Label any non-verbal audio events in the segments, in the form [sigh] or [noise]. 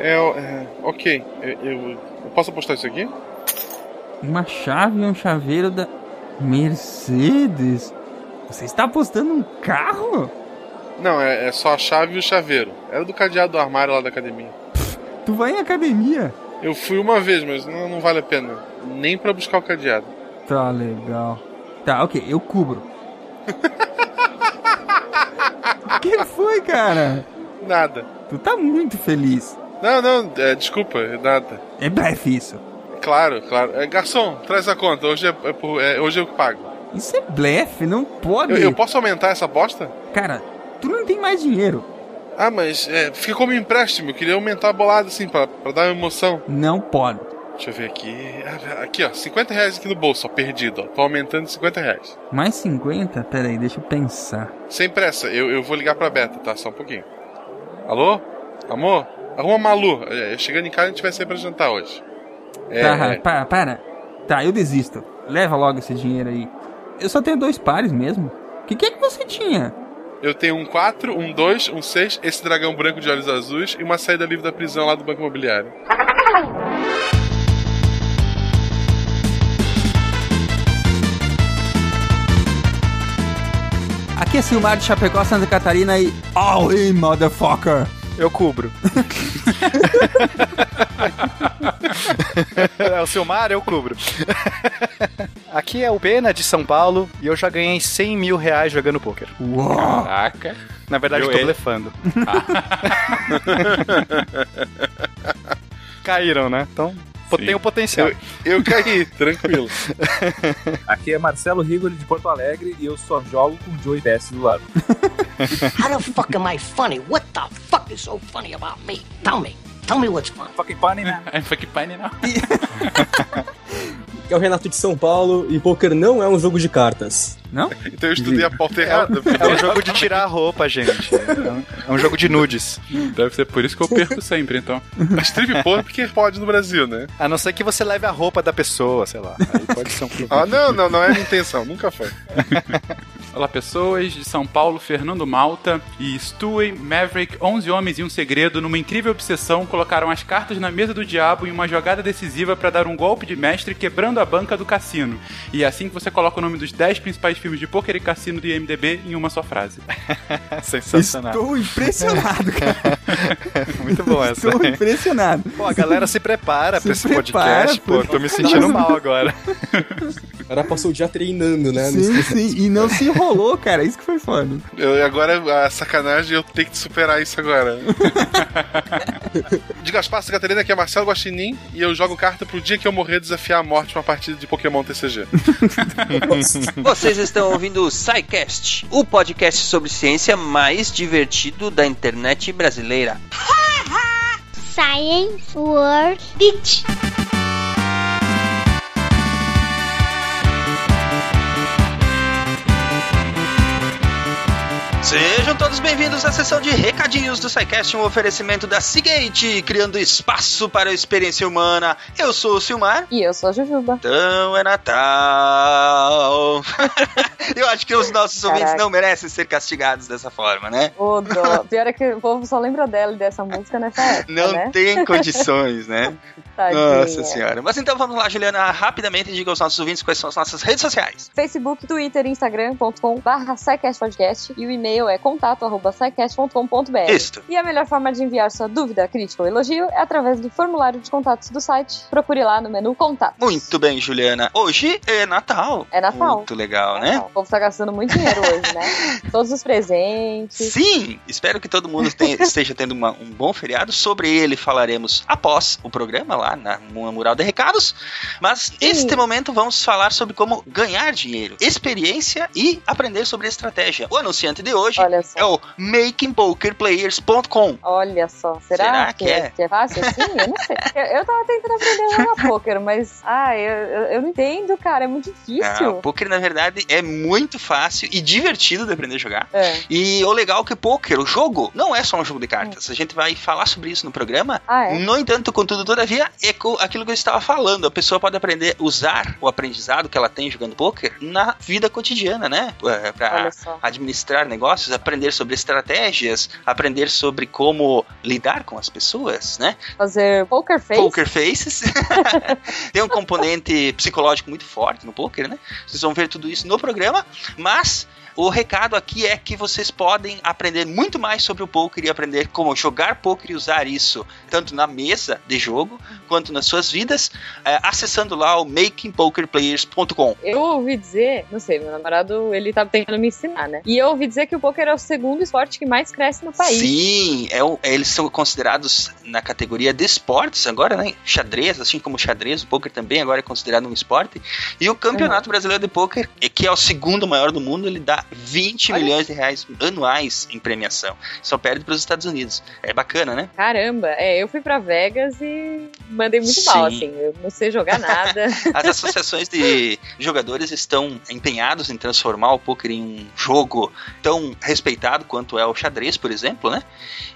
É, é ok. Eu, eu, eu posso apostar isso aqui? Uma chave e um chaveiro da Mercedes. Você está apostando um carro? Não, é, é só a chave e o chaveiro. Era do cadeado do armário lá da academia. Tu vai em academia? Eu fui uma vez, mas não, não vale a pena. Nem para buscar o cadeado. Tá legal. Tá, ok, eu cubro. [laughs] O que foi, cara? Nada. Tu tá muito feliz. Não, não, é, desculpa, nada. É blefe isso. Claro, claro. É, garçom, traz a conta. Hoje é, é, é- hoje eu que pago. Isso é blefe, não pode. Eu, eu posso aumentar essa aposta? Cara, tu não tem mais dinheiro. Ah, mas é, fica como empréstimo. Eu queria aumentar a bolada assim, pra, pra dar uma emoção. Não pode. Deixa eu ver aqui. Ah, Aqui, ó, 50 reais aqui no bolso, ó, perdido, ó. Tô aumentando 50 reais. Mais 50? Pera aí, deixa eu pensar. Sem pressa, eu, eu vou ligar pra Beta, tá? Só um pouquinho. Alô? Amor? Arruma a Malu. É, chegando em casa a gente vai sair pra jantar hoje. É, tá, para, para. Tá, eu desisto. Leva logo esse dinheiro aí. Eu só tenho dois pares mesmo. O que, que é que você tinha? eu tenho um 4, um 2, um 6, esse dragão branco de olhos azuis e uma saída livre da prisão lá do Banco Imobiliário. Aqui é Silmar de Chapecó, Santa Catarina e... All in, motherfucker! Eu cubro. [laughs] é o Silmar, eu cubro. Aqui é o Pena de São Paulo e eu já ganhei 100 mil reais jogando pôquer. Uau! Caraca. Na verdade, eu tô ele? blefando. [laughs] Caíram, né? Então. Tem o potencial. Eu, eu caí, [laughs] tranquilo. Aqui é Marcelo Rigoli de Porto Alegre e eu só jogo com o Joey Bess do lado. How the fuck am I funny? What the fuck is so funny about me? Tell me. Tell me what's funny. Fucking funny, né? [laughs] É fucking pane não. [laughs] É o Renato de São Paulo e poker não é um jogo de cartas. Não? Então eu estudei a pauta errada. É um jogo de tirar a roupa, gente. É um, é um jogo de nudes. Deve ser por isso que eu perco [laughs] sempre, então. A strip porn porque pode no Brasil, né? A não ser que você leve a roupa da pessoa, sei lá. Aí pode ser um problema. Ah, não, não, não é a intenção, nunca foi. [laughs] Olá, pessoas de São Paulo, Fernando Malta e Stewie, Maverick, 11 Homens e um Segredo, numa incrível obsessão, colocaram as cartas na mesa do diabo em uma jogada decisiva para dar um golpe de mestre quebrando a banca do cassino. E é assim que você coloca o nome dos 10 principais filmes de pôquer e cassino do IMDB em uma só frase. [laughs] Sensacional. Estou impressionado, cara. [laughs] Muito bom essa. Estou hein? impressionado. Pô, a galera se prepara pra esse prepara, podcast. Pô, tô me sentindo mal agora. O cara passou o dia treinando, né? Sim, sim. E não se enrolou, cara. Isso que foi foda. Eu, agora, a sacanagem, eu tenho que superar isso agora. [laughs] de Gaspar Catarina, aqui é Marcelo Guaxinim e eu jogo carta pro dia que eu morrer desafiar a morte uma partida de Pokémon TCG. [laughs] Vocês estão ouvindo o SciCast, o podcast sobre ciência mais divertido da internet brasileira. Science World Beach. Sejam todos bem-vindos à sessão de recadinhos do SciCast, um oferecimento da Seagate, criando espaço para a experiência humana. Eu sou o Silmar. E eu sou a Jujuba. Então é Natal. [laughs] eu acho que os nossos ouvintes Caraca. não merecem ser castigados dessa forma, né? Dó. Pior é que o povo só lembra dela e dessa música nessa época, Não né? tem condições, né? [laughs] Tadinha. Nossa senhora. Mas então vamos lá, Juliana, rapidamente diga aos nossos ouvintes quais são as nossas redes sociais. Facebook, Twitter e Instagram.com barra Podcast e o e-mail é contato arroba scicast.com.br. Isto. E a melhor forma de enviar sua dúvida, crítica ou elogio é através do formulário de contatos do site. Procure lá no menu Contatos. Muito bem, Juliana. Hoje é Natal. É Natal. Muito legal, É, né? O povo tá gastando muito dinheiro hoje, né? [laughs] Todos os presentes. Sim, espero que todo mundo tenha- [laughs] esteja tendo uma- um bom feriado. Sobre ele falaremos após o programa lá na Mu- Mural de Recados. Mas neste momento vamos falar sobre como ganhar dinheiro, experiência e aprender sobre estratégia. O anunciante de hoje Só. é o makingpokerplayers.com. Olha só, será, Será que, que é? que é fácil assim? Eu não sei. Eu, eu tava tentando aprender a jogar [laughs] poker, mas ah, eu, eu, eu não entendo, cara, é muito Ah, difícil. o poker, na verdade, é muito fácil e divertido de aprender a jogar. É. E o legal é que o poker, o jogo, não é só um jogo de cartas. A gente vai falar sobre isso no programa. Ah, é? No entanto, contudo, todavia, é aquilo que eu estava falando. A pessoa pode aprender, usar o aprendizado que ela tem jogando poker na vida cotidiana, né? É, só. administrar negócios. Negócios, aprender sobre estratégias, aprender sobre como lidar com as pessoas, né? Fazer poker face. Poker faces. [laughs] Tem um componente psicológico muito forte no poker, né? Vocês vão ver tudo isso no programa, mas o recado aqui é que vocês podem aprender muito mais sobre o poker e aprender como jogar poker e usar isso tanto na mesa de jogo quanto nas suas vidas, é, acessando lá o makingpokerplayers.com. Eu ouvi dizer, não sei, meu namorado, ele tá tentando me ensinar, né? E eu ouvi dizer que o poker é o segundo esporte que mais cresce no país. Sim, é o- eles são considerados na categoria de esportes agora, né? Xadrez, assim como xadrez, o poker também agora é considerado um esporte. E o Campeonato Brasileiro de Poker, que é o segundo maior do mundo, ele dá 20 Olha milhões de reais anuais em premiação. Só perde para os Estados Unidos. É bacana, né? Caramba, é, eu fui pra Vegas e mandei muito mal, Sim. assim. Eu não sei jogar nada. [laughs] As associações de jogadores estão empenhados em transformar o poker em um jogo tão respeitado quanto é o xadrez, por exemplo, né?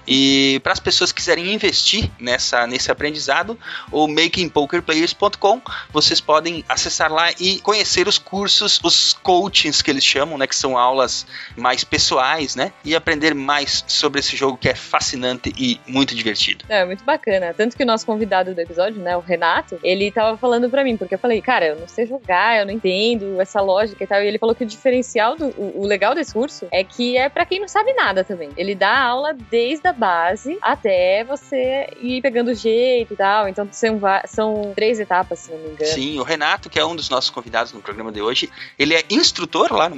E para as pessoas que quiserem investir nessa, nesse aprendizado, o makingpokerplayers.com, vocês podem acessar lá e conhecer os cursos, os coachings que eles chamam, né? Que são aulas mais pessoais, né? E aprender mais sobre esse jogo que é fascinante e muito divertido. É, muito bacana. Tanto que o nosso convidado do episódio, né, o Renato, ele tava falando pra mim, porque eu falei, cara, eu não sei jogar, eu não entendo essa lógica e tal. E ele falou que o diferencial, do, o, o legal desse curso é que é pra quem não sabe nada também. Ele dá aula desde a base até você ir pegando o jeito e tal. Então são, são três etapas, se não me engano. Sim, o Renato, que é um dos nossos convidados no programa de hoje, ele é instrutor lá no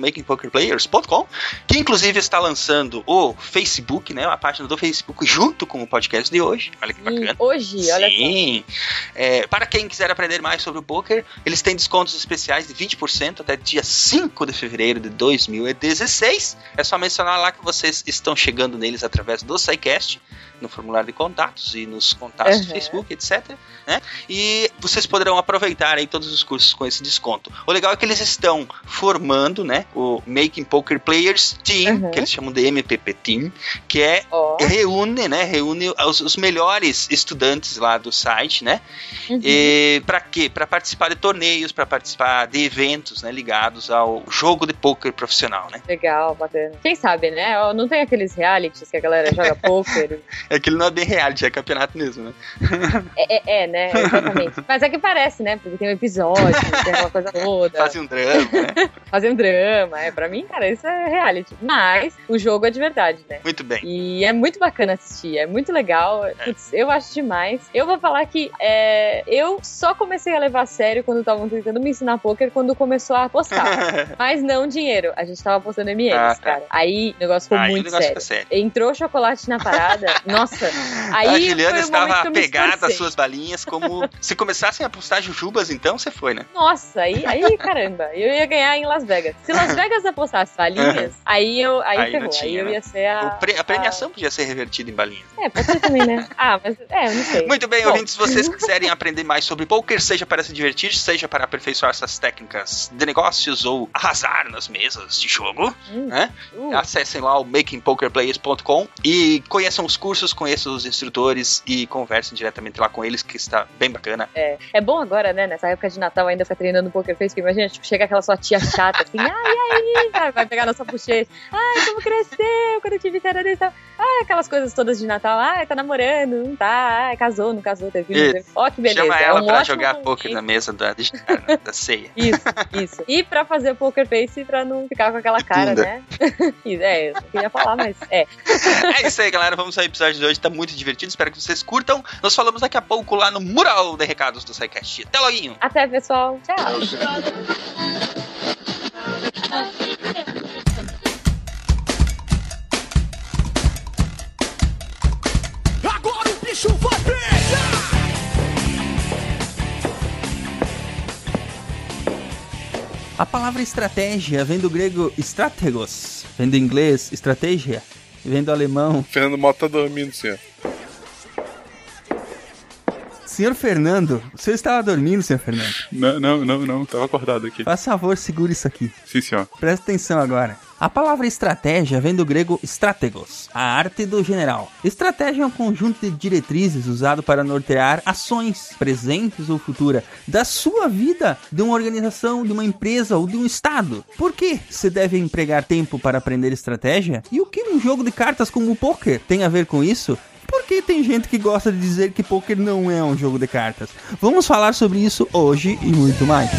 makingpokerplayers.com, que inclusive está lançando o Facebook, né, a página do Facebook junto com o podcast de hoje. Olha que E bacana. hoje, olha só. Sim. É, para quem quiser aprender mais sobre o poker, eles têm descontos especiais de 20% até dia 5 de fevereiro de 2016. É só mencionar lá que vocês estão chegando neles através do SciCast, no formulário de contatos e nos contatos do Uhum. Facebook, etc. né? E vocês poderão aproveitar aí todos os cursos com esse desconto. O legal é que eles estão formando, né, o Making Poker Players Team, Uhum. que eles chamam de MPP Team, que é Ó. reúne, né, reúne os, os melhores estudantes lá do site, né? Uhum. E para quê? Para participar de torneios, para participar de eventos, né, ligados ao jogo de poker profissional, né? Legal, bacana. Quem sabe, né? Não tem aqueles realities que a galera joga [laughs] poker. Aquilo não é bem reality, é campeonato mesmo, né? É, é, é, né? Exatamente. Mas é que parece, né? Porque tem um episódio, tem aquela coisa toda. Fazem um drama, né? [laughs] Fazer um drama. É, pra mim, cara, isso é reality. Mas o jogo é de verdade, né? Muito bem. E é muito bacana assistir, é muito legal. Putz, eu acho demais. Eu vou falar que é, eu só comecei a levar a sério quando estavam tentando me ensinar poker quando começou a apostar. [laughs] Mas não dinheiro. A gente tava apostando MLs, Ah, tá. cara. Aí o negócio ficou Aí muito negócio sério. sério. Entrou chocolate na parada. [laughs] Nossa, aí a Juliana estava apegada às suas balinhas, como se começassem a apostar jujubas, então você foi, né? Nossa, aí, aí, caramba, eu ia ganhar em Las Vegas. Se Las [laughs] Vegas apostasse balinhas, aí eu aí, Aí ferrou. tinha, aí eu né? ia ser a. Pre- a premiação podia ser revertida em balinhas. É, pode ser também, né? [laughs] Ah, mas é, eu não sei. Muito bem, Bom. ouvintes, se vocês [laughs] quiserem aprender mais sobre poker, seja para se divertir, seja para aperfeiçoar essas técnicas de negócios ou arrasar nas mesas de jogo, Hum, né? uh, Acessem lá o makingpokerplayers.com e conheçam os cursos, conheçam os instrutores e conversem diretamente lá com eles, que está bem bacana. é. é bom agora, né? Nessa época de Natal ainda ficar treinando poker face, porque imagina, tipo, chega aquela sua tia chata assim, ai, ai, vai, vai pegar na sua bochecha, ai, como cresceu, quando eu tive cara desse tal. Ai, aquelas coisas todas de Natal, ai, tá namorando, não tá, ai, casou, não casou, teve filho. Ó, que beleza. Chama é ela um para ótimo jogar momento. poker na mesa da, da ceia. [laughs] Isso, isso. E pra fazer poker face pra não ficar com aquela cara, né? [laughs] Isso, é, eu queria falar, mas é. É isso aí, galera. Vamos ao episódio de hoje. Tá muito divertido. Espero que vocês curtam. Nós falamos daqui a pouco lá no mural de recados do SciCast. Até loguinho. Até, pessoal. Tchau. Agora [laughs] A palavra estratégia vem do grego strategos, vem do inglês estratégia, e vem do alemão. Fernando Mota tá dormindo, senhor. Senhor Fernando, o senhor estava dormindo, senhor Fernando? Não, não, não, não. Tava acordado aqui. Faz favor, segure isso aqui. Sim, senhor. Presta atenção agora. A palavra estratégia vem do grego strategos, a arte do general. Estratégia é um conjunto de diretrizes usado para nortear ações, presentes ou futuras, da sua vida, de uma organização, de uma empresa ou de um estado. Por que se deve empregar tempo para aprender estratégia? E o que um jogo de cartas como o poker tem a ver com isso? Porque tem gente que gosta de dizer que poker não é um jogo de cartas. Vamos falar sobre isso hoje e muito mais.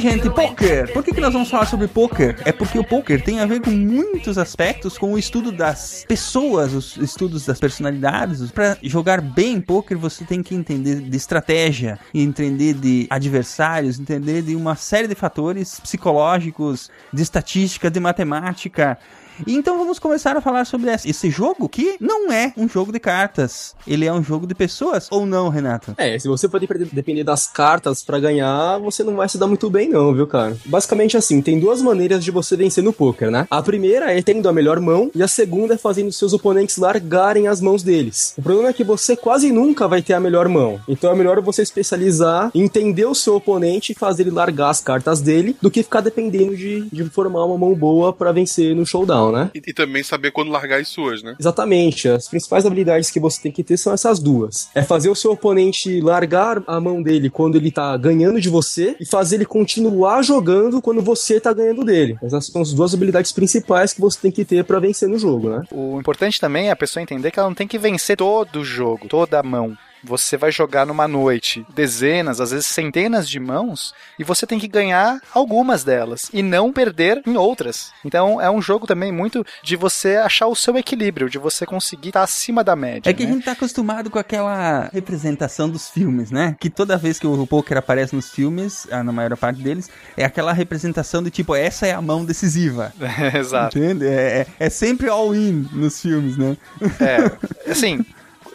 Bem, gente, poker. Por que, que nós vamos falar sobre poker? É porque o poker tem a ver com muitos aspectos, com o estudo das pessoas, os estudos das personalidades. Para jogar bem poker, você tem que entender de estratégia, entender de adversários, entender de uma série de fatores psicológicos, de estatística, de matemática. Então vamos começar a falar sobre esse jogo que não é um jogo de cartas. Ele é um jogo de pessoas ou não, Renato? É, se você for depender- das cartas pra ganhar, você não vai se dar muito bem não, viu, cara? Basicamente assim, tem duas maneiras de você vencer no poker, né? A primeira é tendo a melhor mão e a segunda é fazendo seus oponentes largarem as mãos deles. O problema é que você quase nunca vai ter a melhor mão. Então é melhor você especializar, entender o seu oponente e fazer ele largar as cartas dele do que ficar dependendo de, de formar uma mão boa pra vencer no showdown, né? E, e também saber quando largar as suas, né? Exatamente. As principais habilidades que você tem que ter são essas duas. É fazer o seu oponente largar a mão dele quando ele tá ganhando de você e fazer ele continuar jogando quando você tá ganhando dele. Essas são as duas habilidades principais que você tem que ter pra vencer no jogo, né? O importante também é a pessoa entender que ela não tem que vencer todo o jogo, toda a mão. Você vai jogar numa noite dezenas, às vezes centenas de mãos, e você tem que ganhar algumas delas e não perder em outras. Então é um jogo também muito de você achar o seu equilíbrio, de você conseguir estar acima da média. É que a né? gente tá acostumado com aquela representação dos filmes, né? Que toda vez que o poker aparece nos filmes, ah, na maior parte deles, é aquela representação de tipo, essa é a mão decisiva. [laughs] Exato. Entende? É, é, é sempre all-in nos filmes, né? É, assim,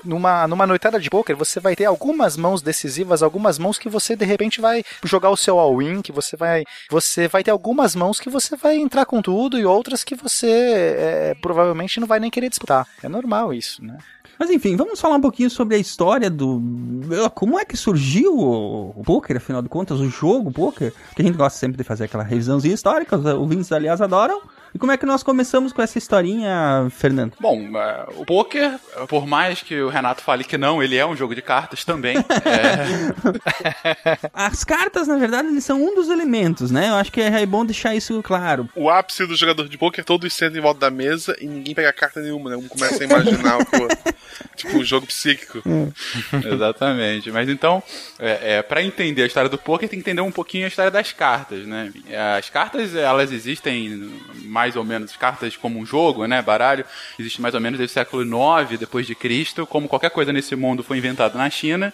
numa, numa noitada de poker, você vai ter algumas mãos decisivas, algumas mãos que você de repente vai jogar o seu all-in, que você vai. Você vai ter algumas mãos que você vai entrar com tudo e outras que você é, provavelmente não vai nem querer disputar. É normal isso, né? Mas enfim, vamos falar um pouquinho sobre a história do. Como é que surgiu o, o poker, afinal de contas, o jogo poker? Que a gente gosta sempre de fazer aquela revisãozinha histórica, os ouvintes, aliás, adoram. E como é que nós começamos com essa historinha, Fernando? Bom, é, o poker, por mais que o Renato fale que não, ele é um jogo de cartas também. É, [laughs] As cartas, na verdade, eles são um dos elementos, né? Eu acho que é bom deixar isso claro. O ápice do jogador de poker, todos sentam em volta da mesa e ninguém pega carta nenhuma, né? Um começa a imaginar o que o outro. Tipo um jogo psíquico. Exatamente. Mas então, é, é, para entender a história do poker, tem que entender um pouquinho a história das cartas, né? As cartas, elas existem mais ou menos, cartas como um jogo, né? Baralho, existe mais ou menos desde o século IX depois de Cristo. Como qualquer coisa nesse mundo foi inventado na China.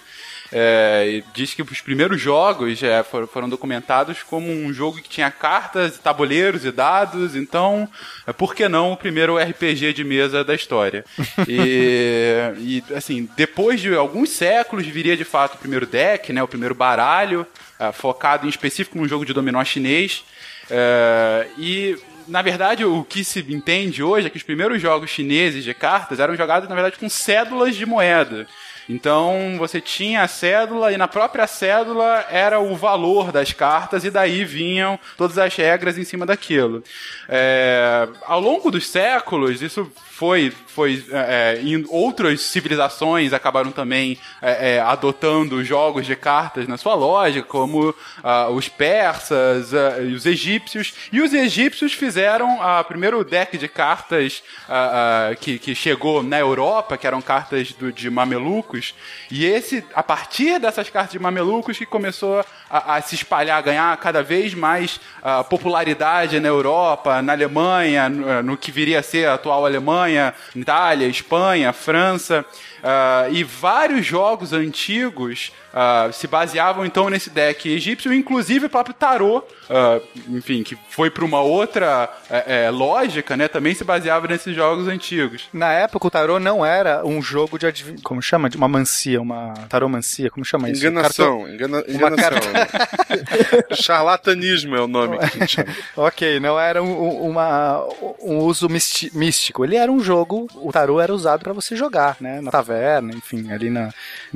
É, diz que os primeiros jogos é, foram, foram documentados como um jogo que tinha cartas, tabuleiros e dados, então, é, por que não o primeiro RPG de mesa da história? [laughs] E, e, assim, depois de alguns séculos viria de fato o primeiro deck, né, o primeiro baralho, focado em específico num jogo de dominó chinês. E na verdade, o que se entende hoje é que os primeiros jogos chineses de cartas eram jogados, na verdade, com cédulas de moeda. Então você tinha a cédula e na própria cédula era o valor das cartas e daí vinham todas as regras em cima daquilo. É, ao longo dos séculos, isso foi, foi é, em outras civilizações acabaram também é, é, adotando jogos de cartas na sua lógica, como ah, os persas ah, e os egípcios. E os egípcios fizeram o primeiro deck de cartas ah, que, que chegou na Europa, que eram cartas do, de mamelucos. E esse, a partir dessas cartas de mamelucos, que começou a, a se espalhar, a ganhar cada vez mais popularidade na Europa, na Alemanha, no, no que viria a ser a atual Alemanha. Itália, Espanha, França. ah, e vários jogos antigos ah, se baseavam então nesse deck egípcio, inclusive o próprio tarô, ah, enfim, que foi para uma outra eh, eh, lógica, né? Também se baseava nesses jogos antigos. Na época, o tarô não era um jogo de adivinhação. Como chama? De uma mancia, uma taromancia, como chama isso? Enganação, Carto- engana- enganação. carta... [laughs] Charlatanismo é o nome que a gente chama. [laughs] ok, não era um, um- uma, um uso místico. Ele era um jogo, o tarô era usado pra você jogar, né? Na taverna, enfim, ali na.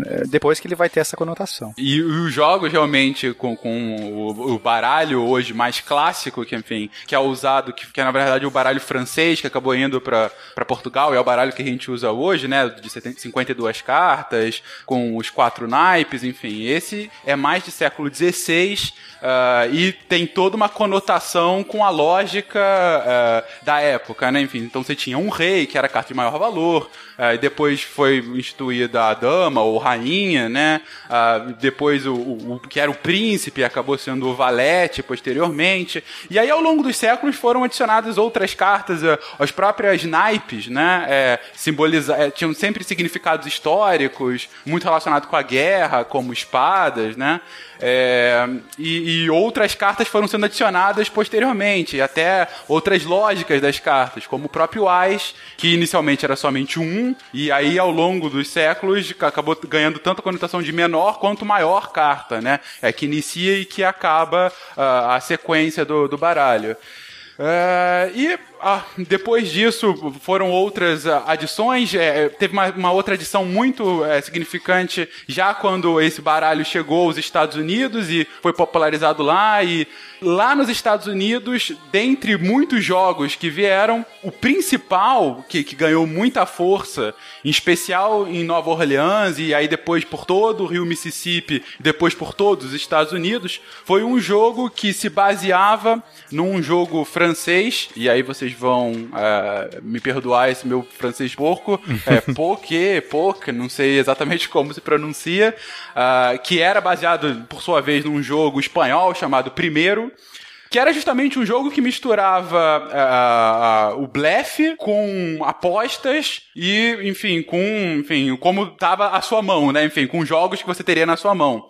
eh, Depois que ele vai ter essa conotação. E os jogos realmente com, com o, baralho hoje mais clássico, que enfim, que é usado, que, que é na verdade o baralho francês, que acabou indo pra Portugal, é o baralho que a gente usa hoje, né? De 70 52 cartas, com os quatro naipes, enfim. Esse é mais de século XVI ah, e tem toda uma conotação com a lógica ah, da época, né? Enfim, então você tinha um rei, que era a carta de maior valor, e depois foi instituída a dama ou rainha, né? Ah, depois o, o- o que era o príncipe acabou sendo o valete posteriormente. E aí ao longo dos séculos foram adicionadas outras cartas, ah, as próprias naipes, né? É, simboliza, é, tinham sempre significados históricos, muito relacionado com a guerra, como espadas, né? É, e, e outras cartas foram sendo adicionadas posteriormente, até outras lógicas das cartas, como o próprio Que inicialmente era somente um, e aí ao longo dos séculos acabou ganhando tanto a conotação de menor quanto maior carta, né? É que inicia e que acaba ah, a sequência do, do baralho. É, e ah, depois disso foram outras ah, adições. É, teve uma, uma outra adição muito é, significante já quando esse baralho chegou aos Estados Unidos e foi popularizado lá. E lá nos Estados Unidos, dentre muitos jogos que vieram, o principal que, que ganhou muita força, em especial em Nova Orleans e aí depois por todo o Rio Mississippi, depois por todos os Estados Unidos, foi um jogo que se baseava num jogo francês, e aí vocês vão eh, me perdoar esse meu francês porco, [laughs] é Poké, Poc, não sei exatamente como se pronuncia, ah, que era baseado, por sua vez, num jogo espanhol chamado Primeiro, que era justamente um jogo que misturava ah, ah, o blefe com apostas e, enfim, com, enfim, como tava a sua mão, né? Enfim, com jogos que você teria na sua mão.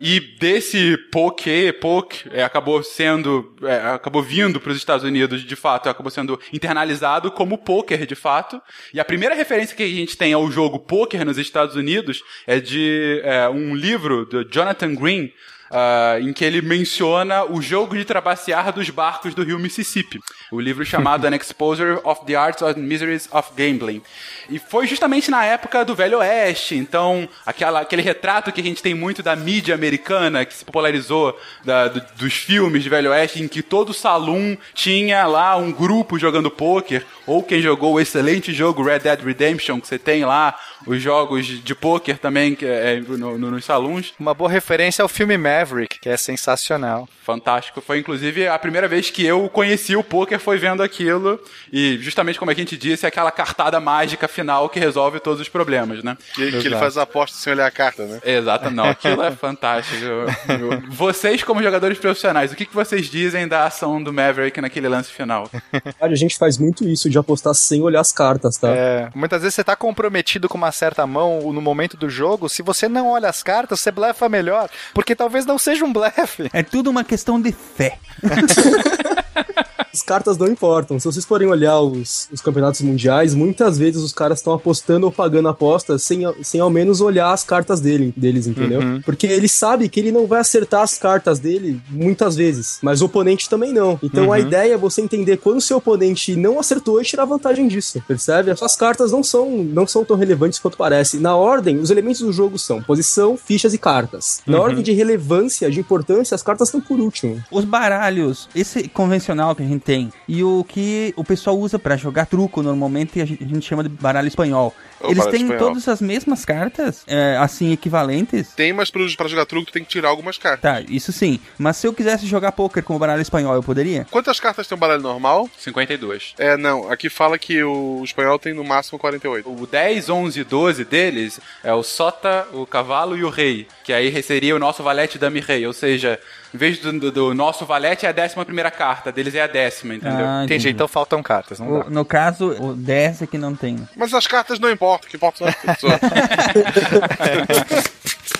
E desse poké, poke, é, acabou sendo, é, acabou vindo para os Estados Unidos, de fato, acabou sendo internalizado como poker, de fato. E a primeira referência que a gente tem ao jogo poker nos Estados Unidos é de é, um livro do Jonathan Green, ah, em que ele menciona o jogo de trapacear dos barcos do rio Mississippi. O livro chamado An Exposure of the Arts and Miseries of Gambling. E foi justamente na época do Velho Oeste, então aquela, aquele retrato que a gente tem muito da mídia americana, que se popularizou da- do- dos filmes de Velho Oeste, em que todo salão tinha lá um grupo jogando pôquer, ou quem jogou o excelente jogo Red Dead Redemption, que você tem lá, os jogos de pôquer também que é, no- no- nos salões. Uma boa referência ao filme Maverick, que é sensacional. Fantástico. Foi inclusive a primeira vez que eu conheci o poker foi vendo aquilo. E justamente como a gente disse, é aquela cartada mágica final que resolve todos os problemas, né? Que, que ele faz a aposta sem olhar a carta, né? Exato, não. Aquilo é fantástico. [laughs] Vocês, como jogadores profissionais, o que, que vocês dizem da ação do Maverick naquele lance final? Cara, a gente faz muito isso de apostar sem olhar as cartas, tá? É, muitas vezes você tá comprometido com uma certa mão no momento do jogo, se você não olha as cartas, você blefa melhor, porque talvez não seja um blefe. É tudo uma questão de fé. [laughs] As cartas não importam. Se vocês forem olhar os, os campeonatos mundiais, muitas vezes os caras estão apostando ou pagando apostas sem, sem ao menos olhar as cartas dele, deles, entendeu? Uhum. Porque ele sabe que ele não vai acertar as cartas dele muitas vezes, mas o oponente também não. Então a Uhum. ideia é você entender quando o seu oponente não acertou e tirar vantagem disso, percebe? As suas cartas não são, não são tão relevantes quanto parece. Na ordem, os elementos do jogo são posição, fichas e cartas. Na Uhum. ordem de relevância, de importância, as cartas estão por último. Os baralhos, esse convencional que a gente tem e o que o pessoal usa pra jogar truco normalmente a gente, a gente chama de baralho espanhol. Eles têm espanhol. todas as mesmas cartas, é, assim, equivalentes. Tem, mas pro- pra jogar truco tu tem que tirar algumas cartas. Tá, isso sim. Mas se eu quisesse jogar poker com o baralho espanhol, eu poderia? Quantas cartas tem um baralho normal? 52. É, não. Aqui fala que o espanhol tem no máximo 48. O 10, 11 e 12 deles é o sota, o cavalo e o rei, que aí seria o nosso valete dame rei, ou seja, em vez do, do- do nosso valete é a décima primeira carta, deles é a décima, entendeu? Ah, Entendi, então faltam cartas, não dá. O- no caso, o 10 é que não tem. Mas as cartas não importam, o que importa são as pessoas. [laughs]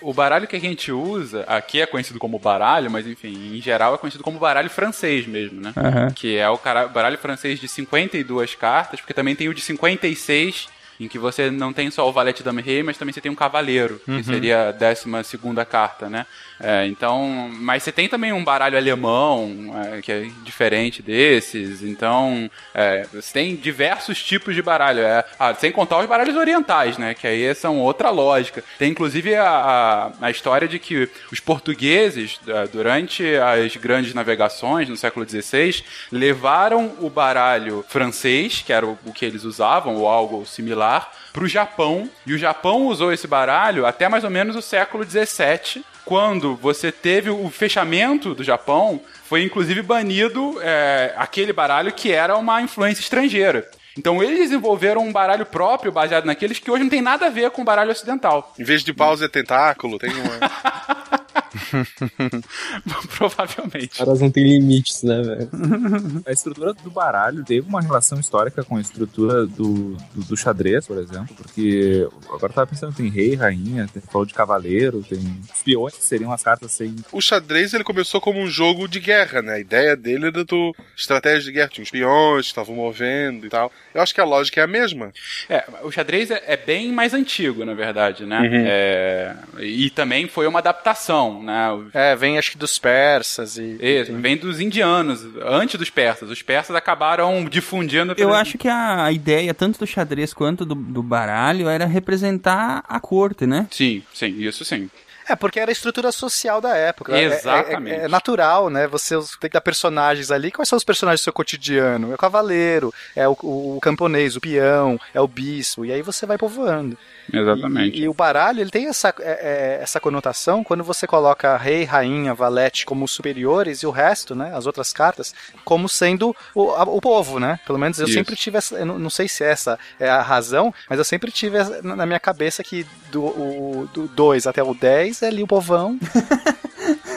O baralho que a gente usa, aqui é conhecido como baralho, mas enfim, em geral é conhecido como baralho francês mesmo, né? Aham. Que é o baralho francês de 52 cartas, porque também tem o de 56, em que você não tem só o valete dama e rei, mas também você tem um cavaleiro, Uhum. que seria a décima segunda carta, né? É, então, mas você tem também um baralho alemão, é, que é diferente desses, então é, você tem diversos tipos de baralho, é, ah, sem contar os baralhos orientais, né? Que aí são outra lógica. Tem inclusive a, a, a história de que os portugueses, eh, durante as grandes navegações no século XVI, levaram o baralho francês, que era o, o que eles usavam, ou algo similar, para o Japão. E o Japão usou esse baralho até mais ou menos o século XVII, quando você teve o fechamento do Japão, foi inclusive banido eh, aquele baralho que era uma influência estrangeira. Então eles desenvolveram um baralho próprio baseado naqueles que hoje não tem nada a ver com o baralho ocidental. Em vez de é tentáculo, tem uma. [laughs] [laughs] Provavelmente. Os caras não têm limites, né, velho? [laughs] A estrutura do baralho teve uma relação histórica com a estrutura do, do, do xadrez, por exemplo, porque agora eu tava pensando, tem rei, rainha, tem falou de cavaleiro, tem espiões que seriam as cartas sem. O xadrez ele começou como um jogo de guerra, né? A ideia dele era do estratégia de guerra, tinha os peões que estavam movendo e tal. Eu acho que a lógica é a mesma. É, o xadrez é, é bem mais antigo, na verdade, né? Uhum. É, e também foi uma adaptação, né? É, vem acho que dos persas e. Isso, vem dos indianos, antes dos persas. Os persas acabaram difundindo. Eu acho que a ideia, tanto do xadrez quanto do, do baralho, era representar a corte, né? Sim, sim, isso sim. É, porque era a estrutura social da época. É- é- Exatamente. É, é natural, né? Você tem que dar personagens ali. Quais são os personagens do seu cotidiano? É o cavaleiro, é o, o camponês, o peão, é o bispo. E aí você vai povoando. Exatamente. E, e o baralho, ele tem essa, é- é- essa conotação quando você coloca rei, rainha, valete como superiores e o resto, né? As outras cartas, como sendo o, a- o povo, né? Pelo menos eu Isso. sempre tive essa. Não, não sei se essa é a razão, mas eu sempre tive essa- na na minha cabeça que do 2 até o 10 é ali o povão. [laughs]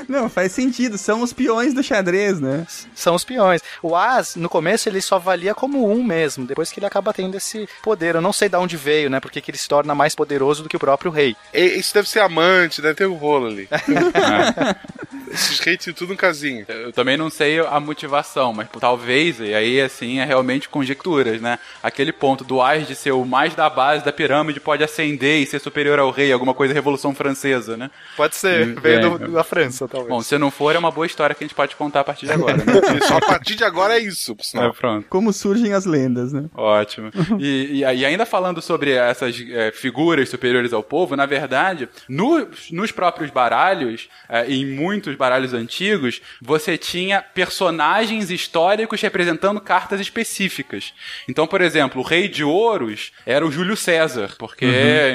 Não, faz sentido. São os peões do xadrez, né? São os peões. O As, no começo, ele só valia como um mesmo, depois que ele acaba tendo esse poder. Eu não sei de onde veio, né? Porque que ele se torna mais poderoso do que o próprio rei. E- Isso deve ser amante, deve ter um rolo ali. [laughs] Esses reis tinham tudo um casinho. Eu também não sei a motivação, mas talvez, e aí assim é realmente conjecturas, né? Aquele ponto do Ais de ser o mais da base da pirâmide pode ascender e ser superior ao rei, alguma coisa Revolução Francesa, né? Pode ser, Hum, veio é. da França, talvez. Bom, se não for, é uma boa história que a gente pode contar a partir de agora, né? [laughs] Só a partir de agora é isso, por É, sinal. pronto. Como surgem as lendas, né? Ótimo. E, e, e ainda falando sobre essas é, figuras superiores ao povo, na verdade, no- nos próprios baralhos, é, em muitos baralhos antigos, você tinha personagens históricos representando cartas específicas. Então, por exemplo, o rei de ouros era o Júlio César, porque,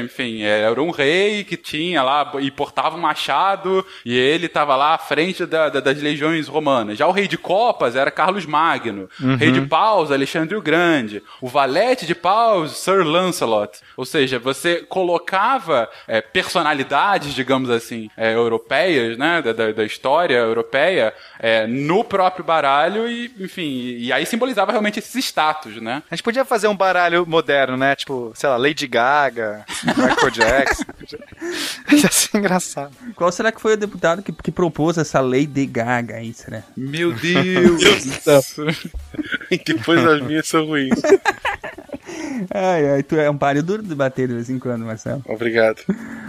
enfim, era um rei que tinha lá e portava um machado e ele estava lá à frente da- da- das legiões romanas. Já o rei de copas era Carlos Magno. Uhum. Rei de paus, Alexandre o Grande. O valete de paus, Sir Lancelot. Ou seja, você colocava é, personalidades, digamos assim, é, europeias, né, da, da- da história europeia, é, no próprio baralho e, enfim, e aí simbolizava realmente esses status, né? A gente podia fazer um baralho moderno, né? Tipo, sei lá, Lady Gaga, [laughs] Michael Jackson. Ia ser engraçado. Qual será que foi o deputado que, que propôs essa lei de Gaga aí, será? Meu Deus! Depois as minhas são ruins. Ai, ai, tu é um páreo duro de bater de vez em quando, Marcelo. Obrigado.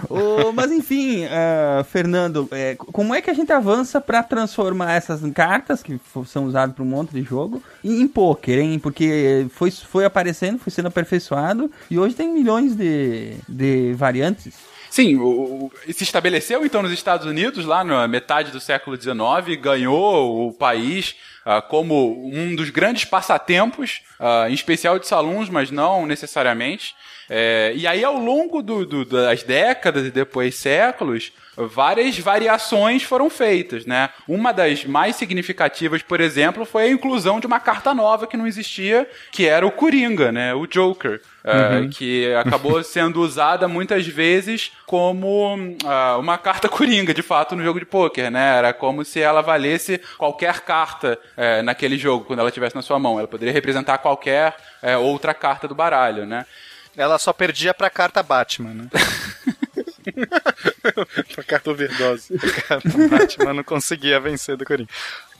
Ô, mas enfim, ah, Fernando, é, como é que a gente avança pra transformar essas cartas que são usadas para um monte de jogo em, em poker, hein? Porque foi, foi aparecendo, foi sendo aperfeiçoado e hoje tem milhões de, de variantes. Sim, o, o- se estabeleceu então nos Estados Unidos, lá na metade do século XIX, ganhou o país ah, como um dos grandes passatempos, ah, em especial de salões, mas não necessariamente. É, e aí, ao longo do- do- das décadas e depois séculos, várias variações foram feitas, né? Uma das mais significativas, por exemplo, foi a inclusão de uma carta nova que não existia, que era o Coringa, né? O Joker. é, Uhum. que acabou [laughs] sendo usada muitas vezes como ah, uma carta [laughs] coringa, de fato, no jogo de pôquer, né? Era como se ela valesse qualquer carta é, naquele jogo, quando ela estivesse na sua mão. Ela poderia representar qualquer é, outra carta do baralho, né? Ela só perdia pra carta Batman, né? [laughs] [laughs] carta overdose. [laughs] Carta Batman não conseguia vencer do Coringa.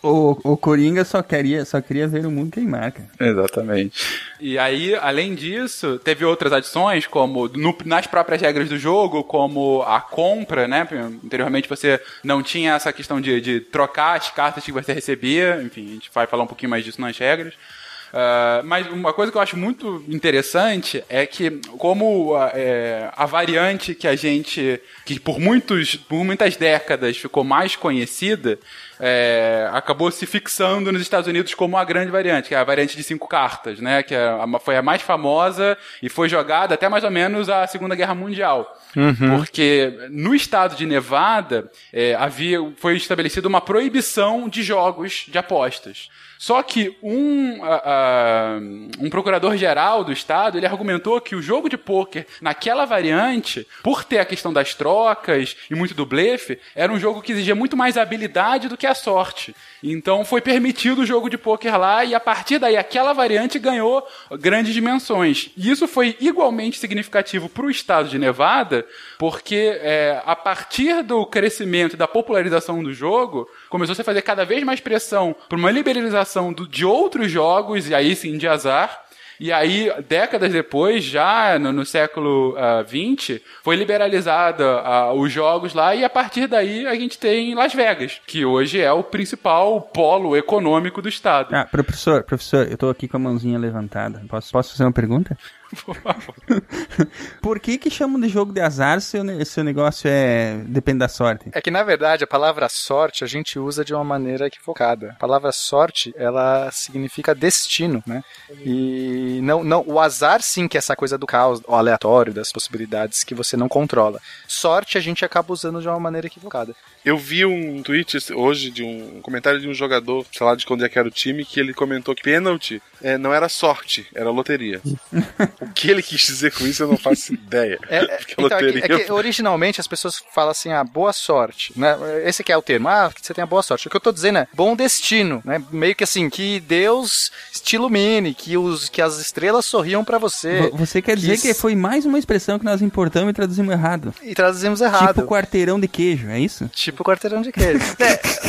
O, o Coringa só queria, só queria ver o mundo queimar, cara. Exatamente. E aí, além disso, teve outras adições, como no- nas próprias regras do jogo, como a compra, né? Anteriormente você não tinha essa questão de, de trocar as cartas que você recebia, enfim, a gente vai falar um pouquinho mais disso nas regras. Ah, mas uma coisa que eu acho muito interessante é que como ah, é, a variante que a gente que por muitos por muitas décadas ficou mais conhecida é, acabou se fixando nos Estados Unidos como a grande variante, que é a variante de cinco cartas, né? Que é a- foi a mais famosa e foi jogada até mais ou menos a Segunda Guerra Mundial. Porque no estado de Nevada é, havia, foi estabelecida uma proibição de jogos de apostas. Só que um, ah, um procurador-geral do estado ele argumentou que o jogo de pôquer naquela variante, por ter a questão das trocas e muito do blefe, era um jogo que exigia muito mais habilidade do que a sorte. Então foi permitido o jogo de pôquer lá e a partir daí aquela variante ganhou grandes dimensões. E isso foi igualmente significativo para o estado de Nevada, porque é, a partir do crescimento e da popularização do jogo, começou -se a fazer cada vez mais pressão para uma liberalização do- de outros jogos, e aí sim de azar. E aí, décadas depois, já no, no século XX, foi liberalizada ah, os jogos lá e a partir daí a gente tem Las Vegas, que hoje é o principal polo econômico do estado. Ah, professor, professor, eu tô aqui com a mãozinha levantada. Posso, posso fazer uma pergunta? [laughs] Por que que chamam de jogo de azar se o, ne- se o negócio é depende da sorte? É que, na verdade, a palavra sorte a gente usa de uma maneira equivocada. A palavra sorte, ela significa destino, né? E não, não, o azar, sim, que é essa coisa do caos, o aleatório, das possibilidades que você não controla. Sorte a gente acaba usando de uma maneira equivocada. Eu vi um tweet hoje de um comentário de um jogador, sei lá de onde é que era o time, que ele comentou que pênalti é, não era sorte, era loteria. [laughs] o que ele quis dizer com isso eu não faço [laughs] ideia. É, Porque então, é, que, é que originalmente as pessoas falam assim, ah, boa sorte, né? Esse que é o termo, ah, que você tenha boa sorte. O que eu tô dizendo é bom destino, né? Meio que assim, que Deus te ilumine, que, os, que as estrelas sorriam pra você. Vo- Você quer dizer isso- que foi mais uma expressão que nós importamos e traduzimos errado? E traduzimos errado. Tipo quarteirão de queijo, é isso? Tipo quarteirão de queijo. [laughs]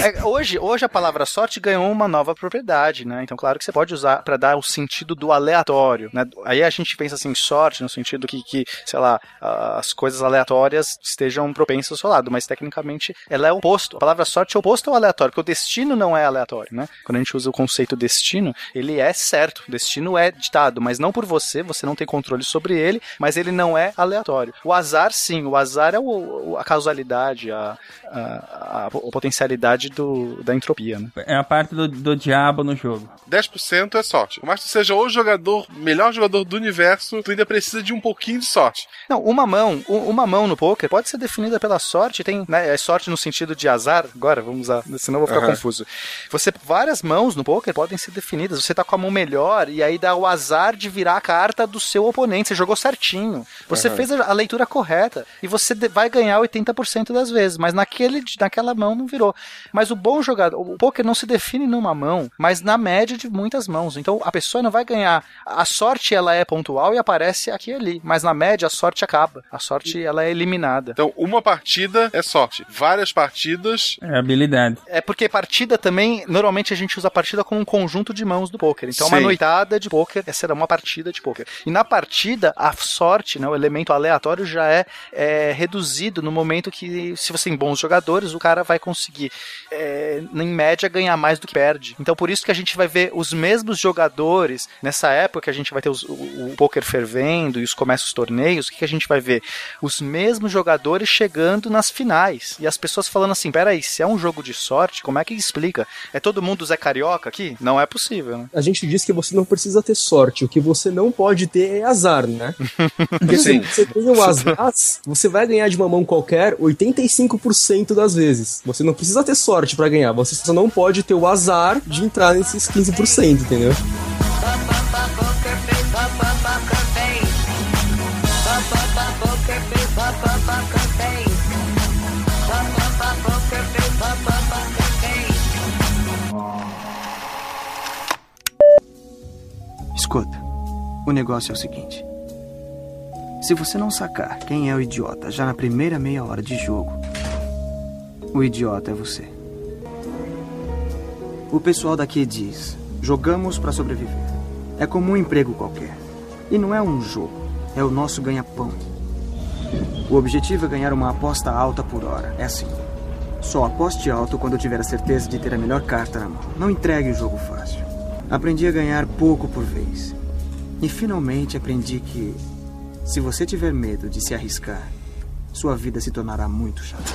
É, é, hoje, hoje a palavra sorte ganhou uma nova propriedade, né? Então, claro que você pode usar pra dar o sentido do aleatório, né? Aí a gente pensa assim, sorte no sentido que, que sei lá, as coisas aleatórias estejam propensas ao seu lado, mas tecnicamente ela é o oposto. A palavra sorte é oposto ao aleatório, porque o destino não é aleatório, né? Quando a gente usa o conceito destino, ele é certo. O destino é ditado, mas não por você, você não tem controle sobre ele, mas ele não é aleatório. O azar, sim, o azar é o, a causalidade, a, a, a, a potencialidade do, da entropia, né? É a parte do, do diabo no jogo. 10% é sorte. Por mais que seja o jogador, melhor jogador do universo, tu ainda precisa de um pouquinho de sorte. Não, uma mão, uma mão no poker pode ser definida pela sorte, tem, né, é sorte no sentido de azar. Agora, vamos usar, senão eu vou ficar Aham. confuso. Você várias mãos no poker podem ser definidas. Você tá com a mão melhor e aí dá o azar de virar a carta do seu oponente. Você jogou certinho. Você Aham. fez a, leitura correta e você vai ganhar 80% das vezes, mas naquele naquela mão não virou. Mas o bom jogador, o poker não se define numa mão, mas na média de muitas mãos. Então a pessoa não vai ganhar. A sorte ela é pontual e aparece aqui e ali, mas na média a sorte acaba. A sorte ela é eliminada. Então, uma partida é sorte. Várias partidas. É habilidade. É porque partida também, normalmente a gente usa a partida como um conjunto de mãos do poker. Então uma Sim. noitada de poker será uma partida de poker. E na partida, a sorte, né, o elemento aleatório já é, é reduzido no momento que, se você tem bons jogadores, o cara vai conseguir, é, em média, ganhar mais do que perde. Então por isso que a gente vai ver os mesmos jogadores, nessa época que a gente vai ter os- o, o poker fervendo e os começam os torneios, o que, que a gente vai ver? Os mesmos jogadores chegando nas finais. E as pessoas falando assim, peraí, se é um jogo de sorte, como é que explica? É todo mundo Zé Carioca aqui? Não é possível, né? A gente diz que você não precisa ter sorte, o que você não pode ter é azar, né? [laughs] Porque se você tem o azar, você vai ganhar de uma mão qualquer 85% das vezes. Você não precisa ter sorte pra ganhar, você só não pode ter o azar de entrar nesses 15%, entendeu? Escuta, o negócio é o seguinte. Se você não sacar quem é o idiota já na primeira meia hora de jogo, o idiota é você. O pessoal daqui diz: jogamos para sobreviver. É como um emprego qualquer. E não é um jogo, é o nosso ganha-pão. O objetivo é ganhar uma aposta alta por hora. É assim. Só aposte alto quando tiver a certeza de ter a melhor carta na mão. Não entregue o jogo fácil. Aprendi a ganhar pouco por vez. E finalmente aprendi que, se você tiver medo de se arriscar, sua vida se tornará muito chata.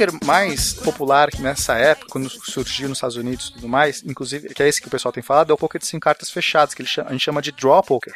O poker mais popular nessa época, quando surgiu nos Estados Unidos e tudo mais, inclusive, que é esse que o pessoal tem falado, é o poker de cinco cartas fechadas, que a gente chama de draw poker.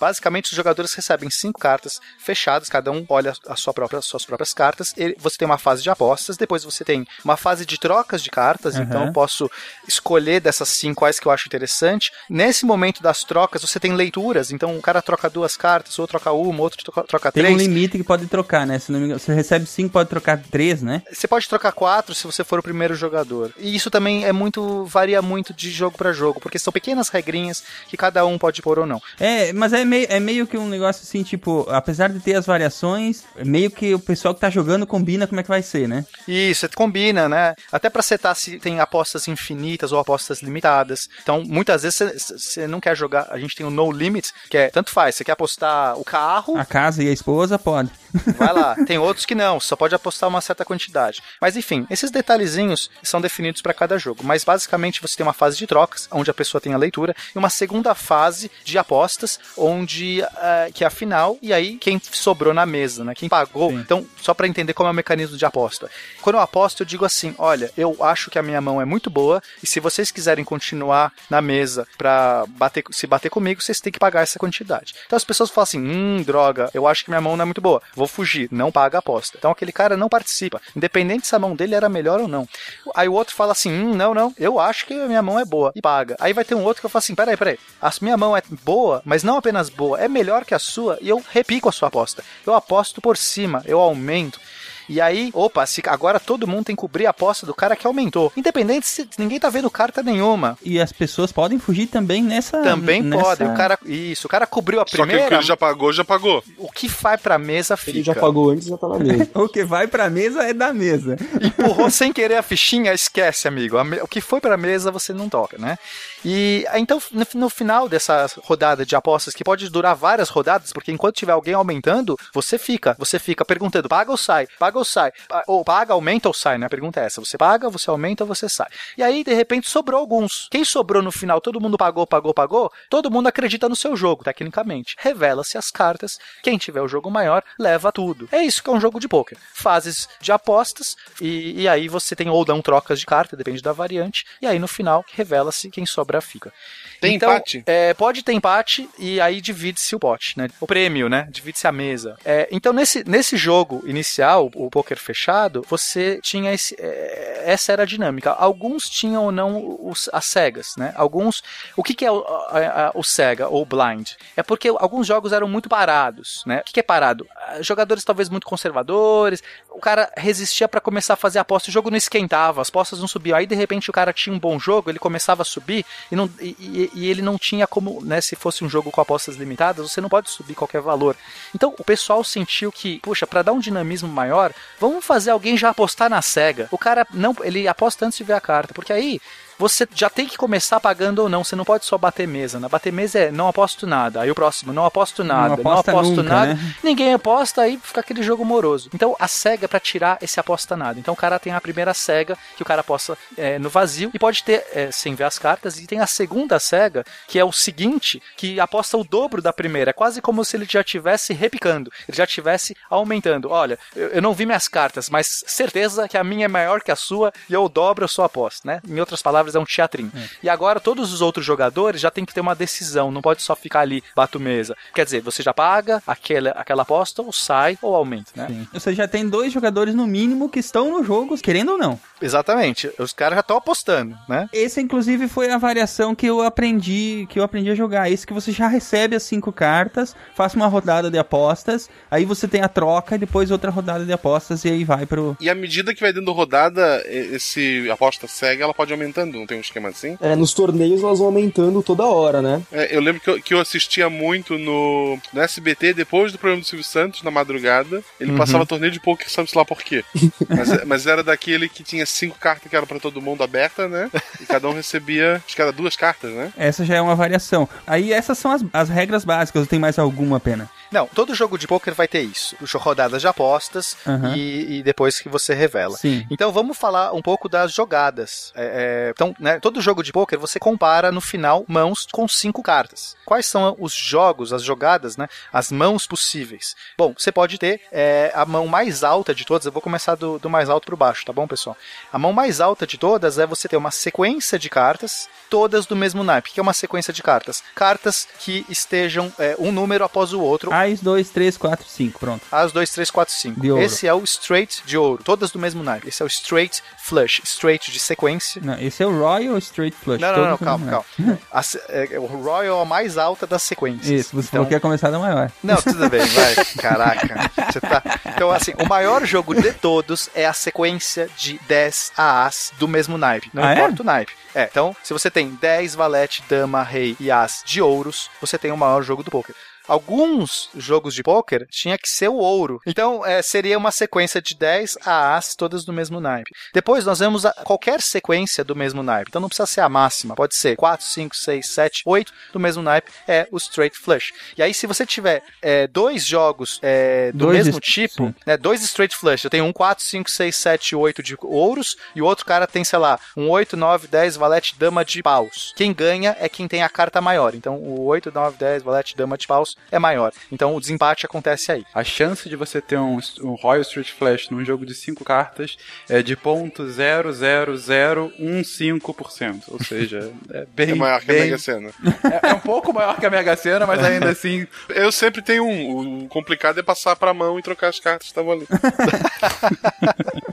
Basicamente, os jogadores recebem cinco cartas fechadas, cada um olha a sua própria, as suas próprias cartas. Você tem uma fase de apostas, depois você tem uma fase de trocas de cartas, Aham. então eu posso escolher dessas cinco quais que eu acho interessante. Nesse momento das trocas, você tem leituras, então o cara troca duas cartas, outro troca uma, outro troca, troca Tem três. um limite que pode trocar, né? Se não me engano, você recebe cinco, pode trocar três, né? Você pode trocar quatro se você for o primeiro jogador. E isso também é muito. varia muito de jogo pra jogo, porque são pequenas regrinhas que cada um pode pôr ou não. É, mas é meio, é meio que um negócio assim, tipo, apesar de ter as variações, meio que o pessoal que tá jogando combina como é que vai ser, né? Isso, você combina, né? Até pra setar se tem apostas infinitas ou apostas limitadas. Então, muitas vezes você- você não quer jogar. A gente tem o no limit, que é tanto faz. Você quer apostar o carro, A casa e a esposa pode. Vai lá. [laughs] Tem outros que não, só pode apostar uma certa quantidade. Mas enfim, esses detalhezinhos são definidos para cada jogo. Mas basicamente você tem uma fase de trocas, onde a pessoa tem a leitura, e uma segunda fase de apostas, onde eh, que é a final, e aí quem sobrou na mesa, né? Quem pagou. Então, só para entender como é o mecanismo de aposta. Quando eu aposto, eu digo assim: olha, eu acho que a minha mão é muito boa, e se vocês quiserem continuar na mesa para bater, se bater comigo, vocês têm que pagar essa quantidade. Então as pessoas falam assim: hum, droga, eu acho que minha mão não é muito boa, vou fugir, não paga a aposta. Então aquele cara não participa, independente se a mão dele era melhor ou não. Aí o outro fala assim: hum, não, não, eu acho que a minha mão é boa, e paga. Aí vai ter um outro que eu falo assim: peraí, peraí, a minha mão é boa, mas não apenas boa, é melhor que a sua, e eu repico a sua aposta. Eu aposto por cima, eu aumento. E aí, opa, se agora todo mundo tem que cobrir a aposta do cara que aumentou. Independente se ninguém tá vendo carta nenhuma. E as pessoas podem fugir também nessa. Também nessa... pode. O cara, isso, o cara cobriu a Só que o que primeira. ele já pagou, já pagou. O que vai pra mesa fica. Ele já pagou antes, já tá na mesa. [laughs] o que vai pra mesa é da mesa. Empurrou [laughs] sem querer a fichinha, esquece, amigo. O que foi pra mesa você não toca, né? E ah, então, no, no final dessa rodada de apostas, que pode durar várias rodadas, porque enquanto tiver alguém aumentando, você fica. Você fica perguntando: paga ou sai? Paga ou sai? Ou paga, aumenta ou sai, né? A pergunta é essa: você paga, você aumenta você sai? E aí, de repente, sobrou alguns. Quem sobrou no final, todo mundo pagou, pagou, pagou, todo mundo acredita no seu jogo, tecnicamente. Revela-se as cartas, quem tiver o jogo maior, leva tudo. É isso que é um jogo de pôquer. Fases de apostas, e, e aí você tem ou não trocas de carta, depende da variante, e aí no final revela-se quem sobra fica. Tem então, empate? É, pode ter empate e aí divide-se o pote, né? O prêmio, né? Divide-se a mesa. É, então, nesse, nesse jogo inicial, o poker fechado, você tinha esse, é, essa era a dinâmica. Alguns tinham ou não os, as cegas, né? Alguns. O que, que é o, a- a- o cega ou blind? É porque alguns jogos eram muito parados, né? O que, que é parado? Ah, Jogadores talvez muito conservadores. O cara resistia para começar a fazer aposta. O jogo não esquentava, as postas não subiam. Aí de repente o cara tinha um bom jogo, ele começava a subir e, não, e, e- e ele não tinha como, né? Se fosse um jogo com apostas limitadas, você não pode subir qualquer valor. Então o pessoal sentiu que, puxa, para dar um dinamismo maior, vamos fazer alguém já apostar na cega. O cara não, ele aposta antes de ver a carta, porque aí você já tem que começar pagando ou não. Você não pode só bater mesa. Na bater mesa é não aposto nada. Aí o próximo, não aposto nada. Não, aposto nunca, nada. né? Ninguém aposta, aí fica aquele jogo moroso. Então a cega é pra tirar esse aposta nada. Então o cara tem a primeira cega, que o cara aposta é, no vazio, e pode ter é, sem ver as cartas, e tem a segunda cega, que é o seguinte, que aposta o dobro da primeira. É quase como se ele já estivesse repicando, ele já estivesse aumentando. Olha, eu, eu não vi minhas cartas, mas certeza que a minha é maior que a sua, e eu dobro a sua aposta, né? Em outras palavras, é um teatrinho. E agora todos os outros jogadores já tem que ter uma decisão, não pode só ficar ali, bato mesa. Quer dizer, você já paga aquela, aquela aposta, ou sai, ou aumenta, né? Você já tem dois jogadores no mínimo que estão no jogo, querendo ou não. Exatamente. Os caras já estão apostando, né? Esse, inclusive, foi a variação que eu aprendi, que eu aprendi a jogar. Esse que você já recebe as cinco cartas, faça uma rodada de apostas, aí você tem a troca e depois outra rodada de apostas e aí vai pro. E à medida que vai dando rodada, esse aposta segue, ela pode ir aumentando, não tem um esquema assim? É, nos torneios elas vão aumentando toda hora, né? É, eu lembro que eu, que eu assistia muito no, no SBT, depois do programa do Silvio Santos, na madrugada. Ele Uhum. passava torneio de poker, sabe-se lá por quê. [laughs] Mas, mas era daquele que tinha cinco cartas que eram pra todo mundo aberta, né? E cada um recebia, acho que era duas cartas, né? Essa já é uma variação. Aí essas são as, as regras básicas, ou tem mais alguma pena? Não, todo jogo de poker vai ter isso. Rodadas de apostas Aham. e, e depois que você revela. Sim. Então vamos falar um pouco das jogadas. É, é, então, né, todo jogo de poker você compara no final mãos com cinco cartas. Quais são os jogos, as jogadas, né? As mãos possíveis. Bom, você pode ter é, a mão mais alta de todas. Eu vou começar do, do mais alto para baixo, tá bom, pessoal? A mão mais alta de todas é você ter uma sequência de cartas, todas do mesmo naipe. O que é uma sequência de cartas? Cartas que estejam é, um número após o outro. As, dois, três, quatro, cinco, pronto. As 2, 3, 4, 5. De ouro. Esse é o straight de ouro, todas do mesmo naipe. Esse é o straight flush, straight de sequência. Não, esse é o Royal Straight Flush. Não, não, não, todos calma, calma. A se- é, o Royal é a mais alta das sequências. Isso, você Então- falou que ia começar da maior. Não, tudo bem, vai. [laughs] Caraca. Tá... Então, assim, o maior jogo de todos é a sequência de 10 As do mesmo naipe. Não Ah, é? importa o naipe. É, então, se você tem 10 valete, dama, rei e as de ouros, você tem o maior jogo do poker. Alguns jogos de poker tinha que ser o ouro. Então, é, seria uma sequência de 10 a as, todas do mesmo naipe. Depois, nós vemos a- qualquer sequência do mesmo naipe. Então, não precisa ser a máxima. Pode ser 4, 5, 6, 7, 8 do mesmo naipe. É o straight flush. E aí, se você tiver é, dois jogos é, do Dois mesmo tipo, né, dois straight flush. Eu tenho um 4, 5, 6, 7, 8 de ouros e o outro cara tem, sei lá, um 8, 9, 10 valete dama de paus. Quem ganha é quem tem a carta maior. Então o 8, 9, 10 valete dama de paus é maior. Então o desempate acontece aí. A chance de você ter um, um Royal Street Flash num jogo de 5 cartas é de 0.00015%. Ou seja, [laughs] é bem. É maior que a Mega Sena. [laughs] É, é um pouco maior que a Mega Sena, mas ainda assim. [laughs] Eu sempre tenho um. O complicado é passar pra mão e trocar as cartas que estavam ali.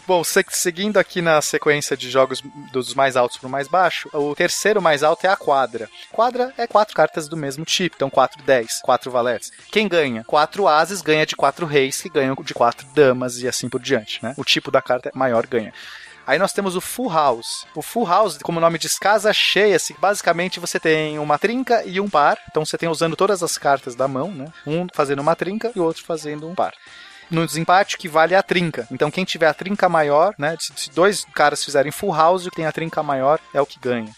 Bom, se- seguindo aqui na sequência de jogos dos mais altos pro mais baixo, o terceiro mais alto é a quadra. Quadra é quatro cartas do mesmo tipo, então 4 10, 4 Quem ganha? Quatro ases ganha de quatro reis, que ganham de quatro damas e assim por diante, né? O tipo da carta maior ganha. Aí nós temos o Full House. O Full House, como o nome diz, casa cheia, se basicamente você tem uma trinca e um par. Então você tem usando todas as cartas da mão, né? Um fazendo uma trinca e o outro fazendo um par no desempate que vale a trinca. Então quem tiver a trinca maior, né? Se dois caras fizerem full house, o que tem a trinca maior é o que ganha.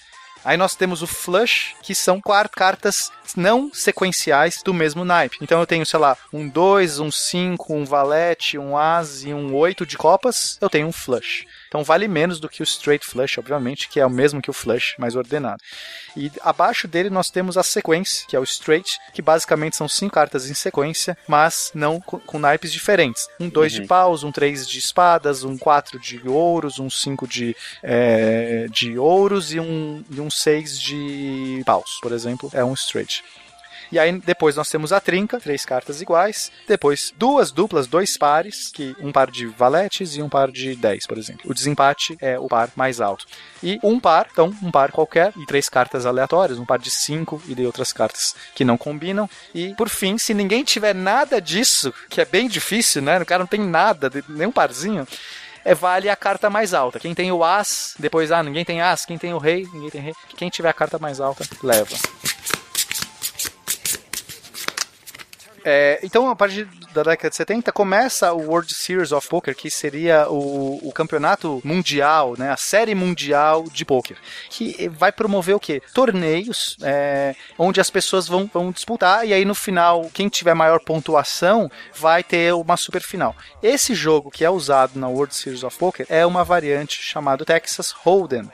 Aí nós temos o flush, que são quatro cartas não sequenciais do mesmo naipe. Então eu tenho, sei lá, um 2, um 5, um valete, um as e um 8 de copas, eu tenho um flush. Então vale menos do que o straight flush, obviamente, que é o mesmo que o flush, mais ordenado. E abaixo dele nós temos a sequência, que é o straight, que basicamente são cinco cartas em sequência, mas não com, com naipes diferentes. Um 2 de paus, um 3 de espadas, um 4 de ouros, um 5 de, é, de ouros e um, e um 6 de paus, por exemplo, é um straight. E aí depois nós temos a trinca, três cartas iguais. Depois duas duplas, dois pares, que um par de valetes e um par de 10, por exemplo. O desempate é o par mais alto. E um par, então um par qualquer e três cartas aleatórias, um par de cinco e de outras cartas que não combinam. E por fim, se ninguém tiver nada disso, que é bem difícil, né? O cara não tem nada, nem um parzinho. É, vale a carta mais alta. Quem tem o As, depois, ah, ninguém tem As. Quem tem o Rei, ninguém tem Rei. Quem tiver a carta mais alta, leva. É, então, a partir da década de 70, começa o World Series of Poker, que seria o, o campeonato mundial, né, a série mundial de poker, que vai promover o quê? Torneios, é, onde as pessoas vão, vão disputar, e aí no final, quem tiver maior pontuação vai ter uma super final. Esse jogo que é usado na World Series of Poker é uma variante chamada Texas Hold'em.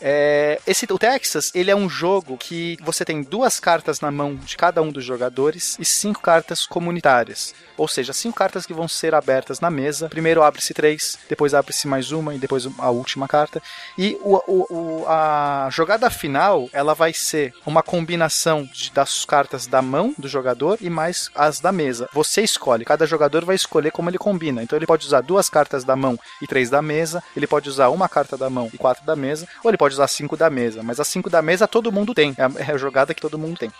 É, esse, o Texas, ele é um jogo que você tem duas cartas na mão de cada um dos jogadores e cinco cartas comunitárias. Ou seja, cinco cartas que vão ser abertas na mesa. Primeiro abre-se três, depois abre-se mais uma e depois a última carta. E o, o, o, a jogada final, ela vai ser uma combinação de, das cartas da mão do jogador e mais as da mesa. Você escolhe, cada jogador vai escolher como ele combina. Então ele pode usar duas cartas da mão e três da mesa, ele pode usar uma carta da mão e quatro da mesa, ou ele pode usar cinco da mesa. Mas as cinco da mesa todo mundo tem, é a, é a jogada que todo mundo tem.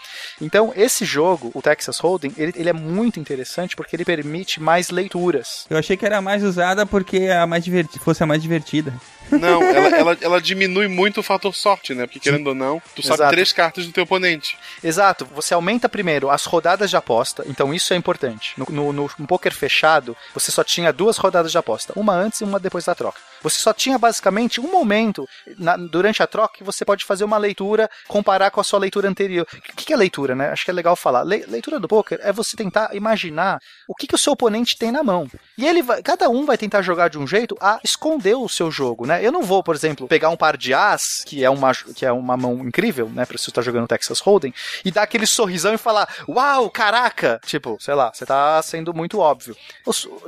Então esse jogo, o Texas Hold'em, ele, ele é muito interessante porque ele permite mais leituras. Eu achei que era mais usada porque a mais fosse a mais divertida. Não, [laughs] ela, ela, ela diminui muito o fator sorte, né? Porque querendo ou não, tu sabe Exato. três cartas do teu oponente. Exato, você aumenta primeiro as rodadas de aposta, então isso é importante. No, no, no, no poker fechado, você só tinha duas rodadas de aposta, uma antes e uma depois da troca. Você só tinha basicamente um momento na- durante a troca que você pode fazer uma leitura, comparar com a sua leitura anterior. O que, que é leitura, né? Acho que é legal falar. Le- leitura do poker é você tentar imaginar o que, que o seu oponente tem na mão. E ele vai, cada um vai tentar jogar de um jeito a esconder o seu jogo, né? Eu não vou, por exemplo, pegar um par de as, que é uma, que é uma mão incrível, né? Pra você estar jogando Texas Hold'em, e dar aquele sorrisão e falar, uau, caraca! Tipo, sei lá, você tá sendo muito óbvio.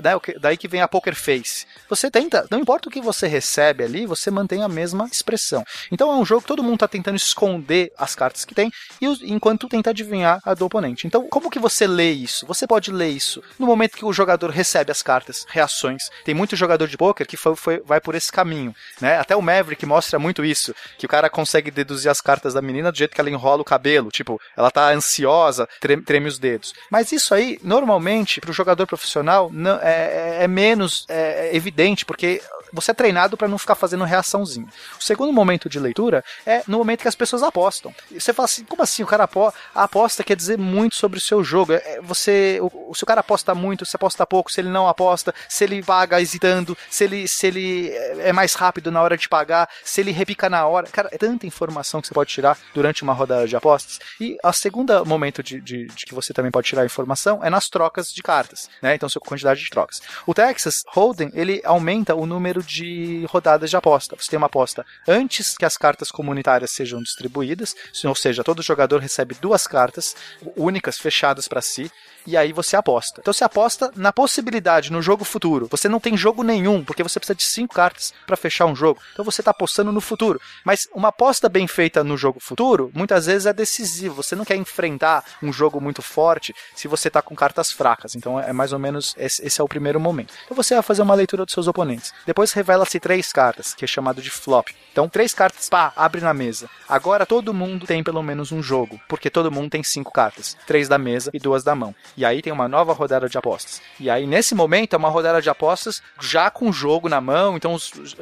Né, o que- daí que vem a poker face. Você tenta, não importa o que você recebe ali, você mantém a mesma expressão. Então é um jogo que todo mundo tá tentando esconder as cartas que tem, e enquanto tenta adivinhar a do oponente. Então, como que você lê isso? Você pode ler isso no momento que o jogador recebe as cartas, reações. Tem muito jogador de poker que foi, foi- vai por esse caminho, né? Até o Maverick mostra muito isso, que o cara consegue deduzir as cartas da menina do jeito que ela enrola o cabelo, tipo, ela tá ansiosa, treme, treme os dedos. Mas isso aí, normalmente, pro jogador profissional, não, é, é- é menos é, é evidente, porque você é treinado para não ficar fazendo reaçãozinha. O segundo momento de leitura é no momento que as pessoas apostam. E você fala assim, como assim? O cara apo a aposta quer dizer muito sobre o seu jogo. É, você, o, se o cara aposta muito, se aposta pouco, se ele não aposta, se ele paga hesitando, se ele, se ele é é mais rápido na hora de pagar, se ele repica na hora. Cara, é tanta informação que você pode tirar durante uma rodada de apostas. E a segunda momento de, de, de que você também pode tirar informação é nas trocas de cartas, né? Então, sua quantidade de trocas. O Texas Hold'em, ele aumenta o número de rodadas de aposta. Você tem uma aposta antes que as cartas comunitárias sejam distribuídas, ou seja, todo jogador recebe duas cartas únicas fechadas para si e aí você aposta. Então você aposta na possibilidade no jogo futuro. Você não tem jogo nenhum, porque você precisa de cinco cartas para fechar um jogo. Então você está apostando no futuro. Mas uma aposta bem feita no jogo futuro, muitas vezes é decisivo. Você não quer enfrentar um jogo muito forte se você está com cartas fracas. Então é mais ou menos esse, esse é o primeiro momento. Então você vai fazer uma leitura dos seus oponentes. Depois revela-se três cartas, que é chamado de flop. Então três cartas, pá, abre na mesa. Agora todo mundo tem pelo menos um jogo, porque todo mundo tem cinco cartas, três da mesa e duas da mão. E aí tem uma nova rodada de apostas. E aí nesse momento é uma rodada de apostas já com o jogo na mão, então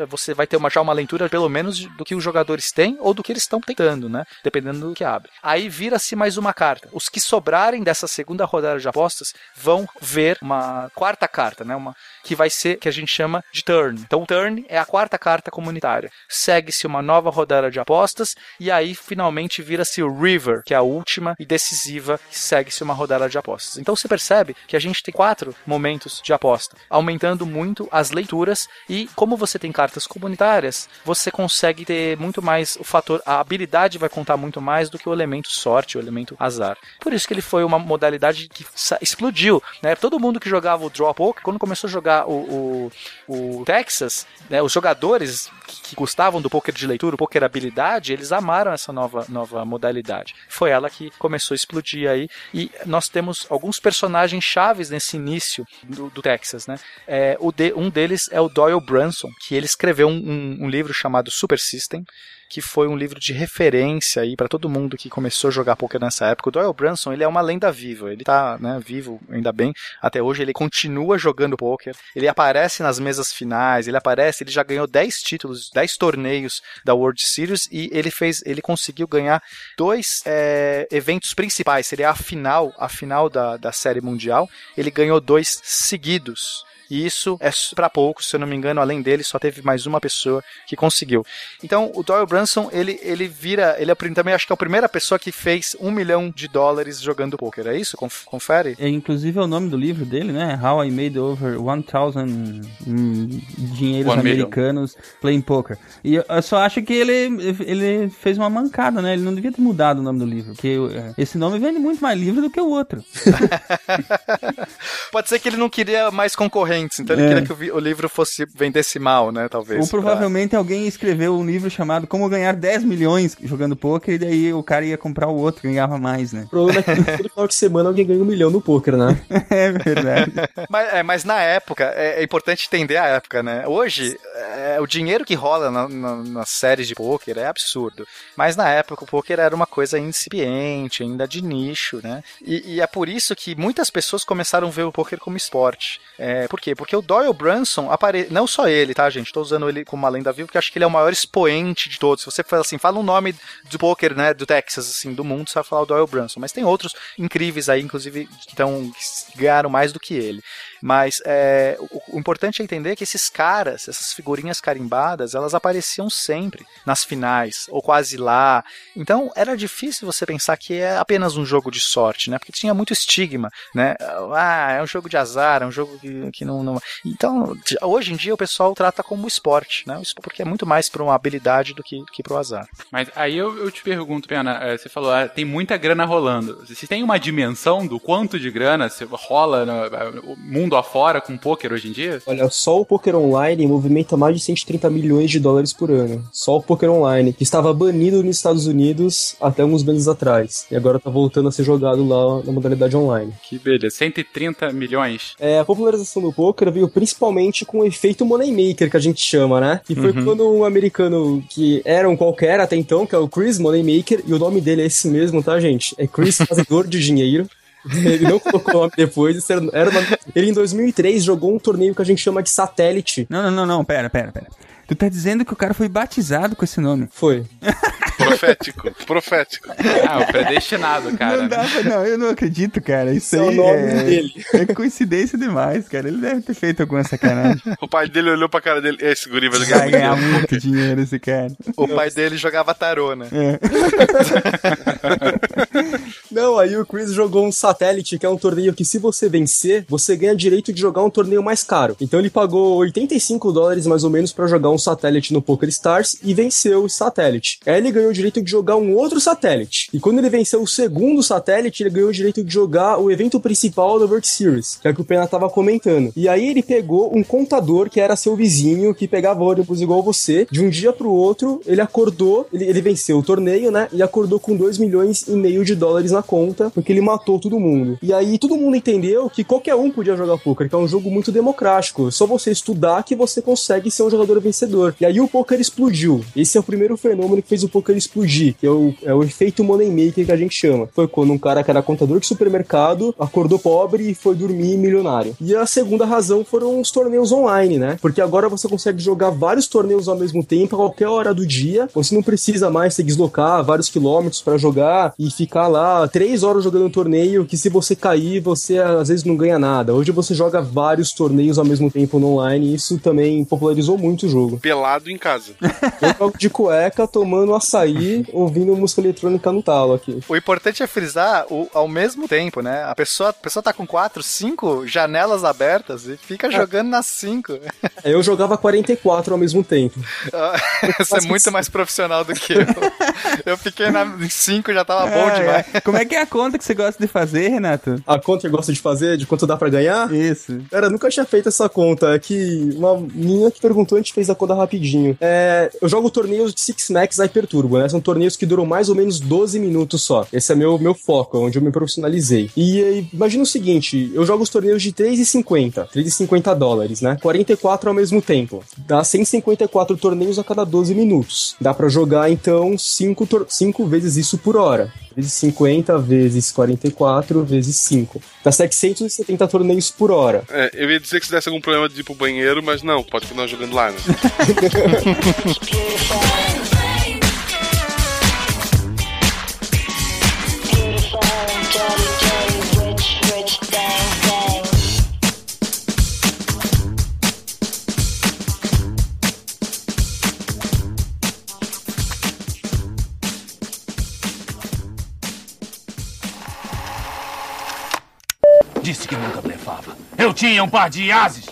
você vai ter uma, já uma leitura pelo menos do que os jogadores têm ou do que eles estão tentando, né? Dependendo do que abre. Aí vira-se mais uma carta. Os que sobrarem dessa segunda rodada de apostas vão ver uma quarta carta, né? Uma que vai ser que a gente chama de turn. Então turn é a quarta carta comunitária. Segue-se uma nova rodada de apostas e aí finalmente vira-se o river, que é a última e decisiva, segue-se uma rodada de apostas. Então você percebe que a gente tem quatro momentos de aposta, aumentando muito as leituras e como você tem cartas comunitárias, você consegue ter muito mais o fator, a habilidade vai contar muito mais do que o elemento sorte, o elemento azar. Por isso que ele foi uma modalidade que explodiu, né? Todo mundo que jogava o draw poker, quando começou a jogar o, o, o Texas, né, os jogadores que, gostavam do poker de leitura, o poker habilidade, eles amaram essa nova, nova modalidade. Foi ela que começou a explodir aí e nós temos alguns personagens chaves nesse início do, do Texas, né? É, de, um deles é o Doyle Brunson, que ele escreveu um, um- um livro chamado Super System, que foi um livro de referência aí para todo mundo que começou a jogar poker nessa época. O Doyle Brunson, ele é uma lenda viva, ele tá, né, vivo ainda bem. Até hoje ele continua jogando poker. Ele aparece nas mesas finais, ele aparece, ele já ganhou 10 títulos, 10 torneios da World Series e ele fez, ele conseguiu ganhar dois é, eventos principais, seria a final, a final da, da série mundial. Ele ganhou dois seguidos. E isso é para poucos, se eu não me engano, além dele, só teve mais uma pessoa que conseguiu. Então, o Doyle Brunson, ele, ele vira, ele é, também acho que é a primeira pessoa que fez um milhão de dólares jogando poker, é isso? Conf- confere? É, inclusive é o nome do livro dele, né? How I Made Over 1000 hum, Dinheiros One million. Americanos Playing Poker. E eu, só acho que ele, ele fez uma mancada, né? Ele não devia ter mudado o nome do livro, porque é, esse nome vende muito mais livro do que o outro. [laughs] Pode ser que ele não queria mais concorrentes, então ele É. queria que o, o livro fosse vendesse mal, né? Talvez. Ou pra- provavelmente alguém escreveu um livro chamado Como Ganhar 10 Milhões jogando poker e daí o cara ia comprar o outro, ganhava mais, né? O problema é que todo final de semana alguém ganha um milhão no poker, né? [laughs] é verdade. [laughs] Mas, é, mas na época, é, é importante entender a época, né? Hoje, é, o dinheiro que rola na- na- nas séries de pôquer é absurdo. Mas na época, o pôquer era uma coisa incipiente, ainda de nicho, né? E, e é por isso que muitas pessoas começaram a ver o pôquer como esporte. É, por quê? Porque o Doyle Brunson, apare... não só ele, tá, gente? Tô usando ele como uma lenda viva, porque acho que ele é o maior expoente de todos. Se você fala assim, fala um nome do pôquer, né, do Texas, assim, do mundo, você vai falar o Doyle Brunson. Mas tem outros incríveis aí, inclusive, que, tão, que ganharam mais do que ele. Mas é, o, o importante é entender que esses caras, essas figurinhas carimbadas, elas apareciam sempre nas finais, ou quase lá. Então era difícil você pensar que é apenas um jogo de sorte, né? Porque tinha muito estigma, né? Ah, é um jogo de azar, é um jogo que, que não, não. Então, hoje em dia o pessoal trata como esporte, né? Porque é muito mais para uma habilidade do que, que para o azar. Mas aí eu, eu te pergunto, Pena, eh, você falou, ah, tem muita grana rolando. Você tem uma dimensão do quanto de grana rola no eh, o mundo afora com poker hoje em dia? Olha, só o poker online movimenta mais de 130 milhões de dólares por ano. Só o poker online, que estava banido nos Estados Unidos até uns meses atrás. E agora tá voltando a ser jogado lá na modalidade online. Que beleza, 130 milhões. É, a popularização do poker veio principalmente com o efeito moneymaker que a gente chama, né? Que foi Uhum. quando um americano que era um qualquer até então, que é o Chris Moneymaker, e o nome dele é esse mesmo, tá, gente? É Chris [laughs] Fazedor de Dinheiro. [laughs] Ele não colocou o nome depois, isso era, era o nome- Ele em 2003 jogou um torneio que a gente chama de satélite. Não, não, não, não, pera, pera, pera. Tu tá dizendo que o cara foi batizado com esse nome? Foi. [laughs] Profético, profético. Ah, o predestinado, cara. Não dá não, eu não acredito, cara. Isso é o aí nome é, dele. é coincidência demais, cara. Ele deve ter feito alguma sacanagem. O pai dele olhou pra cara dele. Esse guri vai ganhar Vai muito ganhar dinheiro." muito dinheiro esse cara. O pai dele jogava tarô, né? [laughs] [laughs] Não, aí o Chris jogou um satélite, que é um torneio que se você vencer, você ganha direito de jogar um torneio mais caro. Então ele pagou 85 dólares mais ou menos pra jogar um satélite no Poker Stars e venceu o satélite. Aí ele ganhou o direito de jogar um outro satélite. E quando ele venceu o segundo satélite, ele ganhou o direito de jogar o evento principal da World Series, que é o que o Pena tava comentando. E aí ele pegou um contador que era seu vizinho, que pegava ônibus igual você. De um dia pro outro, ele acordou, ele, ele venceu o torneio, né? E acordou com 2 milhões e meio de dólares na conta, porque ele matou todo mundo. E aí todo mundo entendeu que qualquer um podia jogar poker, que é um jogo muito democrático. Só você estudar que você consegue ser um jogador vencedor. E aí o poker explodiu. Esse é o primeiro fenômeno que fez o poker explodir, que é o, é o efeito moneymaker que a gente chama. Foi quando um cara que era contador de supermercado acordou pobre e foi dormir milionário. E a segunda razão foram os torneios online, né? Porque agora você consegue jogar vários torneios ao mesmo tempo, a qualquer hora do dia. Você não precisa mais se deslocar vários quilômetros pra jogar e ficar lá três horas jogando um torneio que se você cair, você às vezes não ganha nada. Hoje você joga vários torneios ao mesmo tempo no online e isso também popularizou muito o jogo. Pelado em casa. [laughs] Eu jogo de cueca, tomando açaí, ouvindo música eletrônica no talo aqui. O importante é frisar o, ao mesmo tempo, né? A pessoa, a pessoa tá com quatro, cinco janelas abertas e fica jogando nas cinco. Eu jogava 44 ao mesmo tempo. [laughs] [laughs] Você é muito mais profissional do que eu. Eu fiquei na, em cinco já tava bom demais. é. Como é que é a conta que você gosta de fazer, Renato? A conta que eu gosto de fazer, de quanto dá pra ganhar? Isso. Cara, eu nunca tinha feito essa conta. É que uma menina que perguntou, a gente fez a conta rapidinho. É, eu jogo torneios de Six Max Hyper Turbo, né? São torneios que duram mais ou menos 12 minutos só. Esse é meu, meu foco, onde eu me profissionalizei. E, eh, imagina o seguinte: eu jogo os torneios de 3,50, 3,50 dólares, né? 44 ao mesmo tempo. Dá 154 torneios a cada 12 minutos. Dá pra jogar, então, 5 cinco vezes isso por hora. Vezes 50 vezes 44 vezes 5. Dá 770 torneios por hora. É, eu ia dizer que se desse algum problema de ir pro banheiro, mas não, pode continuar jogando lá, né? [laughs] que nunca blefava. Eu tinha um par de ases.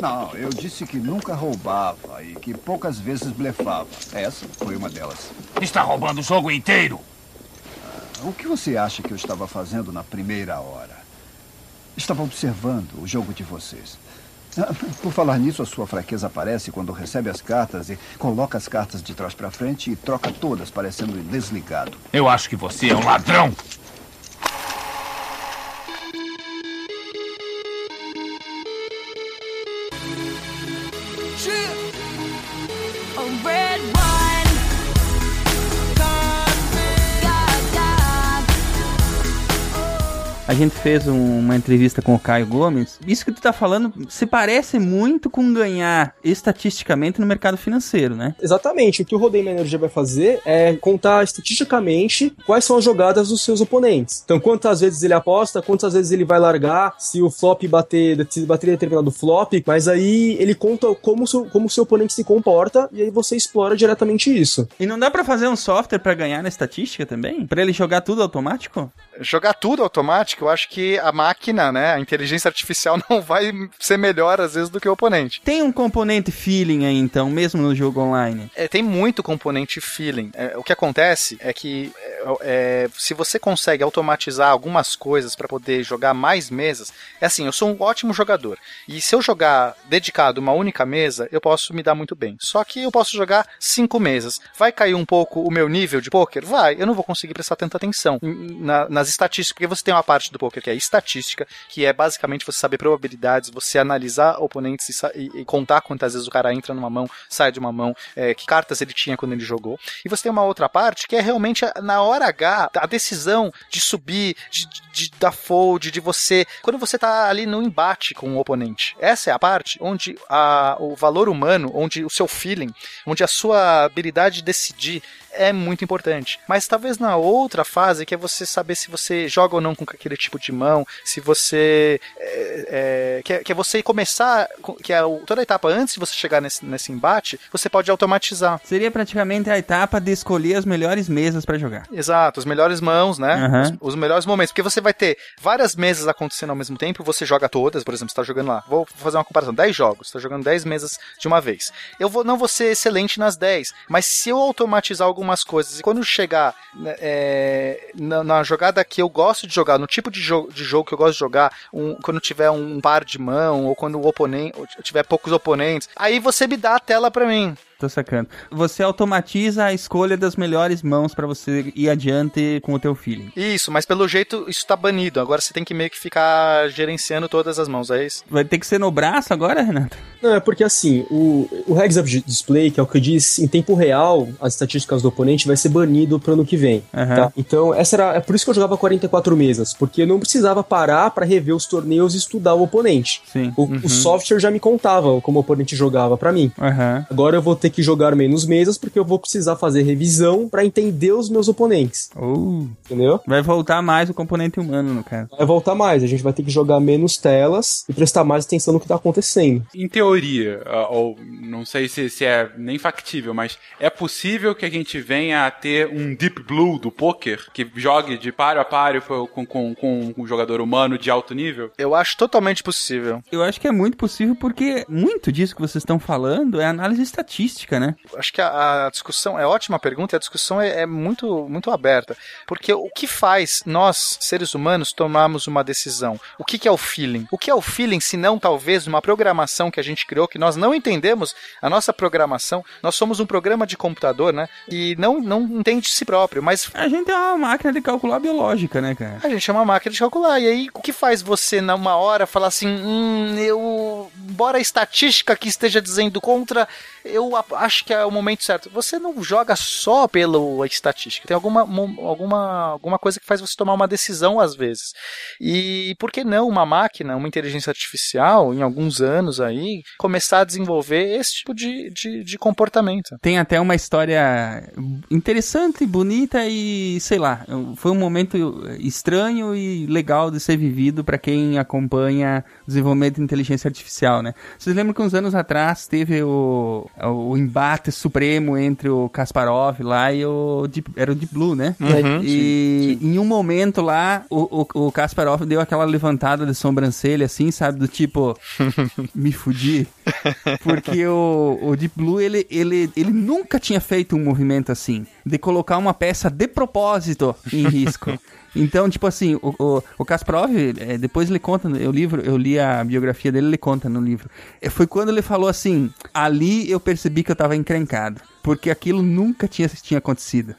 Não, eu disse que nunca roubava e que poucas vezes blefava. Essa foi uma delas. Está roubando o jogo inteiro. O que você acha que eu estava fazendo na primeira hora? Estava observando o jogo de vocês. Ah, Por falar nisso, a sua fraqueza aparece quando recebe as cartas e coloca as cartas de trás para frente e troca todas, parecendo desligado. Eu acho que você é um ladrão. A gente fez um- uma entrevista com o Caio Gomes. Isso que tu tá falando se parece muito com ganhar estatisticamente no mercado financeiro, né? Exatamente. O que o Rodeio Manager vai fazer é contar estatisticamente quais são as jogadas dos seus oponentes. Então, quantas vezes ele aposta, quantas vezes ele vai largar, se o flop bater, se bater determinado flop, mas aí ele conta como o seu, como o seu oponente se comporta e aí você explora diretamente isso. E não dá pra fazer um software pra ganhar na estatística também? Pra ele jogar tudo automático? Jogar tudo automático, eu acho que a máquina, né, a inteligência artificial [laughs] não vai ser melhor às vezes do que o oponente. Tem um componente feeling aí então, mesmo no jogo online? É, tem muito componente feeling. É, o que acontece é que é, é, se você consegue automatizar algumas coisas para poder jogar mais mesas, é assim, eu sou um ótimo jogador. E se eu jogar dedicado uma única mesa, eu posso me dar muito bem. Só que eu posso jogar cinco mesas. Vai cair um pouco o meu nível de poker? Vai. Eu não vou conseguir prestar tanta atenção nas estatísticas, porque você tem uma parte do poker que é estatística, que é basicamente você saber probabilidades, você analisar oponentes e, e- contar quantas vezes o cara entra numa mão, sai de uma mão, é, que cartas ele tinha quando ele jogou. E você tem uma outra parte que é realmente na hora H, a decisão de subir, de, de- dar fold, de você. Quando você tá ali no embate com o oponente. Essa é a parte onde a- o valor humano, onde o seu feeling, onde a sua habilidade de decidir é muito importante. Mas talvez na outra fase, que é você saber se você joga ou não com aquele tipo de mão, se você. É, é, que, é, que é você começar, com- que é toda a etapa antes de você chegar nesse, nesse embate, você pode automatizar. Seria praticamente a etapa de escolher as melhores mesas pra jogar. Exato, as melhores mãos, né? Aham. Os, os melhores momentos. Porque você vai ter várias mesas acontecendo ao mesmo tempo, você joga todas, por exemplo, você tá jogando lá. Vou fazer uma comparação: 10 jogos, você tá jogando 10 mesas de uma vez. Eu vou, não vou ser excelente nas 10, mas se eu automatizar algumas coisas e quando chegar né, é, na, na jogada que eu gosto de jogar, no tipo de, jo de jogo que eu gosto de jogar, um- quando tiver um par de mão, ou quando o oponente tiver poucos oponentes, aí você me dá a tela pra mim. Tô sacando. Você automatiza a escolha das melhores mãos pra você ir adiante com o teu feeling. Isso, mas pelo jeito isso tá banido. Agora você tem que meio que ficar gerenciando todas as mãos, é isso? Vai ter que ser no braço agora, Renato? Não, é porque assim, o, o Heads Up Display, que é o que diz em tempo real as estatísticas do oponente, vai ser banido pro ano que vem. Aham. Tá? Então, essa era, é por isso que eu jogava 44 mesas, porque eu não precisava parar pra rever os torneios e estudar o oponente. Sim. O, Uhum. o software já me contava como o oponente jogava pra mim. Aham. Agora eu vou ter que jogar menos mesas porque eu vou precisar fazer revisão pra entender os meus oponentes. Uh, Entendeu? vai voltar mais o componente humano, no caso. Vai voltar mais, a gente vai ter que jogar menos telas e prestar mais atenção no que tá acontecendo. Em teoria, ah, ou não sei se, se é nem factível, mas é possível que a gente venha a ter um Deep Blue do poker que jogue de páreo a páreo com, com, com um jogador humano de alto nível? Eu acho totalmente possível. Eu acho que é muito possível porque muito disso que vocês estão falando é análise estatística, né? Acho que a, a discussão é ótima pergunta e a discussão é, é muito, muito aberta. Porque o que faz nós, seres humanos, tomarmos uma decisão? O que, que é o feeling? O que é o feeling, se não talvez uma programação que a gente criou, que nós não entendemos a nossa programação? Nós somos um programa de computador, né? E não, não entende si próprio, mas A gente é uma máquina de calcular biológica, né, cara? A gente é uma máquina de calcular. E aí, o que faz você, numa hora, falar assim: hum, eu. Embora a estatística que esteja dizendo contra, eu acho que é o momento certo. Você não joga só pela estatística. Tem alguma, alguma, alguma coisa que faz você tomar uma decisão às vezes. E por que não uma máquina, uma inteligência artificial, em alguns anos aí, começar a desenvolver esse tipo de, de, de comportamento? Tem até uma história interessante, bonita e, sei lá, foi um momento estranho e legal de ser vivido pra quem acompanha o desenvolvimento de inteligência artificial, né? Vocês lembram que uns anos atrás teve o, o embate supremo entre o Kasparov lá e o Deep, era o Deep Blue né? Uhum, e em um momento lá, o, o, o Kasparov deu aquela levantada de sobrancelha, assim, sabe? Do tipo, [laughs] me fudi. Porque o, o Deep Blue, ele, ele, ele nunca tinha feito um movimento assim, de colocar uma peça de propósito em risco. [laughs] Então, tipo assim, o, o, o Kasparov, é, depois ele conta, eu, livro, eu li a biografia dele, ele conta no livro. É, foi quando ele falou assim, ali eu percebi que eu tava encrencado. Porque aquilo nunca tinha, tinha acontecido.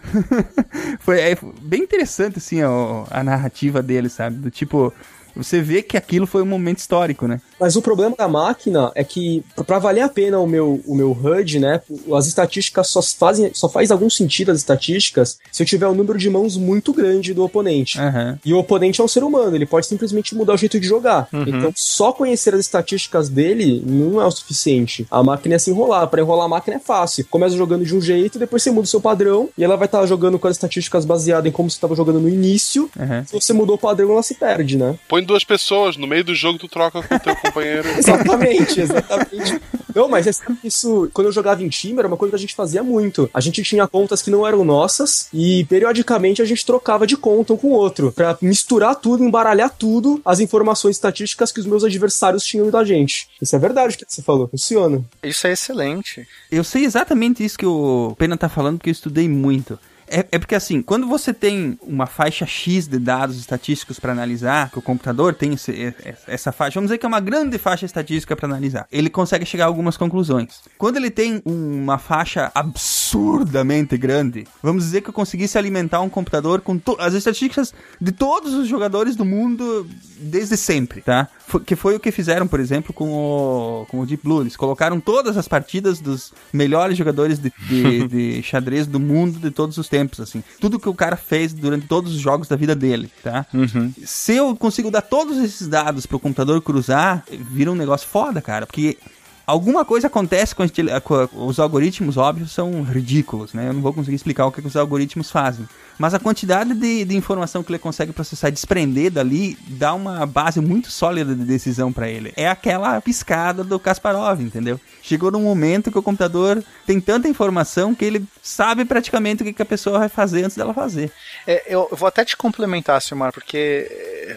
[laughs] foi é, bem interessante, assim, a, a narrativa dele, sabe? Do tipo, você vê que aquilo foi um momento histórico, né? Mas o problema da máquina é que, para valer a pena o meu, o meu HUD, né, as estatísticas só fazem, só faz algum sentido as estatísticas se eu tiver um número de mãos muito grande do oponente. Uhum. E o oponente é um ser humano, ele pode simplesmente mudar o jeito de jogar. Uhum. Então, só conhecer as estatísticas dele não é o suficiente. A máquina é se enrolar. Para enrolar a máquina é fácil. Começa jogando de um jeito, depois você muda o seu padrão e ela vai estar jogando com as estatísticas baseadas em como você estava jogando no início. Uhum. Se você mudou o padrão, ela se perde, né? Põe duas pessoas, no meio do jogo tu troca com o teu companheiro. [laughs] Exatamente, exatamente. Não, mas é isso, quando eu jogava em time, era uma coisa que a gente fazia muito. A gente tinha contas que não eram nossas e periodicamente a gente trocava de conta um com o outro pra misturar tudo, embaralhar tudo, as informações estatísticas que os meus adversários tinham da gente. Isso é verdade o que você falou, funciona. Isso é excelente. Eu sei exatamente isso que o Pena tá falando, porque eu estudei muito. É, é porque assim, quando você tem uma faixa X de dados estatísticos para analisar, que o computador tem esse- essa faixa, vamos dizer que é uma grande faixa estatística para analisar, ele consegue chegar a algumas conclusões. Quando ele tem uma faixa absurdamente grande, vamos dizer que eu conseguisse alimentar um computador com as estatísticas de todos os jogadores do mundo desde sempre, tá? Que foi o que fizeram, por exemplo, com o, com o Deep Blue. Eles colocaram todas as partidas dos melhores jogadores de, de, de xadrez do mundo de todos os tempos, assim. Tudo que o cara fez durante todos os jogos da vida dele, tá? Se eu consigo dar todos esses dados pro computador cruzar, vira um negócio foda, cara, porque alguma coisa acontece com, a com os algoritmos, óbvio, são ridículos, né? Eu não vou conseguir explicar o que, que os algoritmos fazem. Mas a quantidade de, de informação que ele consegue processar e desprender dali dá uma base muito sólida de decisão pra ele. É aquela piscada do Kasparov, entendeu? Chegou num momento que o computador tem tanta informação que ele sabe praticamente o que, que a pessoa vai fazer antes dela fazer. É, eu eu vou até te complementar, Silmar, porque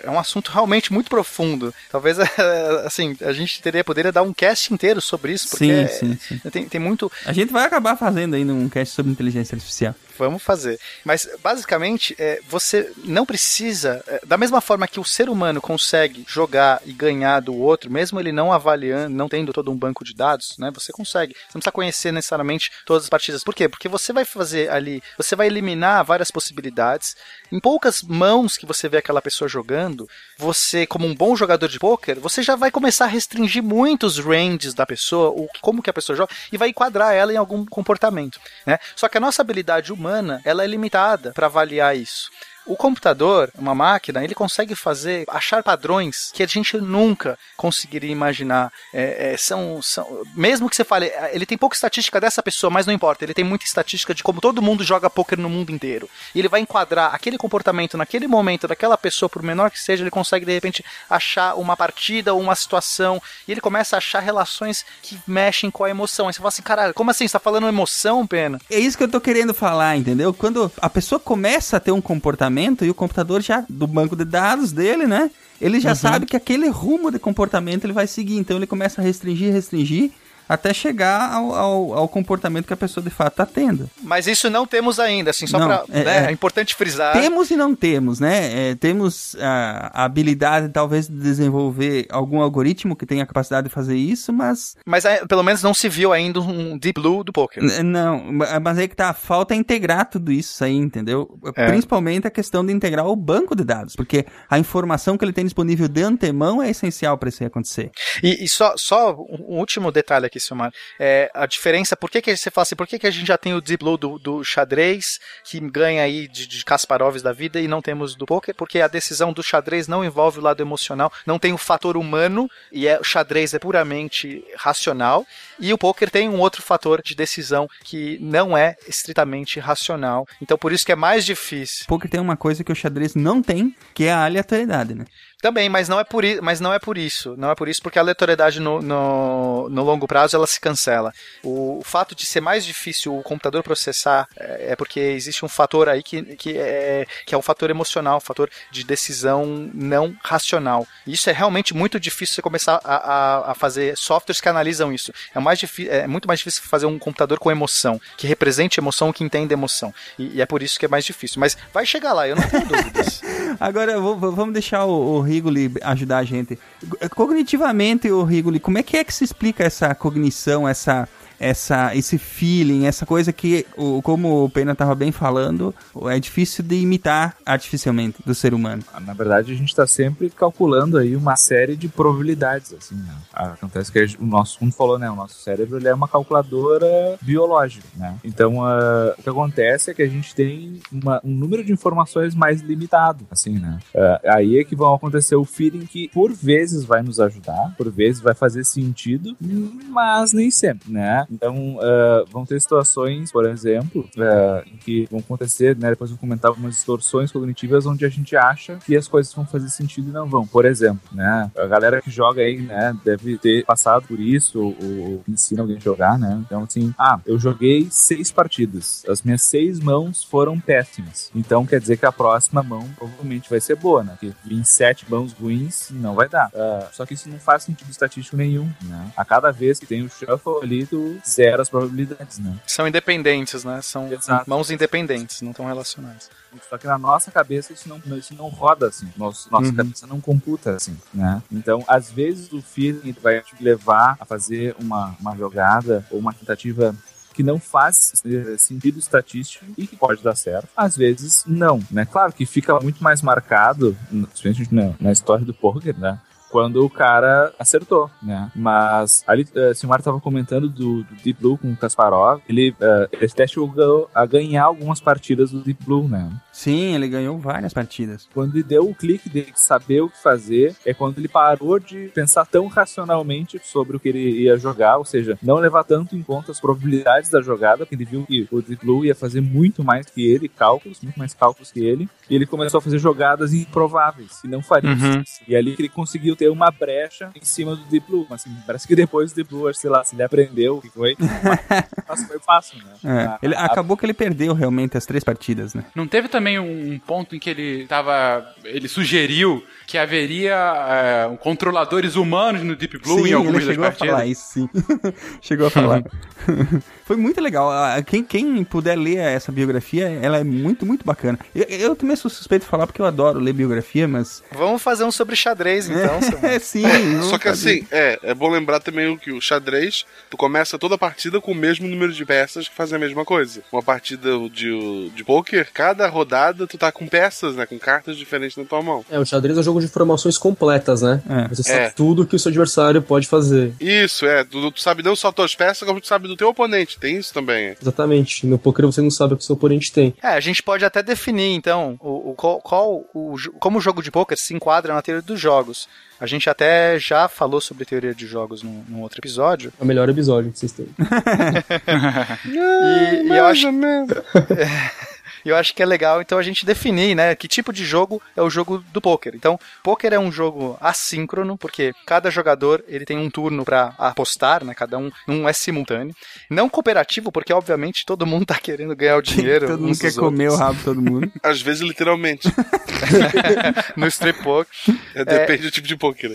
é um assunto realmente muito profundo. Talvez, [laughs] assim, a gente teria, poderia dar um cast inteiro sobre isso, porque Sim, sim, sim. Tem, tem muito... A gente vai acabar fazendo ainda um cast sobre inteligência artificial. Vamos fazer. Mas, basicamente, é, você não precisa. é, da mesma forma que o ser humano consegue jogar e ganhar do outro, mesmo ele não avaliando, não tendo todo um banco de dados, né? Você consegue. Você não precisa conhecer necessariamente todas as partidas. Por quê? Porque você vai fazer ali. Você vai eliminar várias possibilidades. Em poucas mãos que você vê aquela pessoa jogando, você, como um bom jogador de pôquer, você já vai começar a restringir muito os ranges da pessoa, o, como que a pessoa joga, e vai enquadrar ela em algum comportamento. Né? Só que a nossa habilidade humana ela é limitada para avaliar isso. O computador, uma máquina, ele consegue fazer, achar padrões que a gente nunca conseguiria imaginar. É, é, são, são, mesmo que você fale, "Ah, ele tem pouca estatística dessa pessoa, mas não importa, ele tem muita estatística de como todo mundo joga poker no mundo inteiro. E ele vai enquadrar aquele comportamento naquele momento daquela pessoa, por menor que seja, ele consegue de repente achar uma partida ou uma situação e ele começa a achar relações que mexem com a emoção. Aí você fala assim, caralho, como assim? Você tá falando emoção, pena? É isso que eu tô querendo falar, entendeu? Quando a pessoa começa a ter um comportamento e o computador já, do banco de dados dele, né? Ele já Uhum. sabe que aquele rumo de comportamento ele vai seguir. Então ele começa a restringir, restringir, até chegar ao, ao, ao comportamento que a pessoa de fato tá tendo. Mas isso não temos ainda, assim, só pra. é- né, é. é importante frisar. Temos e não temos, né? É, temos a, a habilidade, talvez, de desenvolver algum algoritmo que tenha a capacidade de fazer isso, mas Mas é, pelo menos não se viu ainda um Deep Blue do poker. N- Não, ma- mas aí que tá, falta integrar tudo isso aí, entendeu? É. Principalmente a questão de integrar o banco de dados, porque a informação que ele tem disponível de antemão é essencial para isso aí acontecer. E, e só, só um último detalhe aqui, Silmar. É, a diferença, por que, que você fala assim, por que, que a gente já tem o Deep do, do xadrez, que ganha aí de, de Kasparovs da vida, e não temos do poker? Porque a decisão do xadrez não envolve o lado emocional, não tem o fator humano, e é, o xadrez é puramente racional, e o poker tem um outro fator de decisão que não é estritamente racional. Então por isso que é mais difícil. Poker tem uma coisa que o xadrez não tem, que é a aleatoriedade, né? Também, mas não é por, mas não é por isso. Não é por isso, porque a aleatoriedade no, no, no longo prazo ela se cancela. O, fato de ser mais difícil o computador processar é, é porque existe um fator aí que, que, é, que é um fator emocional, um fator de decisão não racional. E isso é realmente muito difícil você começar a, a, a fazer softwares que analisam isso. É, mais é muito mais difícil fazer um computador com emoção, que represente emoção, que entenda emoção. E, e é por isso que é mais difícil. Mas vai chegar lá, eu não tenho [laughs] dúvidas. Agora v- v- vamos deixar o, o Rigoli ajudar a gente. Cognitivamente, o Rigoli, como é que é que se explica essa cognição, essa essa esse feeling, essa coisa que o, como o Pena estava bem falando, é difícil de imitar artificialmente do ser humano. Na verdade, a gente está sempre calculando aí uma série de probabilidades, assim, né? Acontece que o nosso, como falou, né, o nosso cérebro ele é uma calculadora biológica, né? Então, ah, o que acontece é que a gente tem uma- um número de informações mais limitado, assim, né? Ah, aí é que vão acontecer o feeling que, por vezes, vai nos ajudar, por vezes vai fazer sentido, mas nem sempre, né? Então, ah, vão ter situações, por exemplo, ah, em que vão acontecer, né? Depois eu vou comentar algumas distorções cognitivas onde a gente acha que as coisas vão fazer sentido e não vão. Por exemplo, né? A galera que joga aí, né, deve ter passado por isso ou, ou ensina alguém a jogar, né? Então, assim, ah, eu joguei seis partidas. As minhas seis mãos foram péssimas. Então, quer dizer que a próxima mão provavelmente vai ser boa, né? Porque vir sete mãos ruins não vai dar. Ah, só que isso não faz sentido estatístico nenhum, né? A cada vez que tem o shuffle ali, tu zera as probabilidades, né? São independentes, né? São Exato. mãos independentes, não estão relacionadas. Só que na nossa cabeça isso não, isso não roda assim. Nosso, nossa Uhum. cabeça não computa assim, né? Então, às vezes o feeling vai te levar a fazer uma, uma jogada ou uma tentativa que não faz sentido estatístico e que pode dar certo. Às vezes, não, né? Claro que fica muito mais marcado, principalmente na, na história do poker, né? Quando o cara acertou, né? Mas ali, eh, se o Mar tava comentando do, do Deep Blue com o Kasparov, ele, eh, ele até chegou a ganhar algumas partidas do Deep Blue, né? Sim, ele ganhou várias partidas. Quando ele deu o clique dele de saber o que fazer, é quando ele parou de pensar tão racionalmente sobre o que ele ia jogar, ou seja, não levar tanto em conta as probabilidades da jogada, porque ele viu que o Deep Blue ia fazer muito mais que ele, cálculos, muito mais cálculos que ele, e ele começou a fazer jogadas improváveis, que não faria. Uhum. E ali que ele conseguiu ter uma brecha em cima do Deep Blue. Mas assim, parece que depois do Deep Blue, sei lá, se ele aprendeu o que foi, [laughs] mas foi fácil, né? É, A- ele, a- acabou que ele perdeu realmente as três partidas, né? Não teve também um ponto em que ele tava. ele sugeriu que haveria é, controladores humanos no Deep Blue sim, em algumas ele das chegou a partidas? falar isso, sim. [laughs] chegou a falar. [laughs] Foi muito legal. Ah, Quem, quem puder ler essa biografia, ela é muito, muito bacana. Eu, eu também sou suspeito de falar porque eu adoro ler biografia, mas. Vamos fazer um sobre xadrez, então. [laughs] seu- É, sim. [laughs] Só que assim, é, é bom lembrar também o que o xadrez, tu começa toda a partida com o mesmo número de peças que fazem a mesma coisa. Uma partida de, de poker, cada rodada tu tá com peças, né? Com cartas diferentes na tua mão. É, o xadrez é um jogo de informações completas, né? É. Você sabe É. tudo que o seu adversário pode fazer. Isso, é. Tu, tu sabe não só tuas peças, como tu sabe do teu oponente. Tem isso também. Exatamente. No poker você não sabe o que o seu oponente tem. É, a gente pode até definir, então, o, o- qual, qual o, como o jogo de poker se enquadra na teoria dos jogos. A gente até já falou sobre teoria de jogos num, num outro episódio. É o melhor episódio que vocês têm. [laughs] E, e eu acho. [laughs] E eu acho que é legal, então, a gente definir, né, que tipo de jogo é o jogo do poker. Então, poker é um jogo assíncrono, porque cada jogador ele tem um turno pra apostar, né, cada um não é simultâneo. Não cooperativo, porque obviamente todo mundo tá querendo ganhar o [laughs] dinheiro. Todo mundo quer comer o rabo de todo mundo. [laughs] Às vezes, literalmente. [laughs] no strip poker. É, depende do tipo de poker.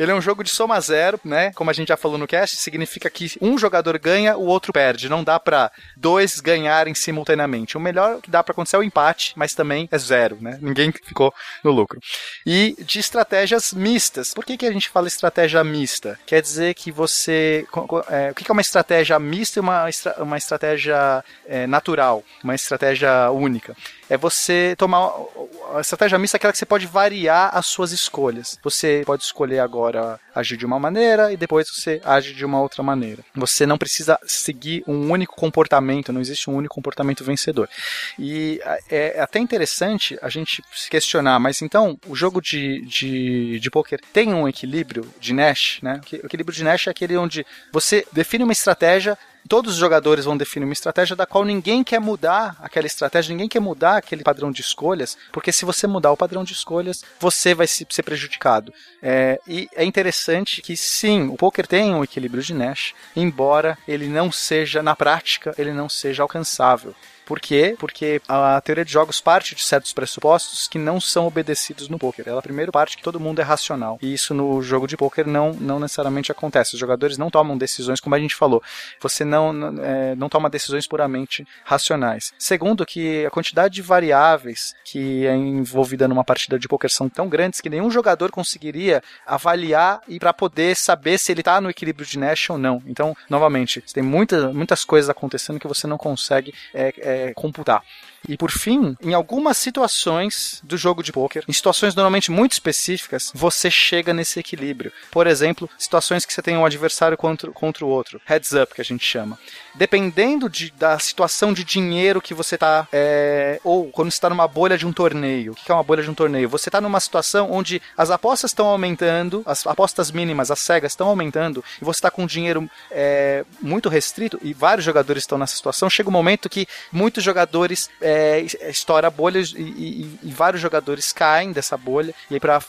Ele é um jogo de soma zero, né? Como a gente já falou no cast, significa que um jogador ganha, o outro perde. Não dá pra dois ganharem simultaneamente. O melhor que dá pra acontecer é o empate, mas também é zero, né? Ninguém ficou no lucro. E de estratégias mistas. Por que, que a gente fala estratégia mista? Quer dizer que você. é, o que, é uma estratégia mista e uma, uma estratégia é, natural? Uma estratégia única? É você tomar. A estratégia mista é aquela que você pode variar as suas escolhas. Você pode escolher agora agir de uma maneira e depois você age de uma outra maneira. Você não precisa seguir um único comportamento, não existe um único comportamento vencedor. E é é até interessante a gente se questionar, mas então o jogo de, de, de poker tem um equilíbrio de Nash, né? O equilíbrio de Nash é aquele onde você define uma estratégia todos os jogadores vão definir uma estratégia da qual ninguém quer mudar aquela estratégia, ninguém quer mudar aquele padrão de escolhas, porque se você mudar o padrão de escolhas, você vai se- ser prejudicado. É, e é interessante que sim, o poker tem um equilíbrio de Nash, embora ele não seja, na prática, ele não seja alcançável. Por quê? Porque a teoria de jogos parte de certos pressupostos que não são obedecidos no poker. Ela primeiro parte que todo mundo é racional. E isso no jogo de poker não, não necessariamente acontece. Os jogadores não tomam decisões, como a gente falou. Você não, não, é, não toma decisões puramente racionais. Segundo, que a quantidade de variáveis que é envolvida numa partida de poker são tão grandes que nenhum jogador conseguiria avaliar e para poder saber se ele está no equilíbrio de Nash ou não. Então, novamente, tem muita, muitas coisas acontecendo que você não consegue é, é, computar. E por fim, em algumas situações do jogo de poker, em situações normalmente muito específicas, você chega nesse equilíbrio. Por exemplo, situações que você tem um adversário contra, contra o outro, heads up que a gente chama. Dependendo de, da situação de dinheiro que você tá, é, ou quando está numa bolha de um torneio. O que é uma bolha de um torneio? Você está numa situação onde as apostas estão aumentando, as apostas mínimas, as cegas estão aumentando, e você está com dinheiro é, muito restrito, e vários jogadores estão nessa situação. Chega um momento que muitos jogadores é, estoura a bolha e, e- e vários jogadores caem dessa bolha, e aí para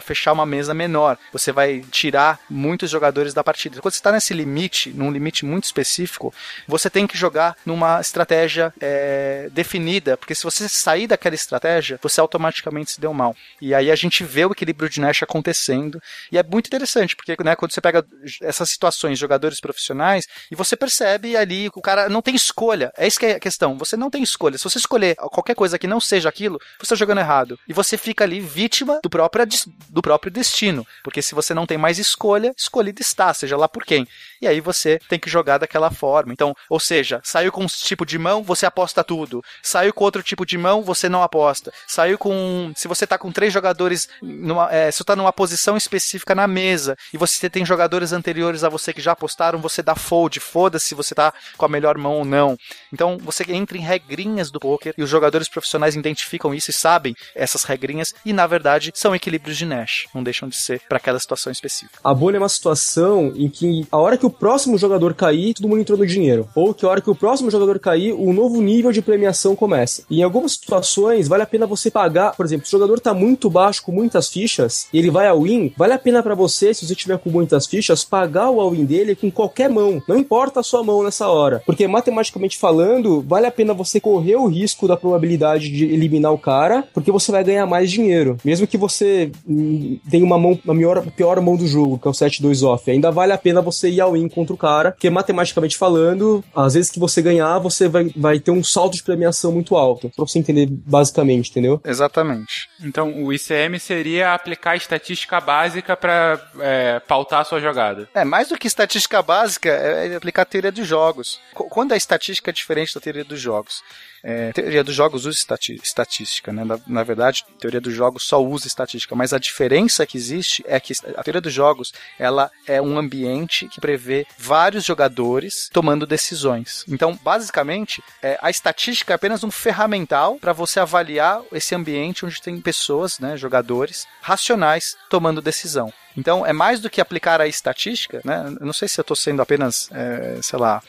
fechar uma mesa menor, você vai tirar muitos jogadores da partida. Quando você está nesse limite, num limite muito específico, você tem que jogar numa estratégia é, definida, porque se você sair daquela estratégia, você automaticamente se deu mal. E aí a gente vê o equilíbrio de Nash acontecendo, e é muito interessante, porque né, quando você pega essas situações, jogadores profissionais, e você percebe ali que o cara não tem escolha. É isso que é a questão. Você não tem escolha. Se você escolher qualquer coisa que não seja aquilo, você está jogando errado. E você fica ali vítima do próprio, do próprio destino. Porque se você não tem mais escolha, escolhido está, seja lá por quem. E aí você tem que jogar daquela forma. Então, ou seja, saiu com um tipo de mão, você aposta tudo. Saiu com outro tipo de mão, você não aposta. Saiu com. Se você tá com três jogadores, numa, é, se tá numa posição específica na mesa e você tem jogadores anteriores a você que já apostaram, você dá fold, foda-se se você tá com a melhor mão ou não. Então você entra em regrinhas do poker e os jogadores profissionais identificam isso e sabem essas regrinhas e na verdade são equilíbrios de Nash, não deixam de ser para aquela situação específica. A bolha é uma situação em que a hora que o próximo jogador cair, todo mundo entrou no dinheiro. Ou que a hora que o próximo jogador cair, um novo nível de premiação começa. E em algumas situações, vale a pena você pagar. Por exemplo, se o jogador tá muito baixo com muitas fichas e ele vai ao win, vale a pena para você, se você tiver com muitas fichas, pagar o all-in dele com qualquer mão. Não importa a sua mão nessa hora. Porque matematicamente falando, vale a pena você correr o risco da probabilidade de eliminar o cara, porque você vai ganhar mais dinheiro. Mesmo que você hum, tenha uma mão, a pior, pior mão do jogo, que é o 7-2 off, ainda vale a pena você ir ao win contra o cara, porque matematicamente falando, às vezes que você ganhar, você vai, vai ter um salto de premiação muito alto. Pra você entender basicamente, entendeu? Exatamente. Então, o ICM seria aplicar estatística básica para é, pautar a sua jogada. É, mais do que estatística básica, é aplicar a teoria dos jogos. Qu- Quando a estatística é diferente da teoria dos jogos? É, teoria dos jogos usa estatística, né? Na, na verdade, teoria dos jogos só usa estatística, mas a diferença que existe é que a teoria dos jogos, ela é um ambiente que prevê vários jogadores tomando decisões. Então, basicamente, é, a estatística é apenas um ferramental para você avaliar esse ambiente onde tem pessoas, né, jogadores racionais tomando decisão. Então, é mais do que aplicar a estatística, né? Não sei se eu estou sendo apenas, é, sei lá,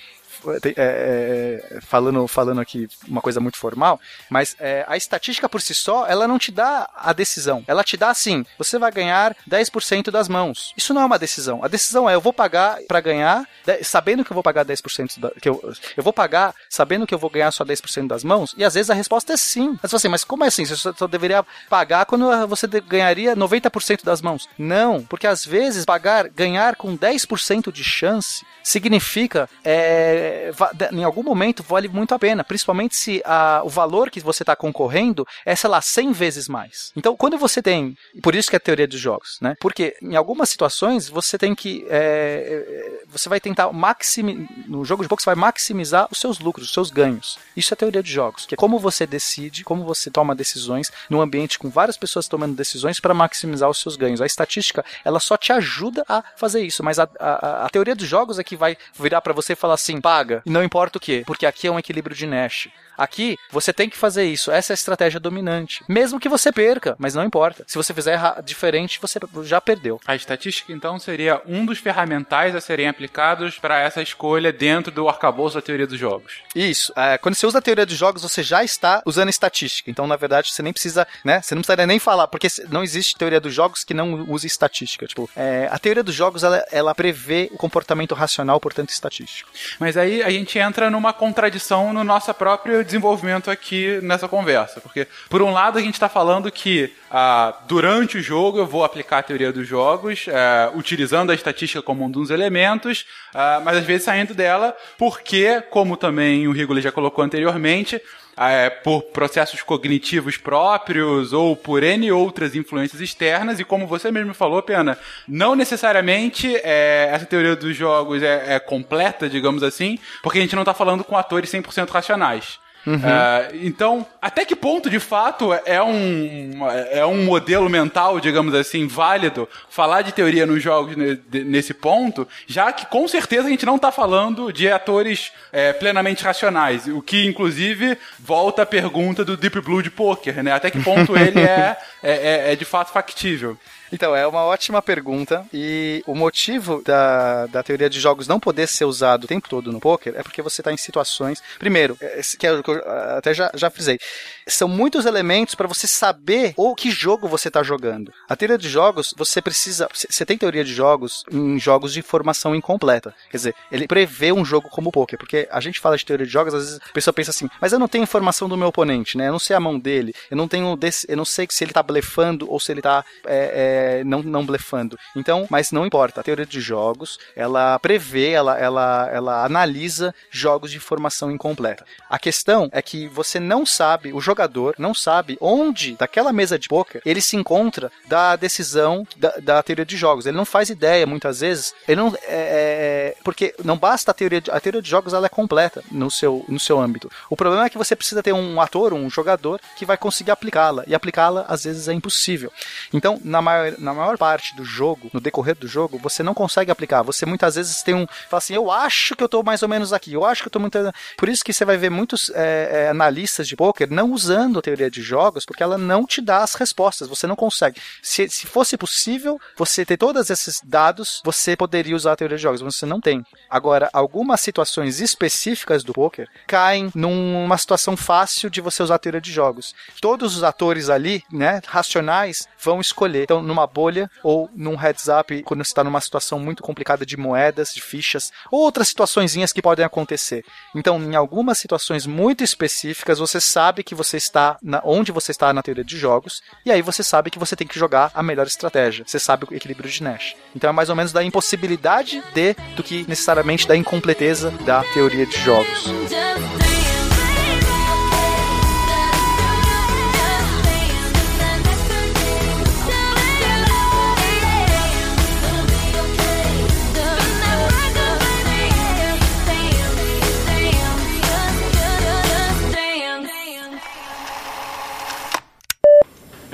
é, é, é, falando, falando aqui uma coisa muito formal, mas é, a estatística por si só, ela não te dá a decisão. Ela te dá assim: você vai ganhar 10% das mãos. Isso não é uma decisão. A decisão é: eu vou pagar para ganhar, sabendo que eu vou pagar 10%, da, que eu, eu vou pagar sabendo que eu vou ganhar só 10% das mãos, e às vezes a resposta é sim. Mas você, mas como é assim? Você só, deveria pagar quando você ganharia 90% das mãos. Não, porque às vezes pagar, ganhar com 10% de chance significa é, de- em algum momento vale muito a pena, principalmente se a- o valor que você está concorrendo é, sei lá, 100 vezes mais. Então, quando você tem, por isso que é a teoria dos jogos, né? Porque em algumas situações você tem que, é, é, você vai tentar maximizar, no jogo de poker você vai maximizar os seus lucros, os seus ganhos. Isso é a teoria de jogos, que é como você decide, como você toma decisões num ambiente com várias pessoas tomando decisões para maximizar os seus ganhos. A estatística, ela só te ajuda a fazer isso, mas a, a- a teoria dos jogos é que vai virar para você e falar assim, pá, paga. E não importa o quê, porque aqui é um equilíbrio de Nash. Aqui, você tem que fazer isso. Essa é a estratégia dominante. Mesmo que você perca, mas não importa. Se você fizer diferente, você já perdeu. A estatística, então, seria um dos ferramentais a serem aplicados para essa escolha dentro do arcabouço da teoria dos jogos. Isso. É, quando você usa a teoria dos jogos, você já está usando estatística. Então, na verdade, você nem precisa, né? Você não precisaria nem falar, porque não existe teoria dos jogos que não use estatística. Tipo, é, a teoria dos jogos, ela, ela prevê o comportamento racional, portanto, estatístico. Mas aí a gente entra numa contradição no nosso próprio desenvolvimento aqui nessa conversa. Porque, por um lado, a gente está falando que ah, durante o jogo eu vou aplicar a teoria dos jogos, ah, utilizando a estatística como um dos elementos, ah, mas às vezes saindo dela, porque, como também o Rigoli já colocou anteriormente, é, por processos cognitivos próprios ou por N outras influências externas, e como você mesmo falou, Pena, não necessariamente é, essa teoria dos jogos é, é completa, digamos assim, porque a gente não está falando com atores 100% racionais. Uhum. Ah, então, até que ponto de fato é um, é um modelo mental, digamos assim, válido falar de teoria nos jogos nesse ponto, já que com certeza a gente não está falando de atores é, plenamente racionais, o que inclusive volta à pergunta do Deep Blue de Poker, né? Até que ponto [laughs] ele é, é, é- é de fato factível. Então, é uma ótima pergunta. E o motivo da, da teoria de jogos não poder ser usado o tempo todo no poker é porque você está em situações. Primeiro, é, que é o que eu ah, até já, já frisei. São muitos elementos para você saber o que jogo você está jogando. A teoria de jogos, você precisa. Você tem teoria de jogos em jogos de informação incompleta. Quer dizer, ele prevê um jogo como o poker. Porque a gente fala de teoria de jogos, às vezes a pessoa pensa assim, mas eu não tenho informação do meu oponente, né? Eu não sei a mão dele, eu não tenho desse, eu não sei se ele tá blefando ou se ele tá é, é, não, não blefando. Então, mas não importa. A teoria de jogos, ela prevê, ela, ela, ela analisa jogos de informação incompleta. A questão é que você não sabe, o jogador não sabe onde, daquela mesa de poker, ele se encontra da decisão da, da teoria de jogos. Ele não faz ideia, muitas vezes. Ele não. É, é, porque não basta a teoria de, a teoria de jogos, ela é completa no seu, no seu âmbito. O problema é que você precisa ter um ator, um jogador, que vai conseguir aplicá-la. E aplicá-la, às vezes, é impossível. Então, na maior, na maior parte do jogo, no decorrer do jogo, você não consegue aplicar. Você muitas vezes tem um. Fala assim, eu acho que eu tô mais ou menos aqui, eu acho que eu tô muito. Por isso que você vai ver muitos é, é, analistas de poker não usando a teoria de jogos, porque ela não te dá as respostas. Você não consegue. Se, se fosse possível você ter todos esses dados, você poderia usar a teoria de jogos, mas você não tem. Agora, algumas situações específicas do poker caem numa situação fácil de você usar a teoria de jogos. Todos os atores ali, né, racionais, vão escolher. Então, numa bolha ou num heads up, quando você está numa situação muito complicada de moedas, de fichas, ou outras situaçõezinhas que podem acontecer. Então, em algumas situações muito específicas, você sabe que você está na, onde você está na teoria de jogos, e aí você sabe que você tem que jogar a melhor estratégia. Você sabe o equilíbrio de Nash. Então é mais ou menos da impossibilidade de do que necessariamente da incompleteza da teoria de jogos.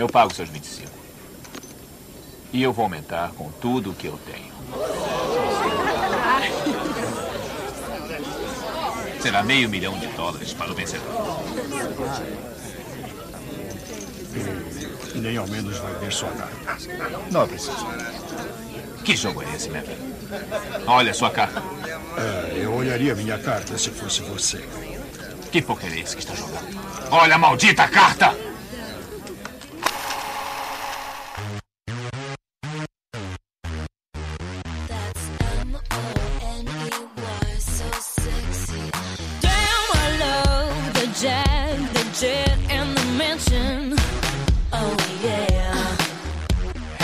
Eu pago seus 25. E eu vou aumentar com tudo o que eu tenho. Será meio milhão de dólares para o vencedor. Nem ao menos vai ver sua carta. Não é preciso. Que jogo é esse, Maverick? Olha sua carta. É, eu olharia minha carta se fosse você. Que poker é esse que está jogando? Olha a maldita carta!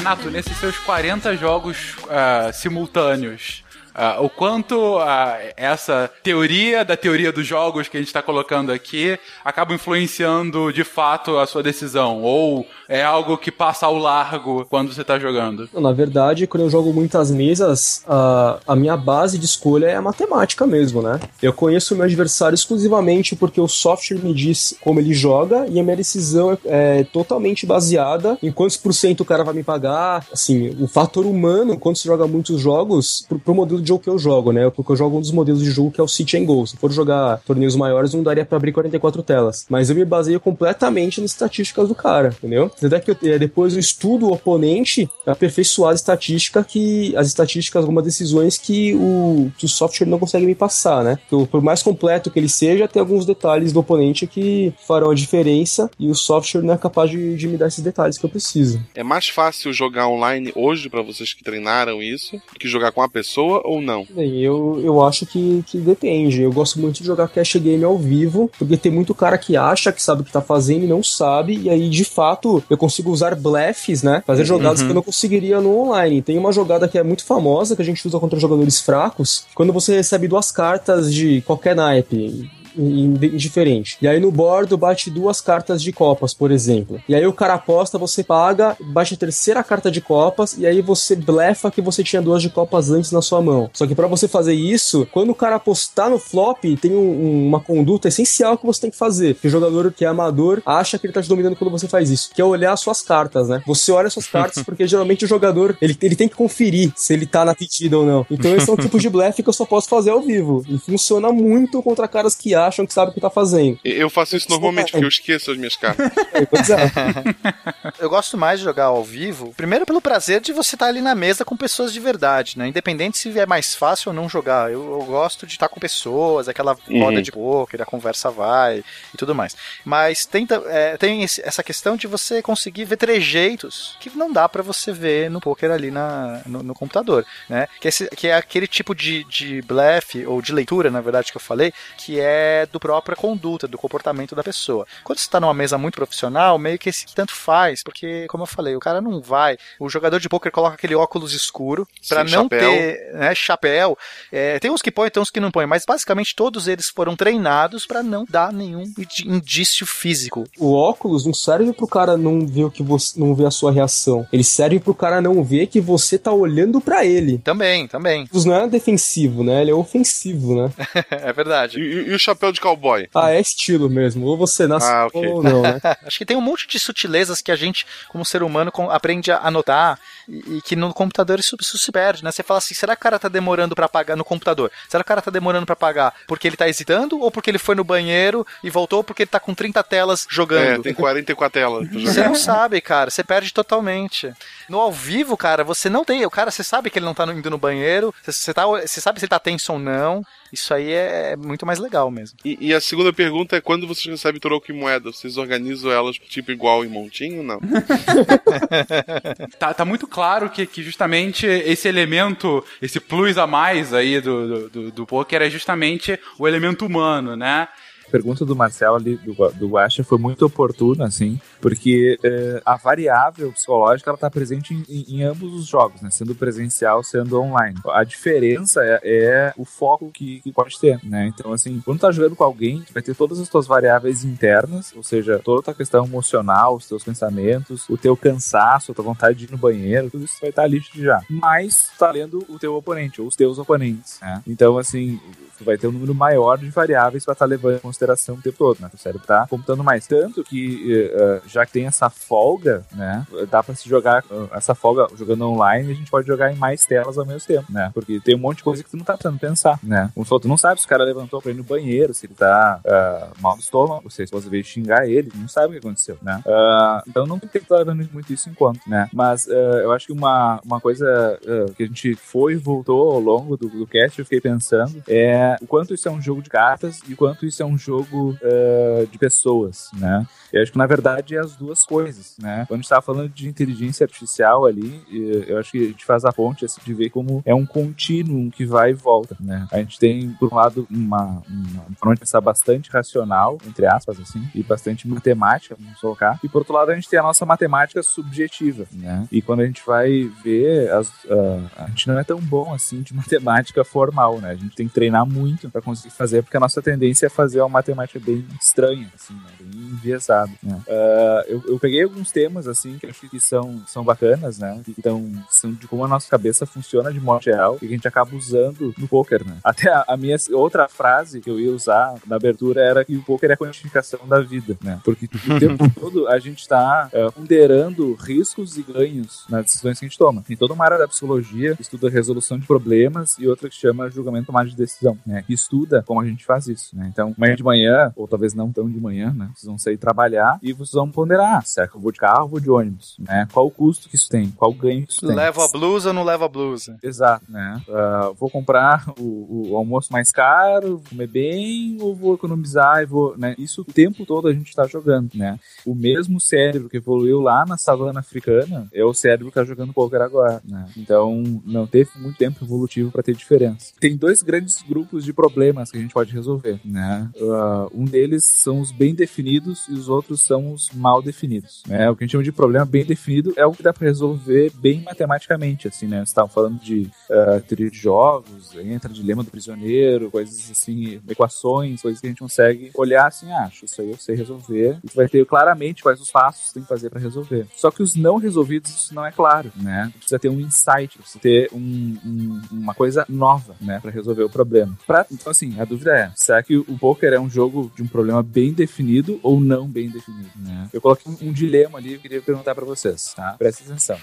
Renato, nesses seus 40 jogos ah, simultâneos, ah, o quanto ah, essa teoria da teoria dos jogos que a gente está colocando aqui acaba influenciando de fato a sua decisão? Ou é algo que passa ao largo quando você está jogando? Na verdade, quando eu jogo muitas mesas, a, a minha base de escolha é a matemática mesmo, né? Eu conheço o meu adversário exclusivamente porque o software me diz como ele joga e a minha decisão é, é totalmente baseada em quantos por cento o cara vai me pagar. Assim, o fator humano, quando se joga muitos jogos, pro, pro modelo de jogo que eu jogo, né? Porque eu jogo um dos modelos de jogo que é o City and Go. Se for jogar torneios maiores, não daria pra abrir 44 telas. Mas eu me baseio completamente nas estatísticas do cara, entendeu? Tanto é que eu, é, depois eu estudo o oponente aperfeiçoar a estatística que. as estatísticas, algumas decisões que o, que o software não consegue me passar, né? Então, por mais completo que ele seja, tem alguns detalhes do oponente que farão a diferença e o software não é capaz de, de me dar esses detalhes que eu preciso. É mais fácil jogar online hoje pra vocês que treinaram isso do que jogar com a pessoa ou não? Bem, eu, eu acho que, que depende. Eu gosto muito de jogar cash game ao vivo, porque tem muito cara que acha que sabe o que tá fazendo e não sabe, e aí de fato eu consigo usar blefs, né? Fazer jogadas Uhum. que eu não conseguiria no online. Tem uma jogada que é muito famosa que a gente usa contra jogadores fracos, quando você recebe duas cartas de qualquer naipe. Indi- Indiferente. E aí no bordo bate duas cartas de copas, por exemplo. E aí o cara aposta, você paga, bate a terceira carta de copas, e aí você blefa que você tinha duas de copas antes na sua mão. Só que pra você fazer isso, quando o cara apostar no flop, tem um- uma conduta essencial que você tem que fazer. Que o jogador que é amador acha que ele tá te dominando quando você faz isso. Que é olhar as suas cartas, né? Você olha as suas cartas [laughs] porque geralmente o jogador ele, ele tem que conferir se ele tá na pedida ou não. Então esse é um tipo de blefe que eu só posso fazer ao vivo. E funciona muito contra caras que acham que sabem o que tá fazendo. Eu faço isso normalmente porque eu esqueço as minhas cartas. [laughs] [laughs] Eu gosto mais de jogar ao vivo, primeiro pelo prazer de você estar ali na mesa com pessoas de verdade, né? Independente se é mais fácil ou não jogar. Eu, eu gosto de estar com pessoas, aquela Uhum. roda de poker, a conversa vai e tudo mais. Mas tenta, é, tem esse- essa questão de você conseguir ver trejeitos que não dá pra você ver no poker ali na, no, no computador, né? Que, esse- que é aquele tipo de, de blefe, ou de leitura, na verdade, que eu falei, que é do própria conduta, do comportamento da pessoa. Quando você tá numa mesa muito profissional, meio que esse tanto faz, porque, como eu falei, o cara não vai. O jogador de poker coloca aquele óculos escuro pra Sem não chapéu. ter né, chapéu. É, tem uns que põem, tem uns que não põem, mas basicamente todos eles foram treinados pra não dar nenhum indício físico. O óculos não serve pro cara não ver o que você não ver a sua reação. Ele serve pro cara não ver que você tá olhando pra ele. Também, também. O óculos não é defensivo, né? Ele é ofensivo, né? [laughs] é verdade. E, e o chapéu de cowboy? Ah, é estilo mesmo. Ou você nasce Ah, ok. ou não, né? [laughs] Acho que tem um monte de sutilezas que a gente, como ser humano, aprende a anotar e, e que no computador isso, isso se perde, né? Você fala assim, será que o cara tá demorando pra pagar no computador? Será que o cara tá demorando pra pagar porque ele tá hesitando ou porque ele foi no banheiro e voltou porque ele tá com 30 telas É, jogando? tem 44 telas Você não sabe, cara. Você perde totalmente. No ao vivo, cara, você não tem. O cara, você sabe que ele não tá indo no banheiro. Você, você, tá, você sabe se ele tá tenso ou não. Isso aí é muito mais legal mesmo. E, e a segunda pergunta é quando vocês recebem troco em moeda, vocês organizam elas tipo igual em montinho ou não? [laughs] Tá, tá muito claro que, que justamente esse elemento, esse plus a mais aí do, do, do, do poker é justamente o elemento humano, né? Pergunta do Marcelo ali, do, do Guaxa, foi muito oportuna, assim, porque eh, a variável psicológica ela está presente em, em- ambos os jogos, né? Sendo presencial, sendo online. A diferença é, é o foco que, que pode ter, né? Então, assim, quando tá jogando com alguém, tu vai ter todas as tuas variáveis internas, ou seja, toda a tua questão emocional, os teus pensamentos, o teu cansaço, a tua vontade de ir no banheiro, tudo isso vai estar ali já. Mas tá lendo o teu oponente, ou os teus oponentes, né? Então, assim, tu vai ter um número maior de variáveis para estar levando em consideração o tempo todo, né? O cérebro tá computando mais. Tanto que, eh, já que tem essa folga, né? Dá para se jogar eh, essa folga jogando online, a gente pode jogar em mais telas ao mesmo tempo, né? Porque tem um monte de coisa que tu não tá precisando pensar, né? Como falou, tu não sabe se o cara levantou pra ir no banheiro, se ele tá ah, mal do estômago, se a esposa veio xingar ele, não sabe o que aconteceu, né? Ah, então não tem que estar levando muito isso conta, né? Mas eu acho que uma, uma coisa que a gente foi e voltou ao longo do, do cast, eu fiquei pensando, é o quanto isso é um jogo de cartas e o quanto isso é um jogo ah, de pessoas, né? Eu acho que na verdade é as duas coisas, né? Quando a gente tava falando de inteligência artificial ali, eu acho que a gente faz a ponte assim, de ver como é um contínuo que vai e volta, né? A gente tem, por um lado, uma, uma forma de pensar bastante racional, entre aspas, assim, e bastante matemática, vamos colocar. E por outro lado, a gente tem a nossa matemática subjetiva, né? E quando a gente vai ver, as, ah, a gente não é tão bom assim de [laughs] matemática formal, né? A gente tem que treinar muito para conseguir fazer, porque a nossa tendência é fazer uma matemática bem estranha, assim, né? Bem enviesado. Né? Ah, eu, eu peguei alguns temas assim que acho que são, são bacanas, né? Que tão, são de como a nossa cabeça funciona de modo geral e que a gente acaba usando no poker, né? [laughs] Até a, a minha outra frase que eu ia usar na abertura era que o poker é a quantificação da vida, né? Porque o [laughs] tempo todo a gente está ponderando riscos e ganhos nas decisões que a gente toma. Tem toda uma área da psicologia que estuda resolução de problemas e outra que chama julgamento tomada de decisão, né? Que estuda como a gente faz isso, né? Então, amanhã de manhã, ou talvez não tão de manhã, né? Vocês vão sair trabalhar e vocês vão ponderar, será que eu vou de carro ou vou de ônibus, né? Qual o custo que isso tem? Qual o ganho que isso tem? Leva a blusa ou não leva a blusa? Exato, né? Ah, vou comprar o, o almoço mais caro, vou comer bem ou vou economizar e vou, né? Isso o tempo todo a gente está jogando, né? O mesmo cérebro que evoluiu lá na savana africana é o cérebro que está jogando poker agora, né? Então não teve muito tempo evolutivo para ter diferença. Tem dois grandes grupos de problemas que a gente pode resolver, né? Ah, um deles são os bem definidos e os outros são os mal definidos, né? O que a gente chama de problema bem definido é o que dá para resolver bem matematicamente, assim, né? Estava falando de uh, teoria de jogos, entra dilema do prisioneiro, coisas assim, equações, coisas que a gente consegue olhar assim, ah, acho isso aí eu sei resolver. E tu vai ter claramente quais os passos que tem que fazer para resolver. Só que os não resolvidos isso não é claro, né? Precisa ter um insight, precisa ter um, um, uma coisa nova, né, para resolver o problema. Pra, então assim, a dúvida é, será que o poker é um jogo de um problema bem definido ou não bem definido, né? Eu coloquei um, um dilema ali, eu queria perguntar para vocês, tá? Presta atenção.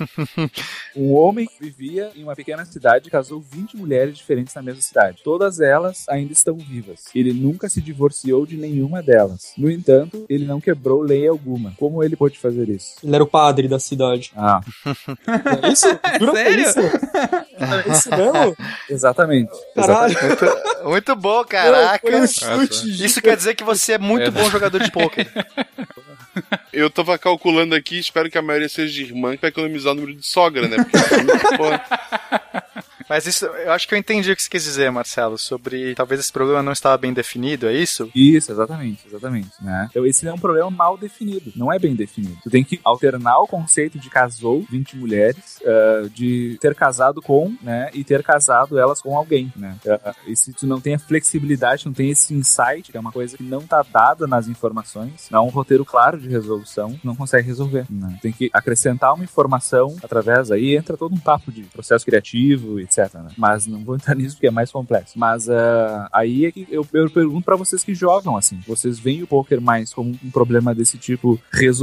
[laughs] um homem vivia em uma pequena cidade e casou 20 mulheres diferentes na mesma cidade. Todas elas ainda estão vivas. Ele nunca se divorciou de nenhuma delas. No entanto, ele não quebrou lei alguma. Como ele pôde fazer isso? Ele era o padre da cidade. Ah. [laughs] É isso? É Sério? isso? [laughs] É isso mesmo? Exatamente. Caralho. Muito, muito bom, caraca. Foi um chute. Isso quer dizer que você é muito É. bom jogador de poker. [laughs] Eu tava calculando aqui, espero que a maioria seja irmã, que vai economizar o número de sogra, né? Porque, porra, Mas isso, eu acho que eu entendi o que você quis dizer, Marcelo, sobre talvez esse problema não estava bem definido, é isso? Isso, exatamente, exatamente, né? Então esse é um problema mal definido, não é bem definido. Tu tem que alternar o conceito de casou 20 mulheres, ah, de ter casado com, né, e ter casado elas com alguém, né? Ah, e se tu não tem a flexibilidade, não tem esse insight, que é uma coisa que não tá dada nas informações, não há um roteiro claro de resolução, não consegue resolver, né? Tem que acrescentar uma informação através, aí entra todo um papo de processo criativo, etc, né? Mas não vou entrar [laughs] nisso porque é mais complexo. Mas ah, aí é que eu, eu pergunto pra vocês que jogam, assim, vocês veem o poker mais como um problema desse tipo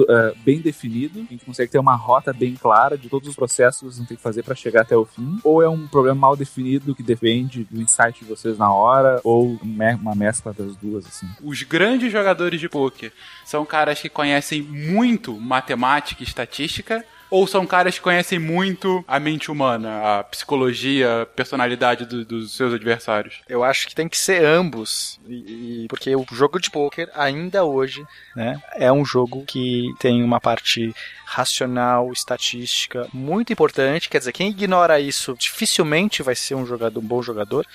ah, bem definido, em que consegue ter uma rota bem clara de todos os processos que vocês ter que fazer pra chegar até o fim, ou é um problema mal definido que depende do insight de vocês na hora, ou uma mescla das duas, assim. Os grandes jogadores de poker são caras que conhecem muito matemática e estatística ou são caras que conhecem muito a mente humana, a psicologia, a personalidade do- dos seus adversários? Eu acho que tem que ser ambos, e, e- porque o jogo de poker ainda hoje, né, é um jogo que tem uma parte racional, estatística muito importante. Quer dizer, quem ignora isso dificilmente vai ser um jogador, um bom jogador.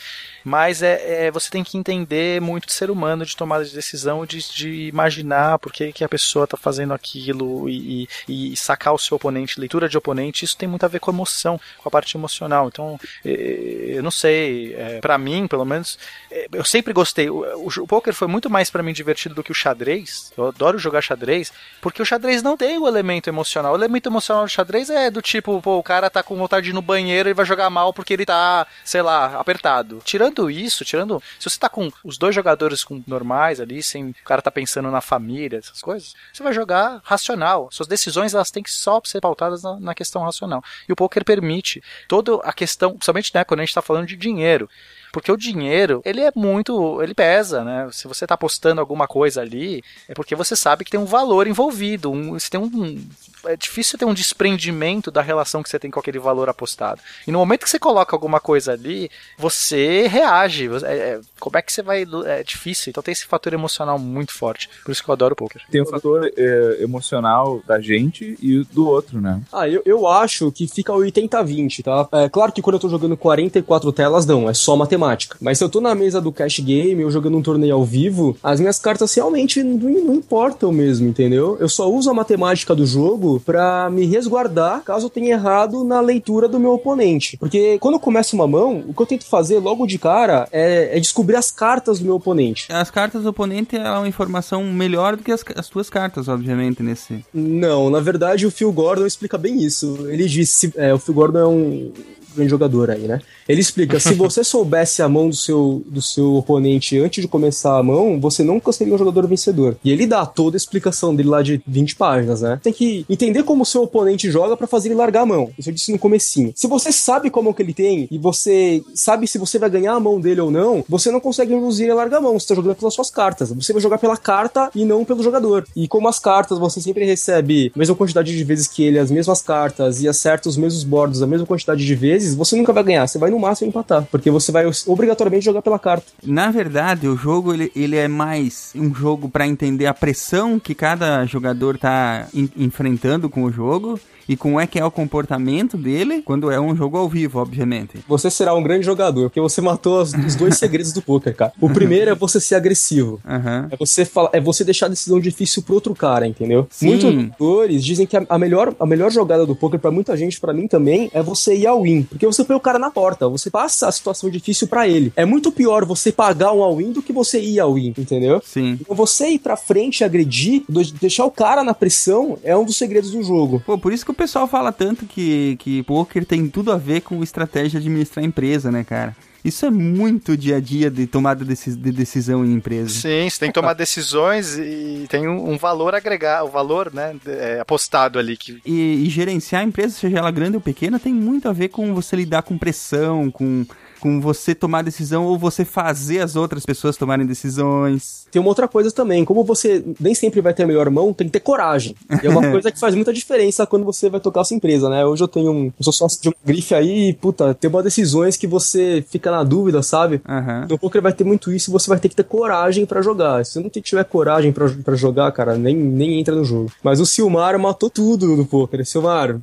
Mas é, é- você tem que entender muito de ser humano, de tomada de decisão, de, de imaginar por que, que a pessoa está fazendo aquilo e, e- e sacar o seu oponente, leitura de oponente. Isso tem muito a ver com emoção, com a parte emocional. Então, eu não sei, é, para mim, pelo menos, eh, eu sempre gostei. O, o, o poker foi muito mais para mim divertido do que o xadrez. Eu adoro jogar xadrez, porque o xadrez não tem o elemento emocional. O elemento emocional do xadrez é do tipo, pô, o cara tá com vontade de ir no banheiro e vai jogar mal porque ele tá, sei lá, apertado. Tirando isso, tirando. Se você tá com os dois jogadores com normais ali, sem o cara tá pensando na família, essas coisas, você vai jogar racional. Suas decisões elas têm que só ser pautadas na, na questão racional. E o poker permite toda a questão, principalmente né, quando a gente tá falando de dinheiro. Porque o dinheiro, ele é muito. Ele pesa, né? Se você tá apostando alguma coisa ali, é porque você sabe que tem um valor envolvido. Um, você tem um. É difícil ter um desprendimento da relação que você tem com aquele valor apostado. E no momento que você coloca alguma coisa ali, você reage. É- é- como é que você vai. É difícil. Então tem esse fator emocional muito forte. Por isso que eu adoro o poker. Tem o fator eh, emocional da gente e do outro, né? Ah, eu, eu acho que fica 80-20, tá? É claro que quando eu tô jogando 44 telas, não, é só matemática. Mas se eu tô na mesa do cash game ou jogando um torneio ao vivo, as minhas cartas realmente não, não importam mesmo, entendeu? Eu só uso a matemática do jogo pra me resguardar caso eu tenha errado na leitura do meu oponente. Porque quando eu começo uma mão, o que eu tento fazer logo de cara é, é descobrir as cartas do meu oponente. As cartas do oponente é uma informação melhor do que as, as tuas cartas, obviamente, nesse. Não, na verdade o Phil Gordon explica bem isso. Ele disse, é, o Phil Gordon é um grande jogador aí, né? Ele explica, se [laughs] você soubesse a mão do seu, do seu oponente antes de começar a mão, você nunca seria um jogador vencedor. E ele dá toda a explicação dele lá de 20 páginas, né? Tem que entender como o seu oponente joga pra fazer ele largar a mão. Isso eu disse no comecinho. Se você sabe como que ele tem e você sabe se você vai ganhar a mão dele ou não, você não consegue induzir ele a largar a mão. Você tá jogando pelas suas cartas. Você vai jogar pela carta e não pelo jogador. E como as cartas você sempre recebe a mesma quantidade de vezes que ele, as mesmas cartas e acerta os mesmos bordos a mesma quantidade de vezes, você nunca vai ganhar. Você vai no máximo empatar. Porque você vai obrigatoriamente jogar pela carta. Na verdade, o jogo ele, ele é mais um jogo pra entender a pressão que cada jogador tá en- enfrentando com o jogo e como é que é o comportamento dele quando é um jogo ao vivo, obviamente. Você será um grande jogador, porque você matou as- os dois segredos do poker, cara. O primeiro é você ser agressivo. Aham. É você, fala, é você deixar a decisão difícil pro outro cara, entendeu? Sim. Muitos jogadores dizem que a, a melhor, a melhor jogada do poker pra muita gente, pra mim também, é você ir all in. Porque você põe o cara na porta, você passa a situação difícil pra ele. É muito pior você pagar um all in do que você ir all in, entendeu? Sim. Então você ir pra frente e agredir, deixar o cara na pressão, é um dos segredos do jogo. Pô, por isso que o pessoal fala tanto que, que poker tem tudo a ver com estratégia de administrar empresa, né, cara? Isso é muito dia a dia de tomada de decisão em empresa. Sim, você tem que tomar decisões e tem um, um valor agregado, o valor, né, é, apostado ali que E, e gerenciar a empresa, seja ela grande ou pequena, tem muito a ver com você lidar com pressão, com, com você tomar decisão ou você fazer as outras pessoas tomarem decisões. Tem uma outra coisa também, como você nem sempre vai ter a melhor mão, tem que ter coragem. E é uma [laughs] coisa que faz muita diferença quando você vai tocar a sua empresa, né? Hoje eu tenho um. Eu sou sócio de uma grife aí e, puta, tem umas decisões que você fica na dúvida, sabe? Aham. No poker vai ter muito isso e você vai ter que ter coragem pra jogar. Se você não tiver coragem pra, pra jogar, cara, nem, nem entra no jogo. Mas o Silmar matou tudo no poker. Silmar,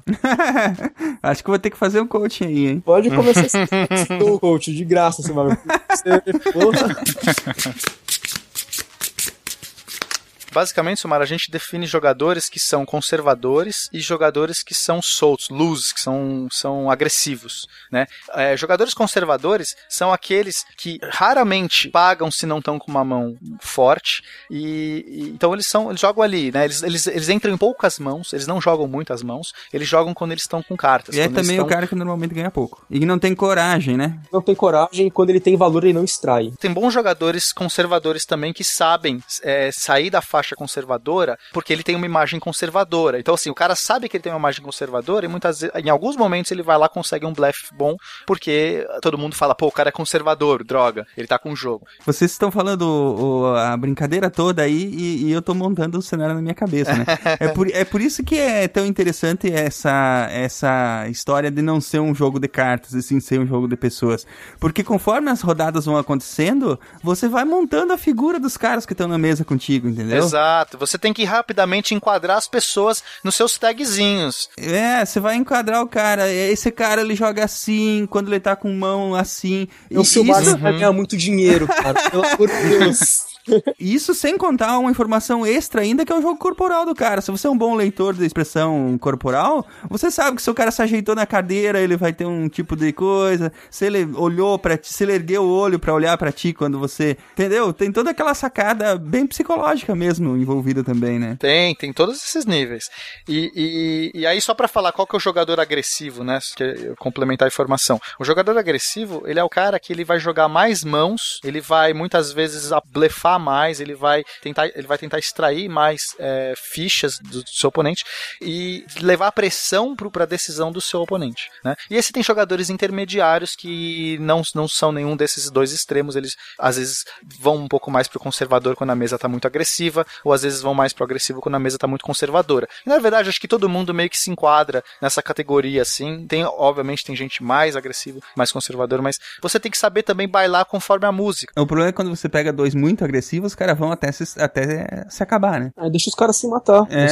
[laughs] Acho que vou ter que fazer um coaching aí, hein? pode começar esse, [laughs] esse coach de graça, Silmar. Você, [laughs] porra. Basicamente, Sumar, a gente define jogadores que são conservadores e jogadores que são soltos, loose, que são, são agressivos, né? É, jogadores conservadores são aqueles que raramente pagam se não estão com uma mão forte e, e- então eles são, eles jogam ali, né? Eles, eles, eles entram em poucas mãos, eles não jogam muitas mãos, eles jogam quando eles estão com cartas. E é também o cara que normalmente ganha pouco. E que não tem coragem, né? Não tem coragem e quando ele tem valor ele não extrai. Tem bons jogadores conservadores também que sabem é, sair da faixa conservadora porque ele tem uma imagem conservadora. Então, assim, o cara sabe que ele tem uma imagem conservadora e muitas vezes, em alguns momentos ele vai lá e consegue um blefe bom porque todo mundo fala, pô, o cara é conservador, droga, ele tá com o jogo. Vocês estão falando o- a brincadeira toda aí e, e eu tô montando o cenário na minha cabeça, né? [laughs] é, por, é por isso que é tão interessante essa, essa história de não ser um jogo de cartas, e sim ser um jogo de pessoas. Porque conforme as rodadas vão acontecendo, você vai montando a figura dos caras que estão na mesa contigo, entendeu? Exato. Você tem que rapidamente enquadrar as pessoas nos seus tagzinhos. É, você vai enquadrar o cara. Esse cara ele joga assim, quando ele tá com mão assim. O Silmar Isso- vai ganhar muito dinheiro, cara. [laughs] Pelo amor de Deus. [laughs] Isso sem contar uma informação extra ainda que é o jogo corporal do cara. Se você é um bom leitor da expressão corporal, você sabe que se o cara se ajeitou na cadeira, ele vai ter um tipo de coisa. Se ele olhou para ti, se ele ergueu o olho pra olhar pra ti quando você, entendeu? Tem toda aquela sacada bem psicológica mesmo envolvida também, né? Tem, tem todos esses níveis. E, e, e aí, só pra falar qual que é o jogador agressivo, né? Que complementar a informação. O jogador agressivo, ele é o cara que ele vai jogar mais mãos, ele vai muitas vezes a- mais, ele vai tentar, ele vai tentar extrair mais é, fichas do, do seu oponente e levar a pressão pro, pra decisão do seu oponente. Né? E esse tem jogadores intermediários que não, não são nenhum desses dois extremos, eles às vezes vão um pouco mais pro conservador quando a mesa tá muito agressiva, ou às vezes vão mais pro agressivo quando a mesa tá muito conservadora. E, na verdade, acho que todo mundo meio que se enquadra nessa categoria assim. Tem, obviamente, tem gente mais agressiva, mais conservadora, mas você tem que saber também bailar conforme a música. O problema é quando você pega dois muito agressivos agressiva, os caras vão até se, até se acabar, né? Aí deixa os caras se matar. É.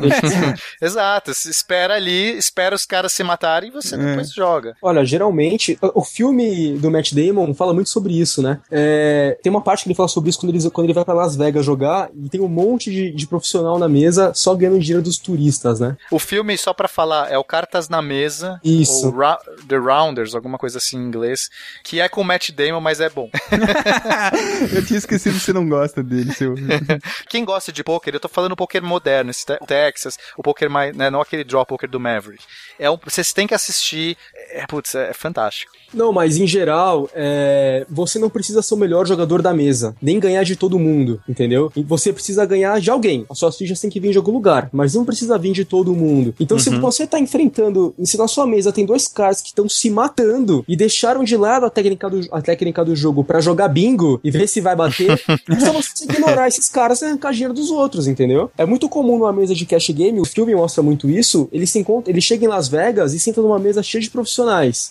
[laughs] Exato, se espera ali, espera os caras se matarem e você É. depois joga. Olha, geralmente, o o filme do Matt Damon fala muito sobre isso, né? É, tem uma parte que ele fala sobre isso quando ele, quando ele vai pra Las Vegas jogar e tem um monte de, de profissional na mesa só ganhando dinheiro dos turistas, né? O filme, só pra falar, é o Cartas na Mesa. Isso. Ou Ra- The Rounders, alguma coisa assim em inglês. Que é com o Matt Damon, mas é bom. [laughs] Eu tinha esquecido que você não gosta dele, seu. [laughs] Quem gosta de poker, eu tô falando poker moderno, esse te- Texas, o poker mais, né, não aquele draw poker do Maverick. É um, vocês têm que assistir, é, putz, é, fantástico. Não, mas em geral, é, você não precisa ser o melhor jogador da mesa, nem ganhar de todo mundo, entendeu? Você precisa ganhar de alguém. As suas fichas têm que vir de algum lugar, mas não precisa vir de todo mundo. Então, se Uhum. você tá enfrentando, se na sua mesa tem dois caras que estão se matando e deixaram de lado a técnica do, a técnica do jogo pra jogar bingo e ver se vai bater, [laughs] só você ignorar esses caras e arrancar dinheiro dos outros, entendeu? É muito comum numa mesa de cash game, o filme mostra muito isso, ele se encontra, ele chega em Las Vegas e senta numa mesa cheia de profissionais.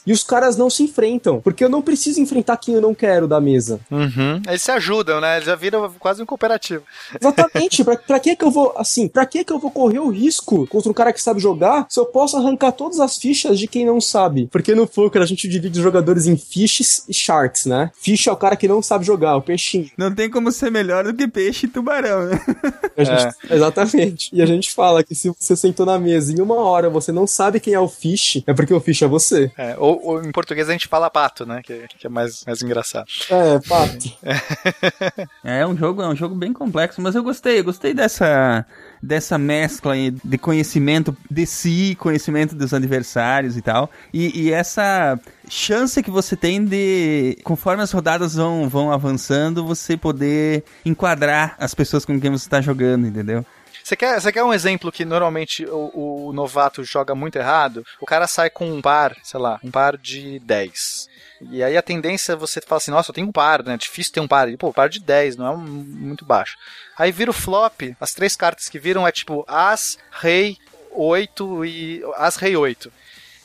E os caras não se enfrentam, porque eu não preciso enfrentar quem eu não quero da mesa. Uhum. Eles se ajudam, né? Eles já viram quase um cooperativo. Exatamente, [laughs] pra, pra que que eu vou, assim, pra que que eu vou correr o risco contra um cara que sabe jogar se eu posso arrancar todas as fichas de quem não sabe? Porque no poker a gente divide os jogadores em fishes e sharks, né? Fish é o cara que não sabe jogar, o peixinho. Não tem como ser melhor do que peixe e tubarão, né? [laughs] A gente- Exatamente. E a gente fala que se você sentou na mesa e em uma hora você não sabe quem é o fish, é porque o fish é você. É, ou, ou em português a gente fala pato, né? Que, que é mais, mais engraçado. É, pato. [laughs] É um jogo, é um jogo bem complexo, mas eu gostei, eu gostei dessa dessa mescla aí de conhecimento de si, conhecimento dos adversários e tal, e, e essa chance que você tem de, conforme as rodadas vão, vão avançando, você poder enquadrar as pessoas com quem você está jogando, entendeu? Você quer, você quer um exemplo que normalmente o, o novato joga muito errado? O cara sai com um par, sei lá, um par de 10. E aí a tendência é você falar assim, nossa, eu tenho um par, né? Difícil ter um par. E, pô, par de 10, não é muito baixo. Aí vira o flop, as três cartas que viram é tipo As, Rei, 8 e. As, Rei 8.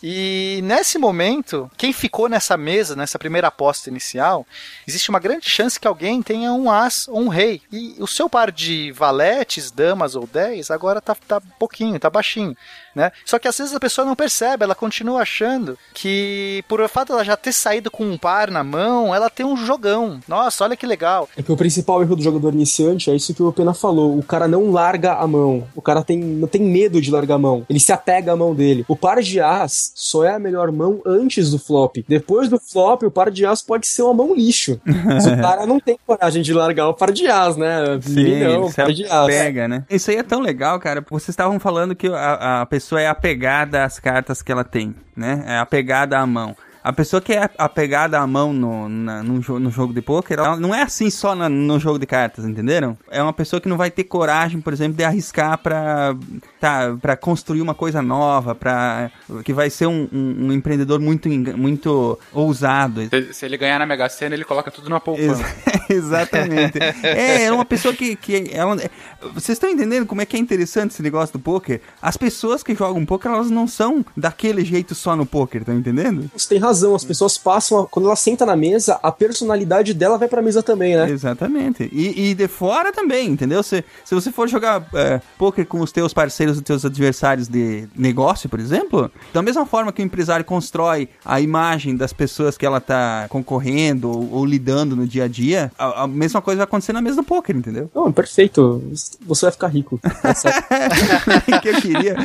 E nesse momento, quem ficou nessa mesa, nessa primeira aposta inicial, existe uma grande chance que alguém tenha um as ou um rei. E o seu par de valetes, damas ou 10 agora tá, tá pouquinho, tá baixinho. Né? Só que às vezes a pessoa não percebe, ela continua achando que por o fato dela já ter saído com um par na mão, ela tem um jogão. Nossa, olha que legal. É que o principal erro do jogador iniciante é isso que o Pena falou. O cara não larga a mão. O cara tem, não tem medo de largar a mão. Ele se apega à mão dele. O par de as só é a melhor mão antes do flop. Depois do flop, o par de as pode ser uma mão lixo. Mas o cara não tem coragem de largar o par de as, né? Ele não, ele o se par de as. apega, né? Isso aí é tão legal, cara. Vocês estavam falando que a, a pessoa é apegada às cartas que ela tem, né? É apegada à mão. A pessoa que é apegada à mão no, na- no, jo- no jogo de pôquer, ela não é assim só na- no jogo de cartas, entenderam? É uma pessoa que não vai ter coragem, por exemplo, de arriscar pra, tá, pra construir uma coisa nova, pra, que vai ser um, um- um empreendedor muito, muito ousado. Se, se ele ganhar na Mega Sena, ele coloca tudo na poupança. [laughs] Exatamente. É, é uma pessoa que. que ela, é- vocês estão entendendo como é que é interessante esse negócio do poker? As pessoas que jogam poker, elas não são daquele jeito só no poker, estão entendendo? Você tem razão, as pessoas passam, a- quando ela senta na mesa, a personalidade dela vai pra mesa também, né? Exatamente. E, e de fora também, entendeu? Se, se você for jogar é, poker com os teus parceiros, os teus adversários de negócio, por exemplo, da mesma forma que o empresário constrói a imagem das pessoas que ela tá concorrendo ou, ou lidando no dia a dia, a, a mesma coisa vai acontecer na mesa do poker, entendeu? Não, perfeito. Você vai ficar rico. Tá [laughs] que eu queria.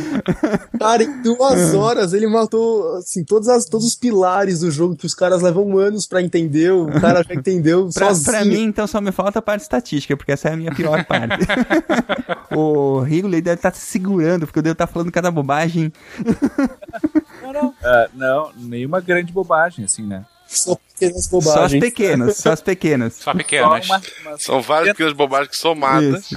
Cara, em duas horas ele matou assim, todas as, todos os pilares do jogo que os caras levam anos pra entender. O cara já entendeu [laughs] Pra, sozinho. pra mim, então, só me falta a parte estatística, porque essa é a minha pior parte. [laughs] o Rigolei deve estar se segurando, porque eu devo estar falando cada bobagem. [laughs] Não, não. Ah, não, nenhuma grande bobagem, assim, né? Só pequenas Só as bobagens. pequenas, só as pequenas. Só pequenas. Só uma- uma- São várias pequenas bobagens somadas. Isso.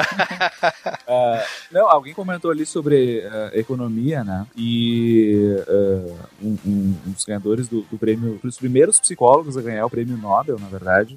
Ah, [laughs] não, alguém comentou ali sobre ah, economia, né? E ah, um, um- um dos ganhadores do, do prêmio, os primeiros psicólogos a ganhar o prêmio Nobel, na verdade,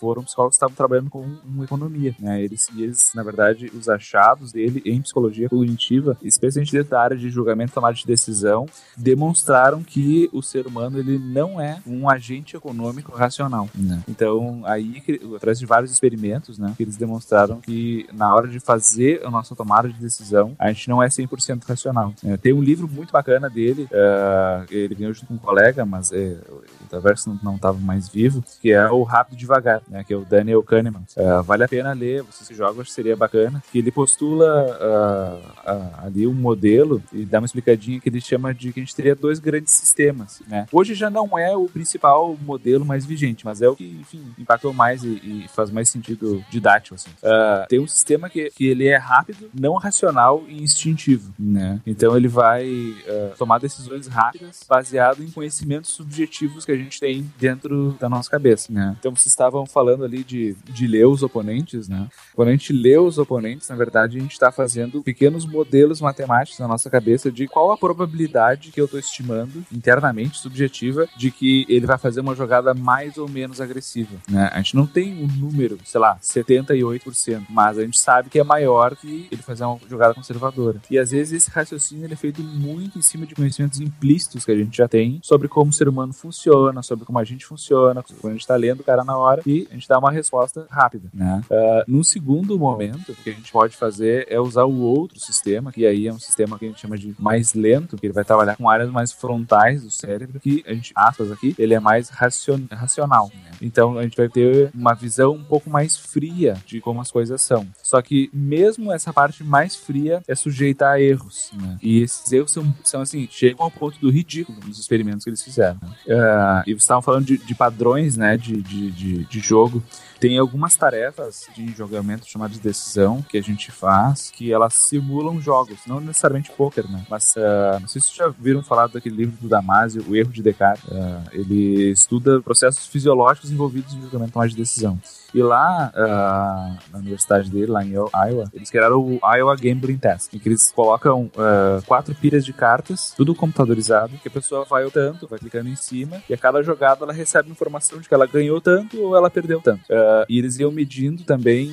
foram psicólogos que estavam trabalhando com, com economia, né? Eles, e eles, na verdade, os achados dele em psicologia cognitiva, especialmente dentro da área de julgamento e tomada de decisão, demonstraram que o ser humano ele não é um agente econômico racional. né? Então, aí, através de vários experimentos, né, que eles demonstraram que na hora de fazer a nossa tomada de decisão, a gente não é 100% racional. É, tem um livro muito bacana dele, é, ele ganhou junto com um colega, mas é, o Traverso não estava mais vivo, que é o Rápido Devagar, né, que é o Daniel Kahneman. É, vale a pena ler, você se joga, acho que seria bacana, que ele postula ah, ah, ali um modelo e dá uma explicadinha que ele chama de que a gente teria dois grandes sistemas, né? Hoje já não é o principal modelo mais vigente, mas é o que, enfim, impactou mais e, e faz mais sentido didático, assim. Ah, tem um sistema que, que ele é rápido, não racional e instintivo, né? Então ele vai tomar decisões rápidas baseado em conhecimentos subjetivos que a gente tem dentro da nossa cabeça, né? Então vocês estavam falando ali de, de ler os oponentes, né? Quando a gente lê os oponentes, na verdade, a gente está fazendo pequenos modelos matemáticos na nossa cabeça de qual a probabilidade que eu estou estimando internamente, subjetiva, de que ele vai fazer uma jogada mais ou menos agressiva. Né? A gente não tem um número, sei lá, 78%, mas a gente sabe que é maior que ele fazer uma jogada conservadora. E às vezes esse raciocínio ele é feito muito em cima de conhecimentos implícitos que a gente já tem sobre como o ser humano funciona, sobre como a gente funciona, quando a gente está lendo o cara na hora e a gente dá uma resposta rápida. Né? Uh, num segundo momento, o que a gente pode fazer é usar o outro sistema, que aí é um sistema que a gente chama de mais lento, que ele vai trabalhar com áreas mais frontais do cérebro, que a gente, aspas aqui, ele é mais racion, racional. Né? Então a gente vai ter uma visão um pouco mais fria de como as coisas são. Só que mesmo essa parte mais fria é sujeita a erros. Né? E esses erros são, são assim, chegam ao ponto do ridículo nos experimentos que eles fizeram. né? Uh, e vocês estavam falando de, de padrões né, de, de, de, de jogo. Tem algumas tarefas de jogamento chamadas de decisão que a gente faz que elas simulam jogos, não necessariamente poker, né? Mas uh, não sei se vocês já viram falar daquele livro do Damasio, O Erro de Descartes. Uh, ele estuda processos fisiológicos envolvidos em julgamento mais de decisão. E lá, uh, na universidade dele, lá em Iowa, eles criaram o Iowa Gambling Test, em que eles colocam uh, quatro pilhas de cartas, tudo computadorizado, que a pessoa vai tanto, vai clicando em cima, e a cada jogada ela recebe informação de que ela ganhou tanto ou ela perdeu tanto. Uh, e eles iam medindo também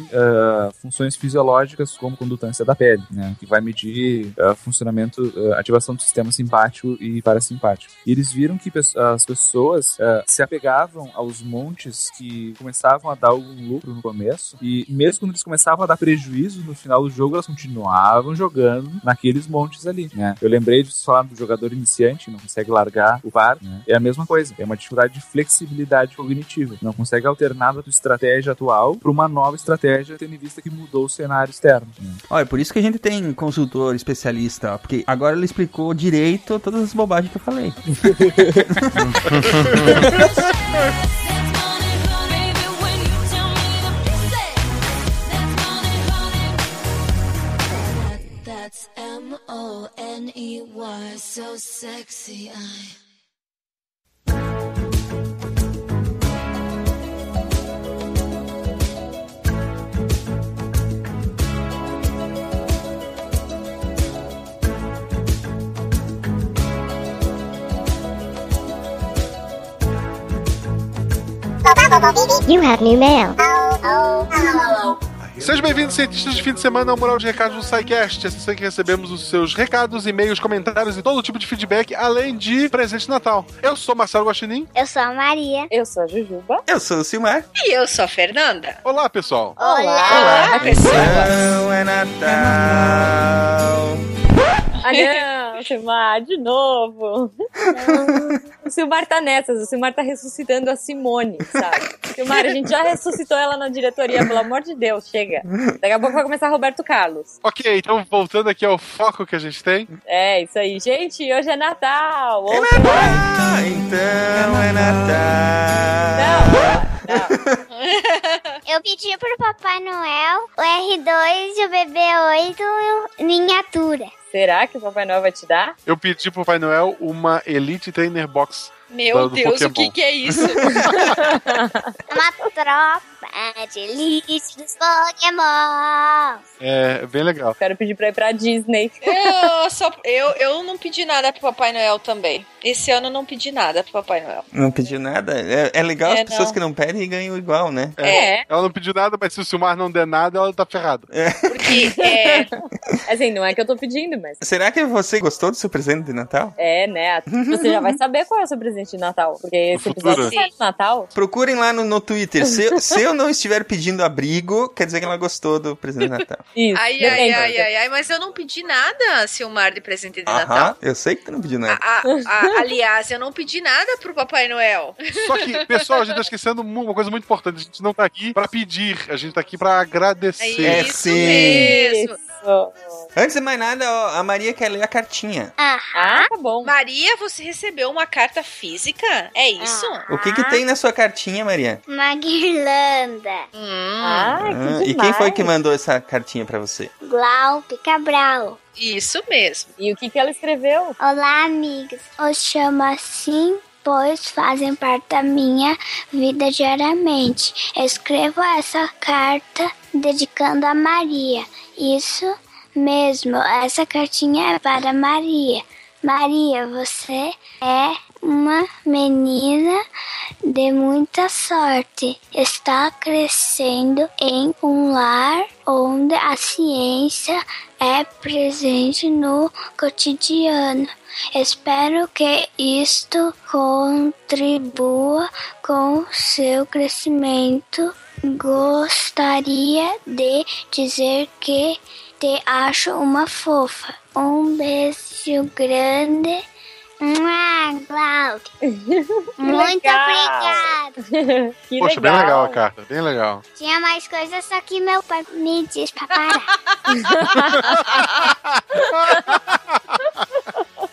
funções fisiológicas, como condutância da pele, né, que vai medir funcionamento, ativação do sistema simpático e parasimpático. E eles viram que as pessoas se apegavam aos montes que começavam a dar algum lucro no começo. E mesmo quando eles começavam a dar prejuízo no final do jogo, elas continuavam jogando naqueles montes ali, né? Eu lembrei de falar do jogador iniciante, não consegue largar o par, né? É a mesma coisa, é uma dificuldade de flexibilidade cognitiva. Não consegue alternar da tua estratégia atual para uma nova estratégia, tendo em vista que mudou o cenário externo. Olha, por isso que a gente tem consultor especialista, porque agora ele explicou direito todas as bobagens que eu falei. M O N E Y, so sexy. I. You have new mail. Sejam bem-vindos, cientistas de fim de semana, ao Mural de Recados do SciCast, a sessão em que recebemos os seus recados, e-mails, comentários e todo tipo de feedback, além de presente de Natal. Eu sou Marcelo Guaxinim. Eu sou a Maria. Eu sou a Jujuba. Eu sou o Silmar. E eu sou a Fernanda. Olá, pessoal. Olá, Olá, pessoas. Então é Natal. Ah, não, Silmar, de novo. Não. [laughs] O Silmar tá nessas, o Silmar tá ressuscitando a Simone, sabe? Silmar, a gente já ressuscitou ela na diretoria, pelo amor de Deus, chega. Daqui a pouco vai começar Roberto Carlos. Ok, então voltando aqui ao foco que a gente tem. É, isso aí. Gente, hoje é Natal. É Natal, então é Natal. [laughs] Eu pedi pro Papai Noel o R2 e o BB8 miniatura. Será que o Papai Noel vai te dar? Eu pedi pro Papai Noel uma Elite Trainer Box. Meu Deus, Pokémon. o que, que é isso? [laughs] Uma tropa. A delícia dos Pokémon. É bem legal. Quero pedir pra ir pra Disney. Eu, [laughs] só, eu, eu não pedi nada pro Papai Noel também. Esse ano eu não pedi nada pro Papai Noel. Não pediu nada? É, é legal É, as pessoas não. que não pedem e ganham igual, né? É. Ela não pediu nada, mas se o Silmar não der nada, ela tá ferrada. Porque [laughs] é, Assim, não é que eu tô pedindo, mas. Será que você gostou do seu presente de Natal? É, né? Você já vai saber qual é o seu presente de Natal. Porque sai no Natal. Procurem lá no, no Twitter. Se, se eu [laughs] não estiver pedindo abrigo, quer dizer que ela gostou do presente de Natal. [laughs] Isso. Ai, ai, ai, ai, ai, mas eu não pedi nada, Silmar, de presente de Natal. Aham, eu sei que tu não pediu nada. A- a- [laughs] aliás, eu não pedi nada pro Papai Noel. Só que, pessoal, a gente tá esquecendo uma coisa muito importante. A gente não tá aqui pra pedir, a gente tá aqui pra agradecer. É Isso sim. mesmo. Antes de mais nada, ó, a Maria quer ler a cartinha. Ah, tá bom. Maria, você recebeu uma carta física? É isso? O que que tem na sua cartinha, Maria? Uma guirlanda. Ah, Ah, e quem foi que mandou essa cartinha pra você? Glaupe Cabral. Isso mesmo. E o que que ela escreveu? Olá, amigos. Os chamo assim, pois fazem parte da minha vida diariamente. Escrevo essa carta dedicando a Maria. Isso mesmo, essa cartinha é para Maria. Maria, você é uma menina de muita sorte. Está crescendo em um lar onde a ciência é presente no cotidiano. Espero que isto contribua com seu crescimento. Gostaria de dizer que te acho uma fofa. Um beijo grande. Mua, Cláudio. Muito legal. obrigada. [laughs] que Poxa, bem legal a carta, bem legal. Tinha mais coisas, só que meu pai me disse pra parar. [laughs]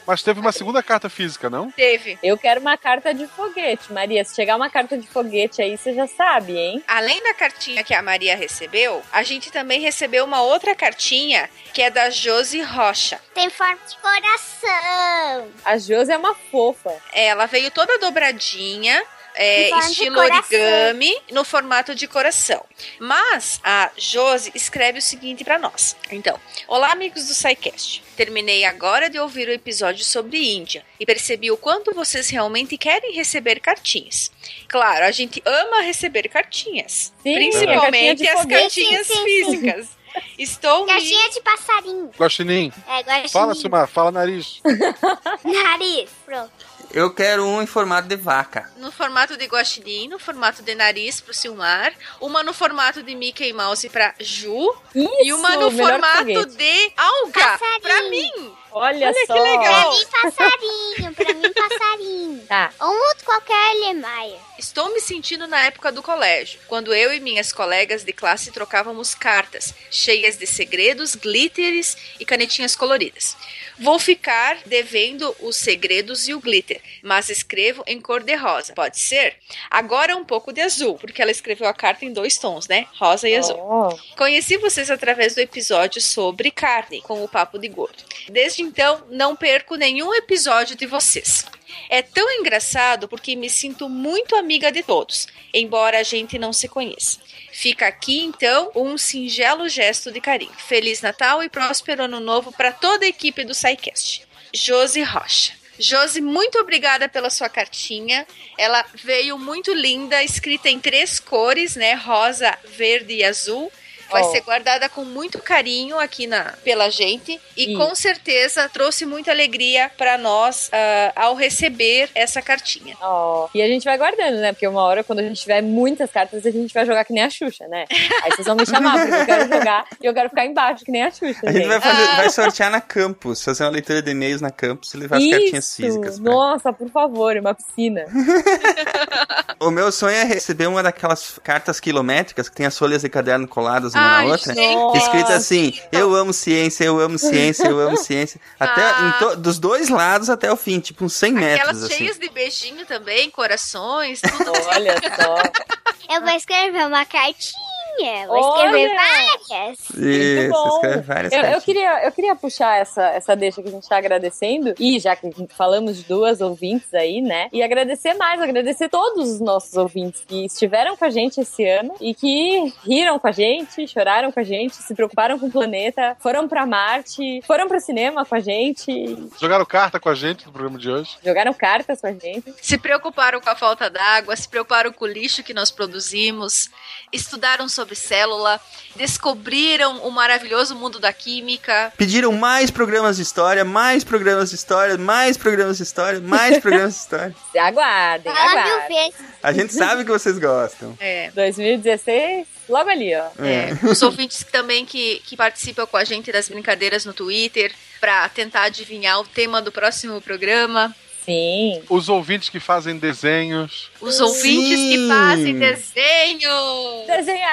Mas teve uma segunda carta física, não? Teve. Eu quero uma carta de foguete, Maria. Se chegar uma carta de foguete aí, você já sabe, hein? Além da cartinha que a Maria recebeu, a gente também recebeu uma outra cartinha que é da Josi Rocha. Tem forma de coração. A Josi é uma fofa. Ela veio toda dobradinha. É, estilo origami no formato de coração. Mas a Josi escreve o seguinte pra nós. Então, olá amigos do SciCast. Terminei agora de ouvir o episódio sobre Índia e percebi o quanto vocês realmente querem receber cartinhas. Claro, a gente ama receber cartinhas, Sim, principalmente de as cartinhas Sim, sim, sim. físicas. Estou me Caixinha de passarinho. Guaxinim, É, guaxinim. fala, Silmar, fala nariz. [laughs] Nariz. Pronto. Eu quero um em formato de vaca. no formato de guaxinim, no formato de nariz pro Silmar, uma no formato de Mickey Mouse pra Ju e uma no formato foguete. de alga Passarinho. pra mim. Olha, Olha só. que legal. Pra mim, passarinho. Pra mim, passarinho. Tá. Ou um outro qualquer Alemanha. Estou me sentindo na época do colégio, quando eu e minhas colegas de classe trocávamos cartas, cheias de segredos, glitters e canetinhas coloridas. Vou ficar devendo os segredos e o glitter, mas escrevo em cor de rosa. Pode ser? Agora um pouco de azul, porque ela escreveu a carta em dois tons, né? Rosa e azul. Oh. Conheci vocês através do episódio sobre carne, com o Papo de Gordo. Desde então, não perco nenhum episódio de vocês. É tão engraçado porque me sinto muito amiga de todos, embora a gente não se conheça. Fica aqui então um singelo gesto de carinho. Feliz Natal e próspero ano novo para toda a equipe do SciCast. Josi Rocha. Josi, muito obrigada pela sua cartinha. Ela veio muito linda, escrita em três cores, né? Rosa, verde e azul. Vai Oh. ser guardada com muito carinho aqui na pela gente e Isso. com certeza trouxe muita alegria para nós ah, ao receber essa cartinha. Ó, E a gente vai guardando, né? Porque uma hora, quando a gente tiver muitas cartas, a gente vai jogar que nem a Xuxa, né? Aí vocês vão me chamar, porque eu quero jogar e eu quero ficar embaixo que nem a Xuxa. A gente vai, Ah. fazer, vai sortear na campus, fazer uma leitura de e-mails na campus e levar as cartinhas Isso! físicas. pra- Nossa, por favor, uma piscina. [laughs] O meu sonho é receber uma daquelas cartas quilométricas que tem as folhas de caderno coladas uma Ai, na outra. gente. Escrito assim, eu amo ciência, eu amo ciência, eu amo ciência. [laughs] Até Ah. em to- dos dois lados até o fim, tipo uns 100 metros, Aquelas assim. cheias de beijinho também, corações, tudo. Olha só. [laughs] Eu vou escrever uma cartinha minha. Vou escrever várias. Isso, bom. escreve várias Eu, eu queria, eu queria puxar essa, essa deixa que a gente tá agradecendo, e já que falamos de duas ouvintes aí, né? E agradecer mais, agradecer todos os nossos ouvintes que estiveram com a gente esse ano e que riram com a gente, choraram com a gente, se preocuparam com o planeta, foram pra Marte, foram pro cinema com a gente, Jogaram carta com a gente no programa de hoje. jogaram cartas com a gente. Se preocuparam com a falta d'água, se preocuparam com o lixo que nós produzimos, estudaram sobre célula, descobriram o maravilhoso mundo da química. Pediram mais programas de história, mais programas de história, mais programas de história, mais [laughs] programas de história. Aguardem, aguardem. vezes. A gente sabe que vocês gostam. É. 2016, logo ali, ó. É. Os ouvintes também que, que participam com a gente das brincadeiras no Twitter para tentar adivinhar o tema do próximo programa. Sim. Os ouvintes que fazem desenhos. Os ouvintes que fazem desenho. Desenha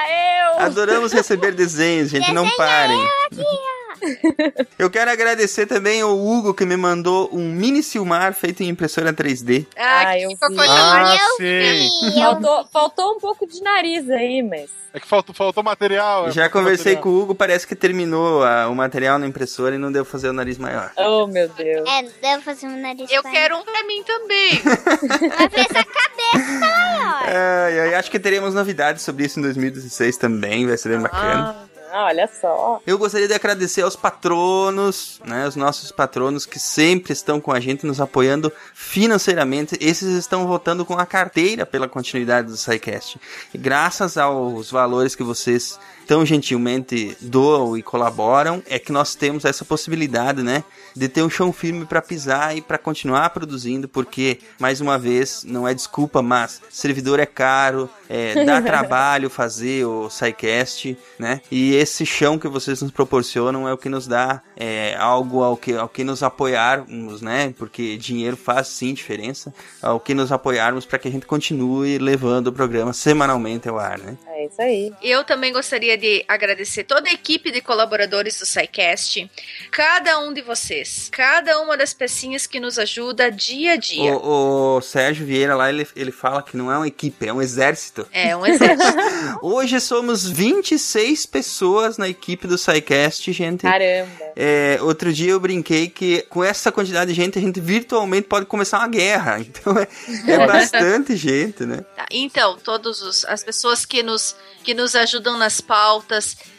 eu! Adoramos receber [laughs] desenhos, gente, não parem. Eu [laughs] quero agradecer também ao Hugo que me mandou um mini Silmar feito em impressora 3D. Ah, Ah, que eu ficou vi. coisa Ah, sim. Faltou, faltou um pouco de nariz aí, mas. É que faltou, faltou material. é, Já faltou conversei material. com o Hugo, parece que terminou a- o material na impressora e não deu fazer o nariz maior. Oh, meu Deus. É, devo fazer um nariz Eu pra- quero um pra mim também. Mas [laughs] pra essa cabeça tá maior. Ai, ai, acho que teremos novidades sobre isso em 2016 também, vai ser bem bacana. Ah, olha só. Eu gostaria de agradecer aos patronos, né, os nossos patronos que sempre estão com a gente, nos apoiando financeiramente. Esses estão votando com a carteira pela continuidade do SciCast. E graças aos valores que vocês tão gentilmente doam e colaboram, é que nós temos essa possibilidade, né, de ter um chão firme para pisar e para continuar produzindo, porque, mais uma vez, não é desculpa, mas servidor é caro, é, dá [laughs] trabalho fazer o SciCast, né, e esse chão que vocês nos proporcionam é o que nos dá é, algo ao que, ao que nos apoiarmos, né, porque dinheiro faz sim diferença, ao que nos apoiarmos para que a gente continue levando o programa semanalmente ao ar, né. É isso aí. Eu também gostaria de agradecer toda a equipe de colaboradores do SciCast, cada um de vocês, cada uma das pecinhas que nos ajuda dia a dia. O, o Sérgio Vieira lá, ele, ele fala que não é uma equipe, é um exército. É um exército. [laughs] Hoje somos 26 pessoas na equipe do SciCast, gente. Caramba. É, outro dia eu brinquei que com essa quantidade de gente a gente virtualmente pode começar uma guerra. [laughs] Então é, é bastante gente, né? Tá, Então, todas as pessoas que nos, que nos ajudam nas pautas,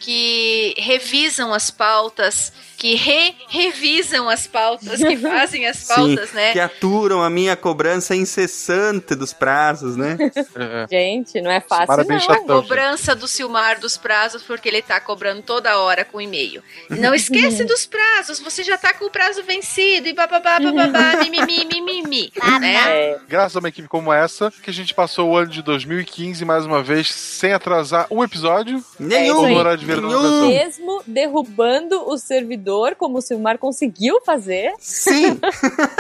que revisam as pautas, que re revisam as pautas, que [laughs] fazem as pautas, Sim, né? que aturam a minha cobrança incessante dos prazos, né? É, Gente, não é fácil, Parabéns, não. chatão. Cobrança do Silmar dos prazos, porque ele tá cobrando toda hora com e-mail. Não esquece [laughs] dos prazos, você já tá com o prazo vencido e bababá, bababá, mimimi, mimimi, né? É, Graças a uma equipe como essa, que a gente passou o ano de 2015 mais uma vez sem atrasar um episódio. Nenhum, no horário de verão pessoa. mesmo derrubando o servidor, como o Silmar conseguiu fazer. Sim!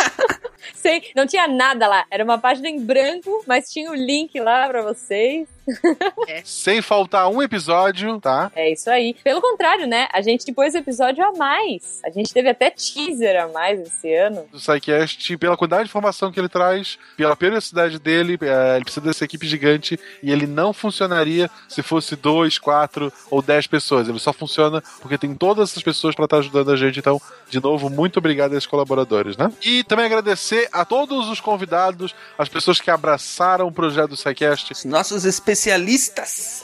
[laughs] Sem, não tinha nada lá. Era uma página em branco, mas tinha o link lá pra vocês. [laughs] Sem faltar um episódio, tá? É isso aí. Pelo contrário, né? A gente pôs episódio a mais. A gente teve até teaser a mais esse ano. Do SciCast, pela quantidade de informação que ele traz, pela periodicidade dele, é, ele precisa dessa equipe gigante e ele não funcionaria se fosse dois, quatro ou dez pessoas. Ele só funciona porque tem todas essas pessoas para estar ajudando a gente. Então, de novo, muito obrigado a esses colaboradores, né? E também agradecer a todos os convidados, as pessoas que abraçaram o projeto do SciCast. Os nossos especialistas.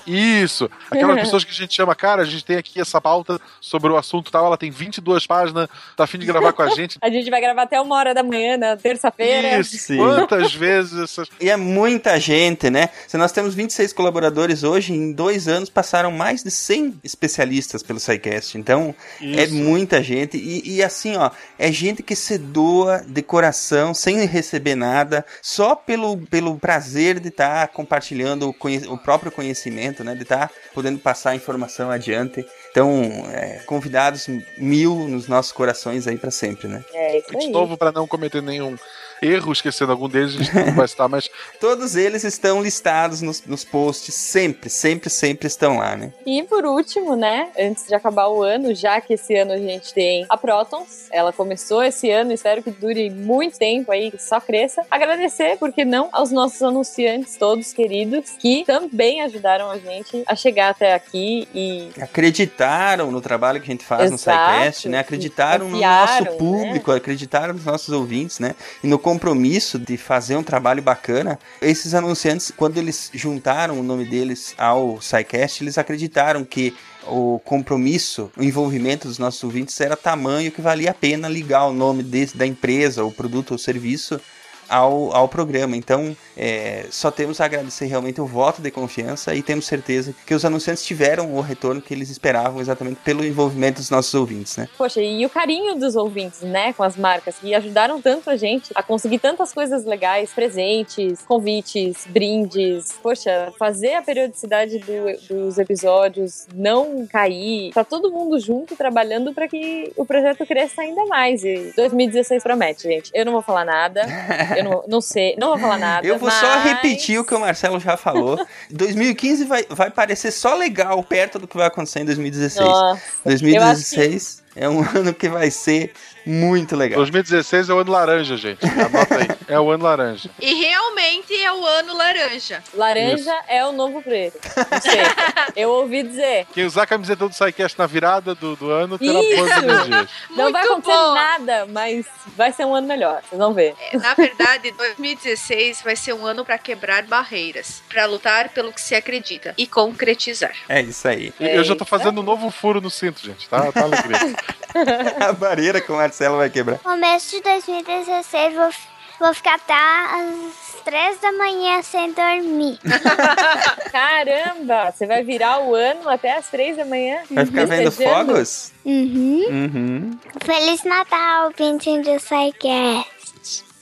Isso, aquelas [laughs] pessoas que a gente chama, cara, a gente tem aqui essa pauta sobre o assunto tal, ela tem 22 páginas, tá afim de gravar com a gente. [laughs] A gente vai gravar até uma hora da manhã, na terça-feira. Isso, Sim. quantas vezes essas... E é muita gente, né? Se nós temos 26 colaboradores hoje, em dois anos passaram mais de 100 especialistas pelo SciCast. Então, é Isso. muita gente. E, e assim, ó, é gente que se doa de coração, sem receber nada, só pelo, pelo prazer de estar compartilhando o, próprio conhecimento, né? De estar podendo passar a informação adiante. Então, é, convidados mil nos nossos corações aí para sempre, né? É isso de aí. novo, para não cometer nenhum erro esquecendo algum deles, a gente não vai citar, mas [laughs] Todos eles estão listados nos, nos posts, sempre, sempre, sempre estão lá, né? E por último, né, antes de acabar o ano, já que esse ano a gente tem a Protons, ela começou esse ano, espero que dure muito tempo aí, que só cresça. Agradecer, porque não, aos nossos anunciantes todos queridos, que também ajudaram a gente a chegar até aqui e Acreditaram no trabalho que a gente faz no Exato. SciCast, né? Acreditaram no nosso público, acreditaram nos nossos ouvintes, né? E no compromisso de fazer um trabalho bacana. Esses anunciantes, quando eles juntaram o nome deles ao SciCast, eles acreditaram que o compromisso, o envolvimento dos nossos ouvintes era tamanho que valia a pena ligar o nome desse, da empresa, o produto ou serviço ao, ao programa. Então, é, só temos a agradecer realmente o voto de confiança e temos certeza que os anunciantes tiveram o retorno que eles esperavam exatamente pelo envolvimento dos nossos ouvintes, né? Poxa, e o carinho dos ouvintes, né, com as marcas, que ajudaram tanto a gente a conseguir tantas coisas legais, presentes, convites, brindes. Poxa, fazer a periodicidade do- dos episódios não cair, tá todo mundo junto trabalhando para que o projeto cresça ainda mais. E 2016 promete, gente. Eu não vou falar nada, [laughs] eu não, não sei, não vou falar nada. Eu vou só mas- repetir o que o Marcelo já falou. [laughs] 2015 vai, vai parecer só legal perto do que vai acontecer em 2016. Nossa, 2016 é um [laughs] ano que vai ser muito legal. 2016 é o ano laranja, gente. Anota aí. É o ano laranja. E realmente é o ano laranja. Laranja é o novo preto. Não sei. Eu ouvi dizer. Quem usar a camiseta do SciCast na virada do, do ano terá Isso. boas energias. [laughs] Não vai Muito acontecer bom. nada, mas vai ser um ano melhor. Vocês vão ver. É, Na verdade, 2016 vai ser um ano para quebrar barreiras, para lutar pelo que se acredita e concretizar. É isso aí. E Eu já tô fazendo um novo furo no cinto, gente. Tá, tá alegria. [laughs] [laughs] a barreira que o Marcelo vai quebrar. Começo de 2016, vou, vou ficar até às 3 da manhã sem dormir. [laughs] Caramba! Você vai virar o ano até as três da manhã? Vai ficar vendo fogos? Uhum. Uhum. Feliz Natal, pintinho do Psycast.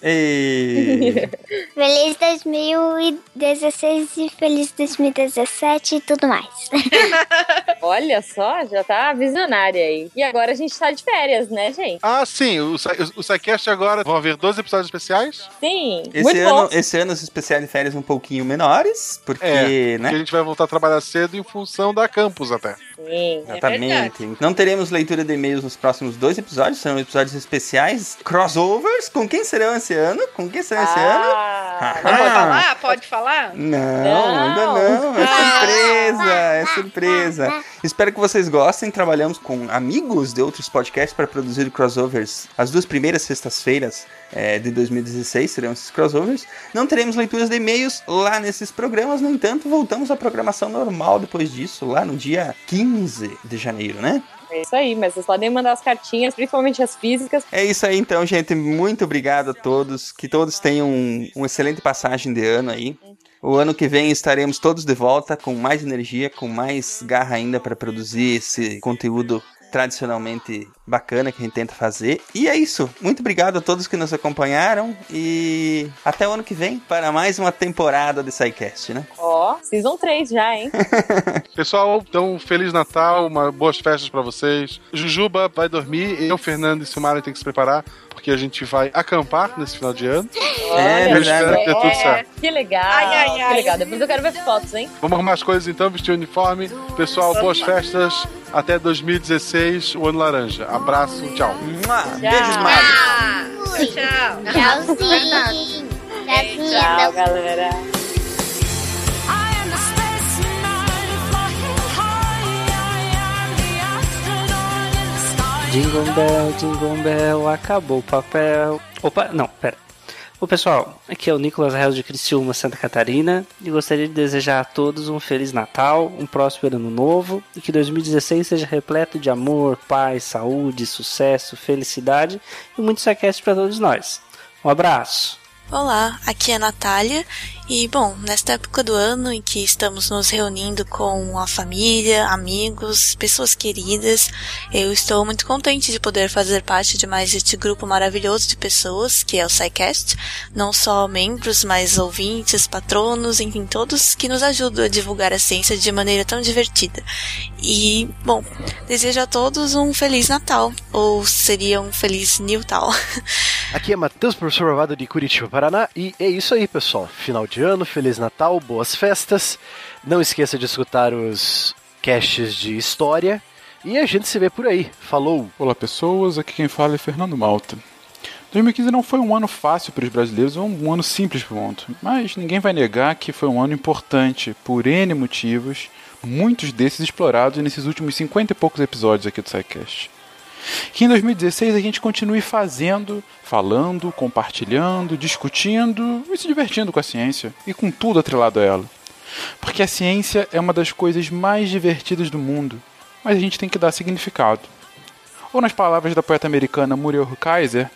[laughs] E... Feliz 2016 e feliz 2017 e tudo mais. [laughs] Olha só, já tá visionária aí. E agora a gente tá de férias, né, gente? Ah, sim. O, SciCast agora vão haver 12 episódios especiais. Sim, Esse muito ano, bom. esse ano os especiais de férias um pouquinho menores, porque, É, né? porque a gente vai voltar a trabalhar cedo em função da campus até. Sim, Exatamente. Não teremos leitura de e-mails nos próximos dois episódios, serão episódios especiais, crossovers. Com quem serão esse ano? Com quem serão esse ano? Ah, Não pode Ah. falar? Pode falar? Não, ainda não. É surpresa, é surpresa. Espero que vocês gostem. Trabalhamos com amigos de outros podcasts para produzir crossovers. As duas primeiras sextas-feiras é, de 2016 serão esses crossovers. Não teremos leituras de e-mails lá nesses programas, no entanto, voltamos à programação normal depois disso, lá no dia 15 de janeiro, né? É isso aí, mas vocês podem mandar as cartinhas, principalmente as físicas. É isso aí então, gente. Muito obrigado a todos. Que todos tenham um, uma excelente passagem de ano aí. O ano que vem estaremos todos de volta com mais energia, com mais garra ainda para produzir esse conteúdo tradicionalmente bacana que a gente tenta fazer. E é isso. Muito obrigado a todos que nos acompanharam e até o ano que vem para mais uma temporada de SciCast, né? Ó, Season 3 já, hein? [laughs] Pessoal, então, Feliz Natal, uma, boas festas pra vocês. Jujuba vai dormir, eu, Fernando e Silmara tem que se preparar, porque a gente vai acampar nesse final de ano. É eu verdade. espero que dê tudo certo. Que legal. Ai, ai, Que ai. legal. Depois eu quero ver fotos, hein? Vamos arrumar as coisas então, vestir o uniforme. Pessoal, boas festas. Até 2016, o ano laranja. Abraço, tchau. Beijos, magos. Ah, tchau. Tchauzinho. Tchau, galera. Jingle Bell, Jingle Bell, acabou o papel. Opa, não, pera. Ô pessoal, aqui é o Nicolas Reis de Criciúma, Santa Catarina, e gostaria de desejar a todos um Feliz Natal, um próspero Ano Novo, e que 2016 seja repleto de amor, paz, saúde, sucesso, felicidade e muito saquete para todos nós. Um abraço! Olá, aqui é a Natália e, bom, nesta época do ano em que estamos nos reunindo com a família, amigos, pessoas queridas, eu estou muito contente de poder fazer parte de mais este grupo maravilhoso de pessoas que é o SciCast, não só membros, mas ouvintes, patronos, enfim, todos que nos ajudam a divulgar a ciência de maneira tão divertida. E, bom, desejo a todos um Feliz Natal, ou seria um Feliz Newtal. [laughs] Aqui é Matheus, professor Bravado de Curitiba, Paraná, e é isso aí, pessoal. Final de ano, Feliz Natal, boas festas. Não esqueça de escutar os casts de história e a gente se vê por aí. Falou! Olá, pessoas. Aqui quem fala é Fernando Malta. 2015 não foi um ano fácil para os brasileiros, um, um ano simples ponto. Mas ninguém vai negar que foi um ano importante por N motivos, muitos desses explorados nesses últimos 50 e poucos episódios aqui do SciCast. Que em 2016 a gente continue fazendo, falando, compartilhando, discutindo e se divertindo com a ciência e com tudo atrelado a ela. Porque a ciência é uma das coisas mais divertidas do mundo, mas a gente tem que dar significado. Ou nas palavras da poeta americana Muriel Kaiser,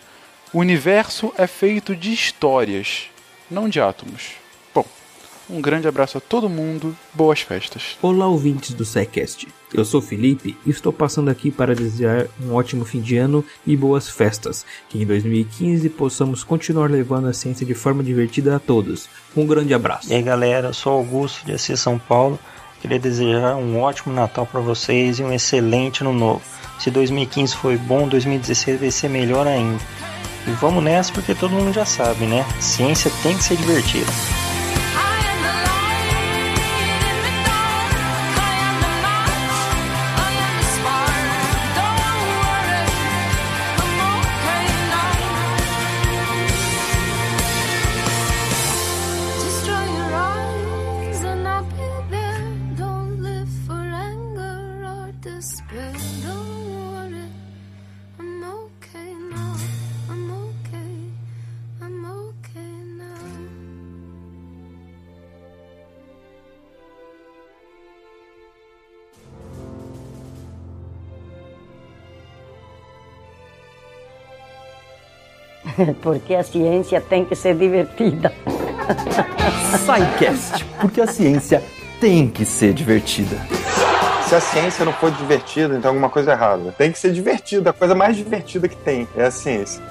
o universo é feito de histórias, não de átomos. Bom, um grande abraço a todo mundo, boas festas. Olá, ouvintes do SciCast. Eu sou Felipe e estou passando aqui para desejar um ótimo fim de ano e boas festas. Que em 2015 possamos continuar levando a ciência de forma divertida a todos. Um grande abraço. E aí galera, eu sou Augusto de Assis São Paulo. Queria desejar um ótimo Natal para vocês e um excelente ano novo. Se 2015 foi bom, 2016 vai ser melhor ainda. E vamos nessa porque todo mundo já sabe, né? Ciência tem que ser divertida. [laughs] Porque a ciência tem que ser divertida. SciCast, porque a ciência tem que ser divertida. Se a ciência não for divertida, então alguma coisa é errada. Tem que ser divertida, a coisa mais divertida que tem é a ciência.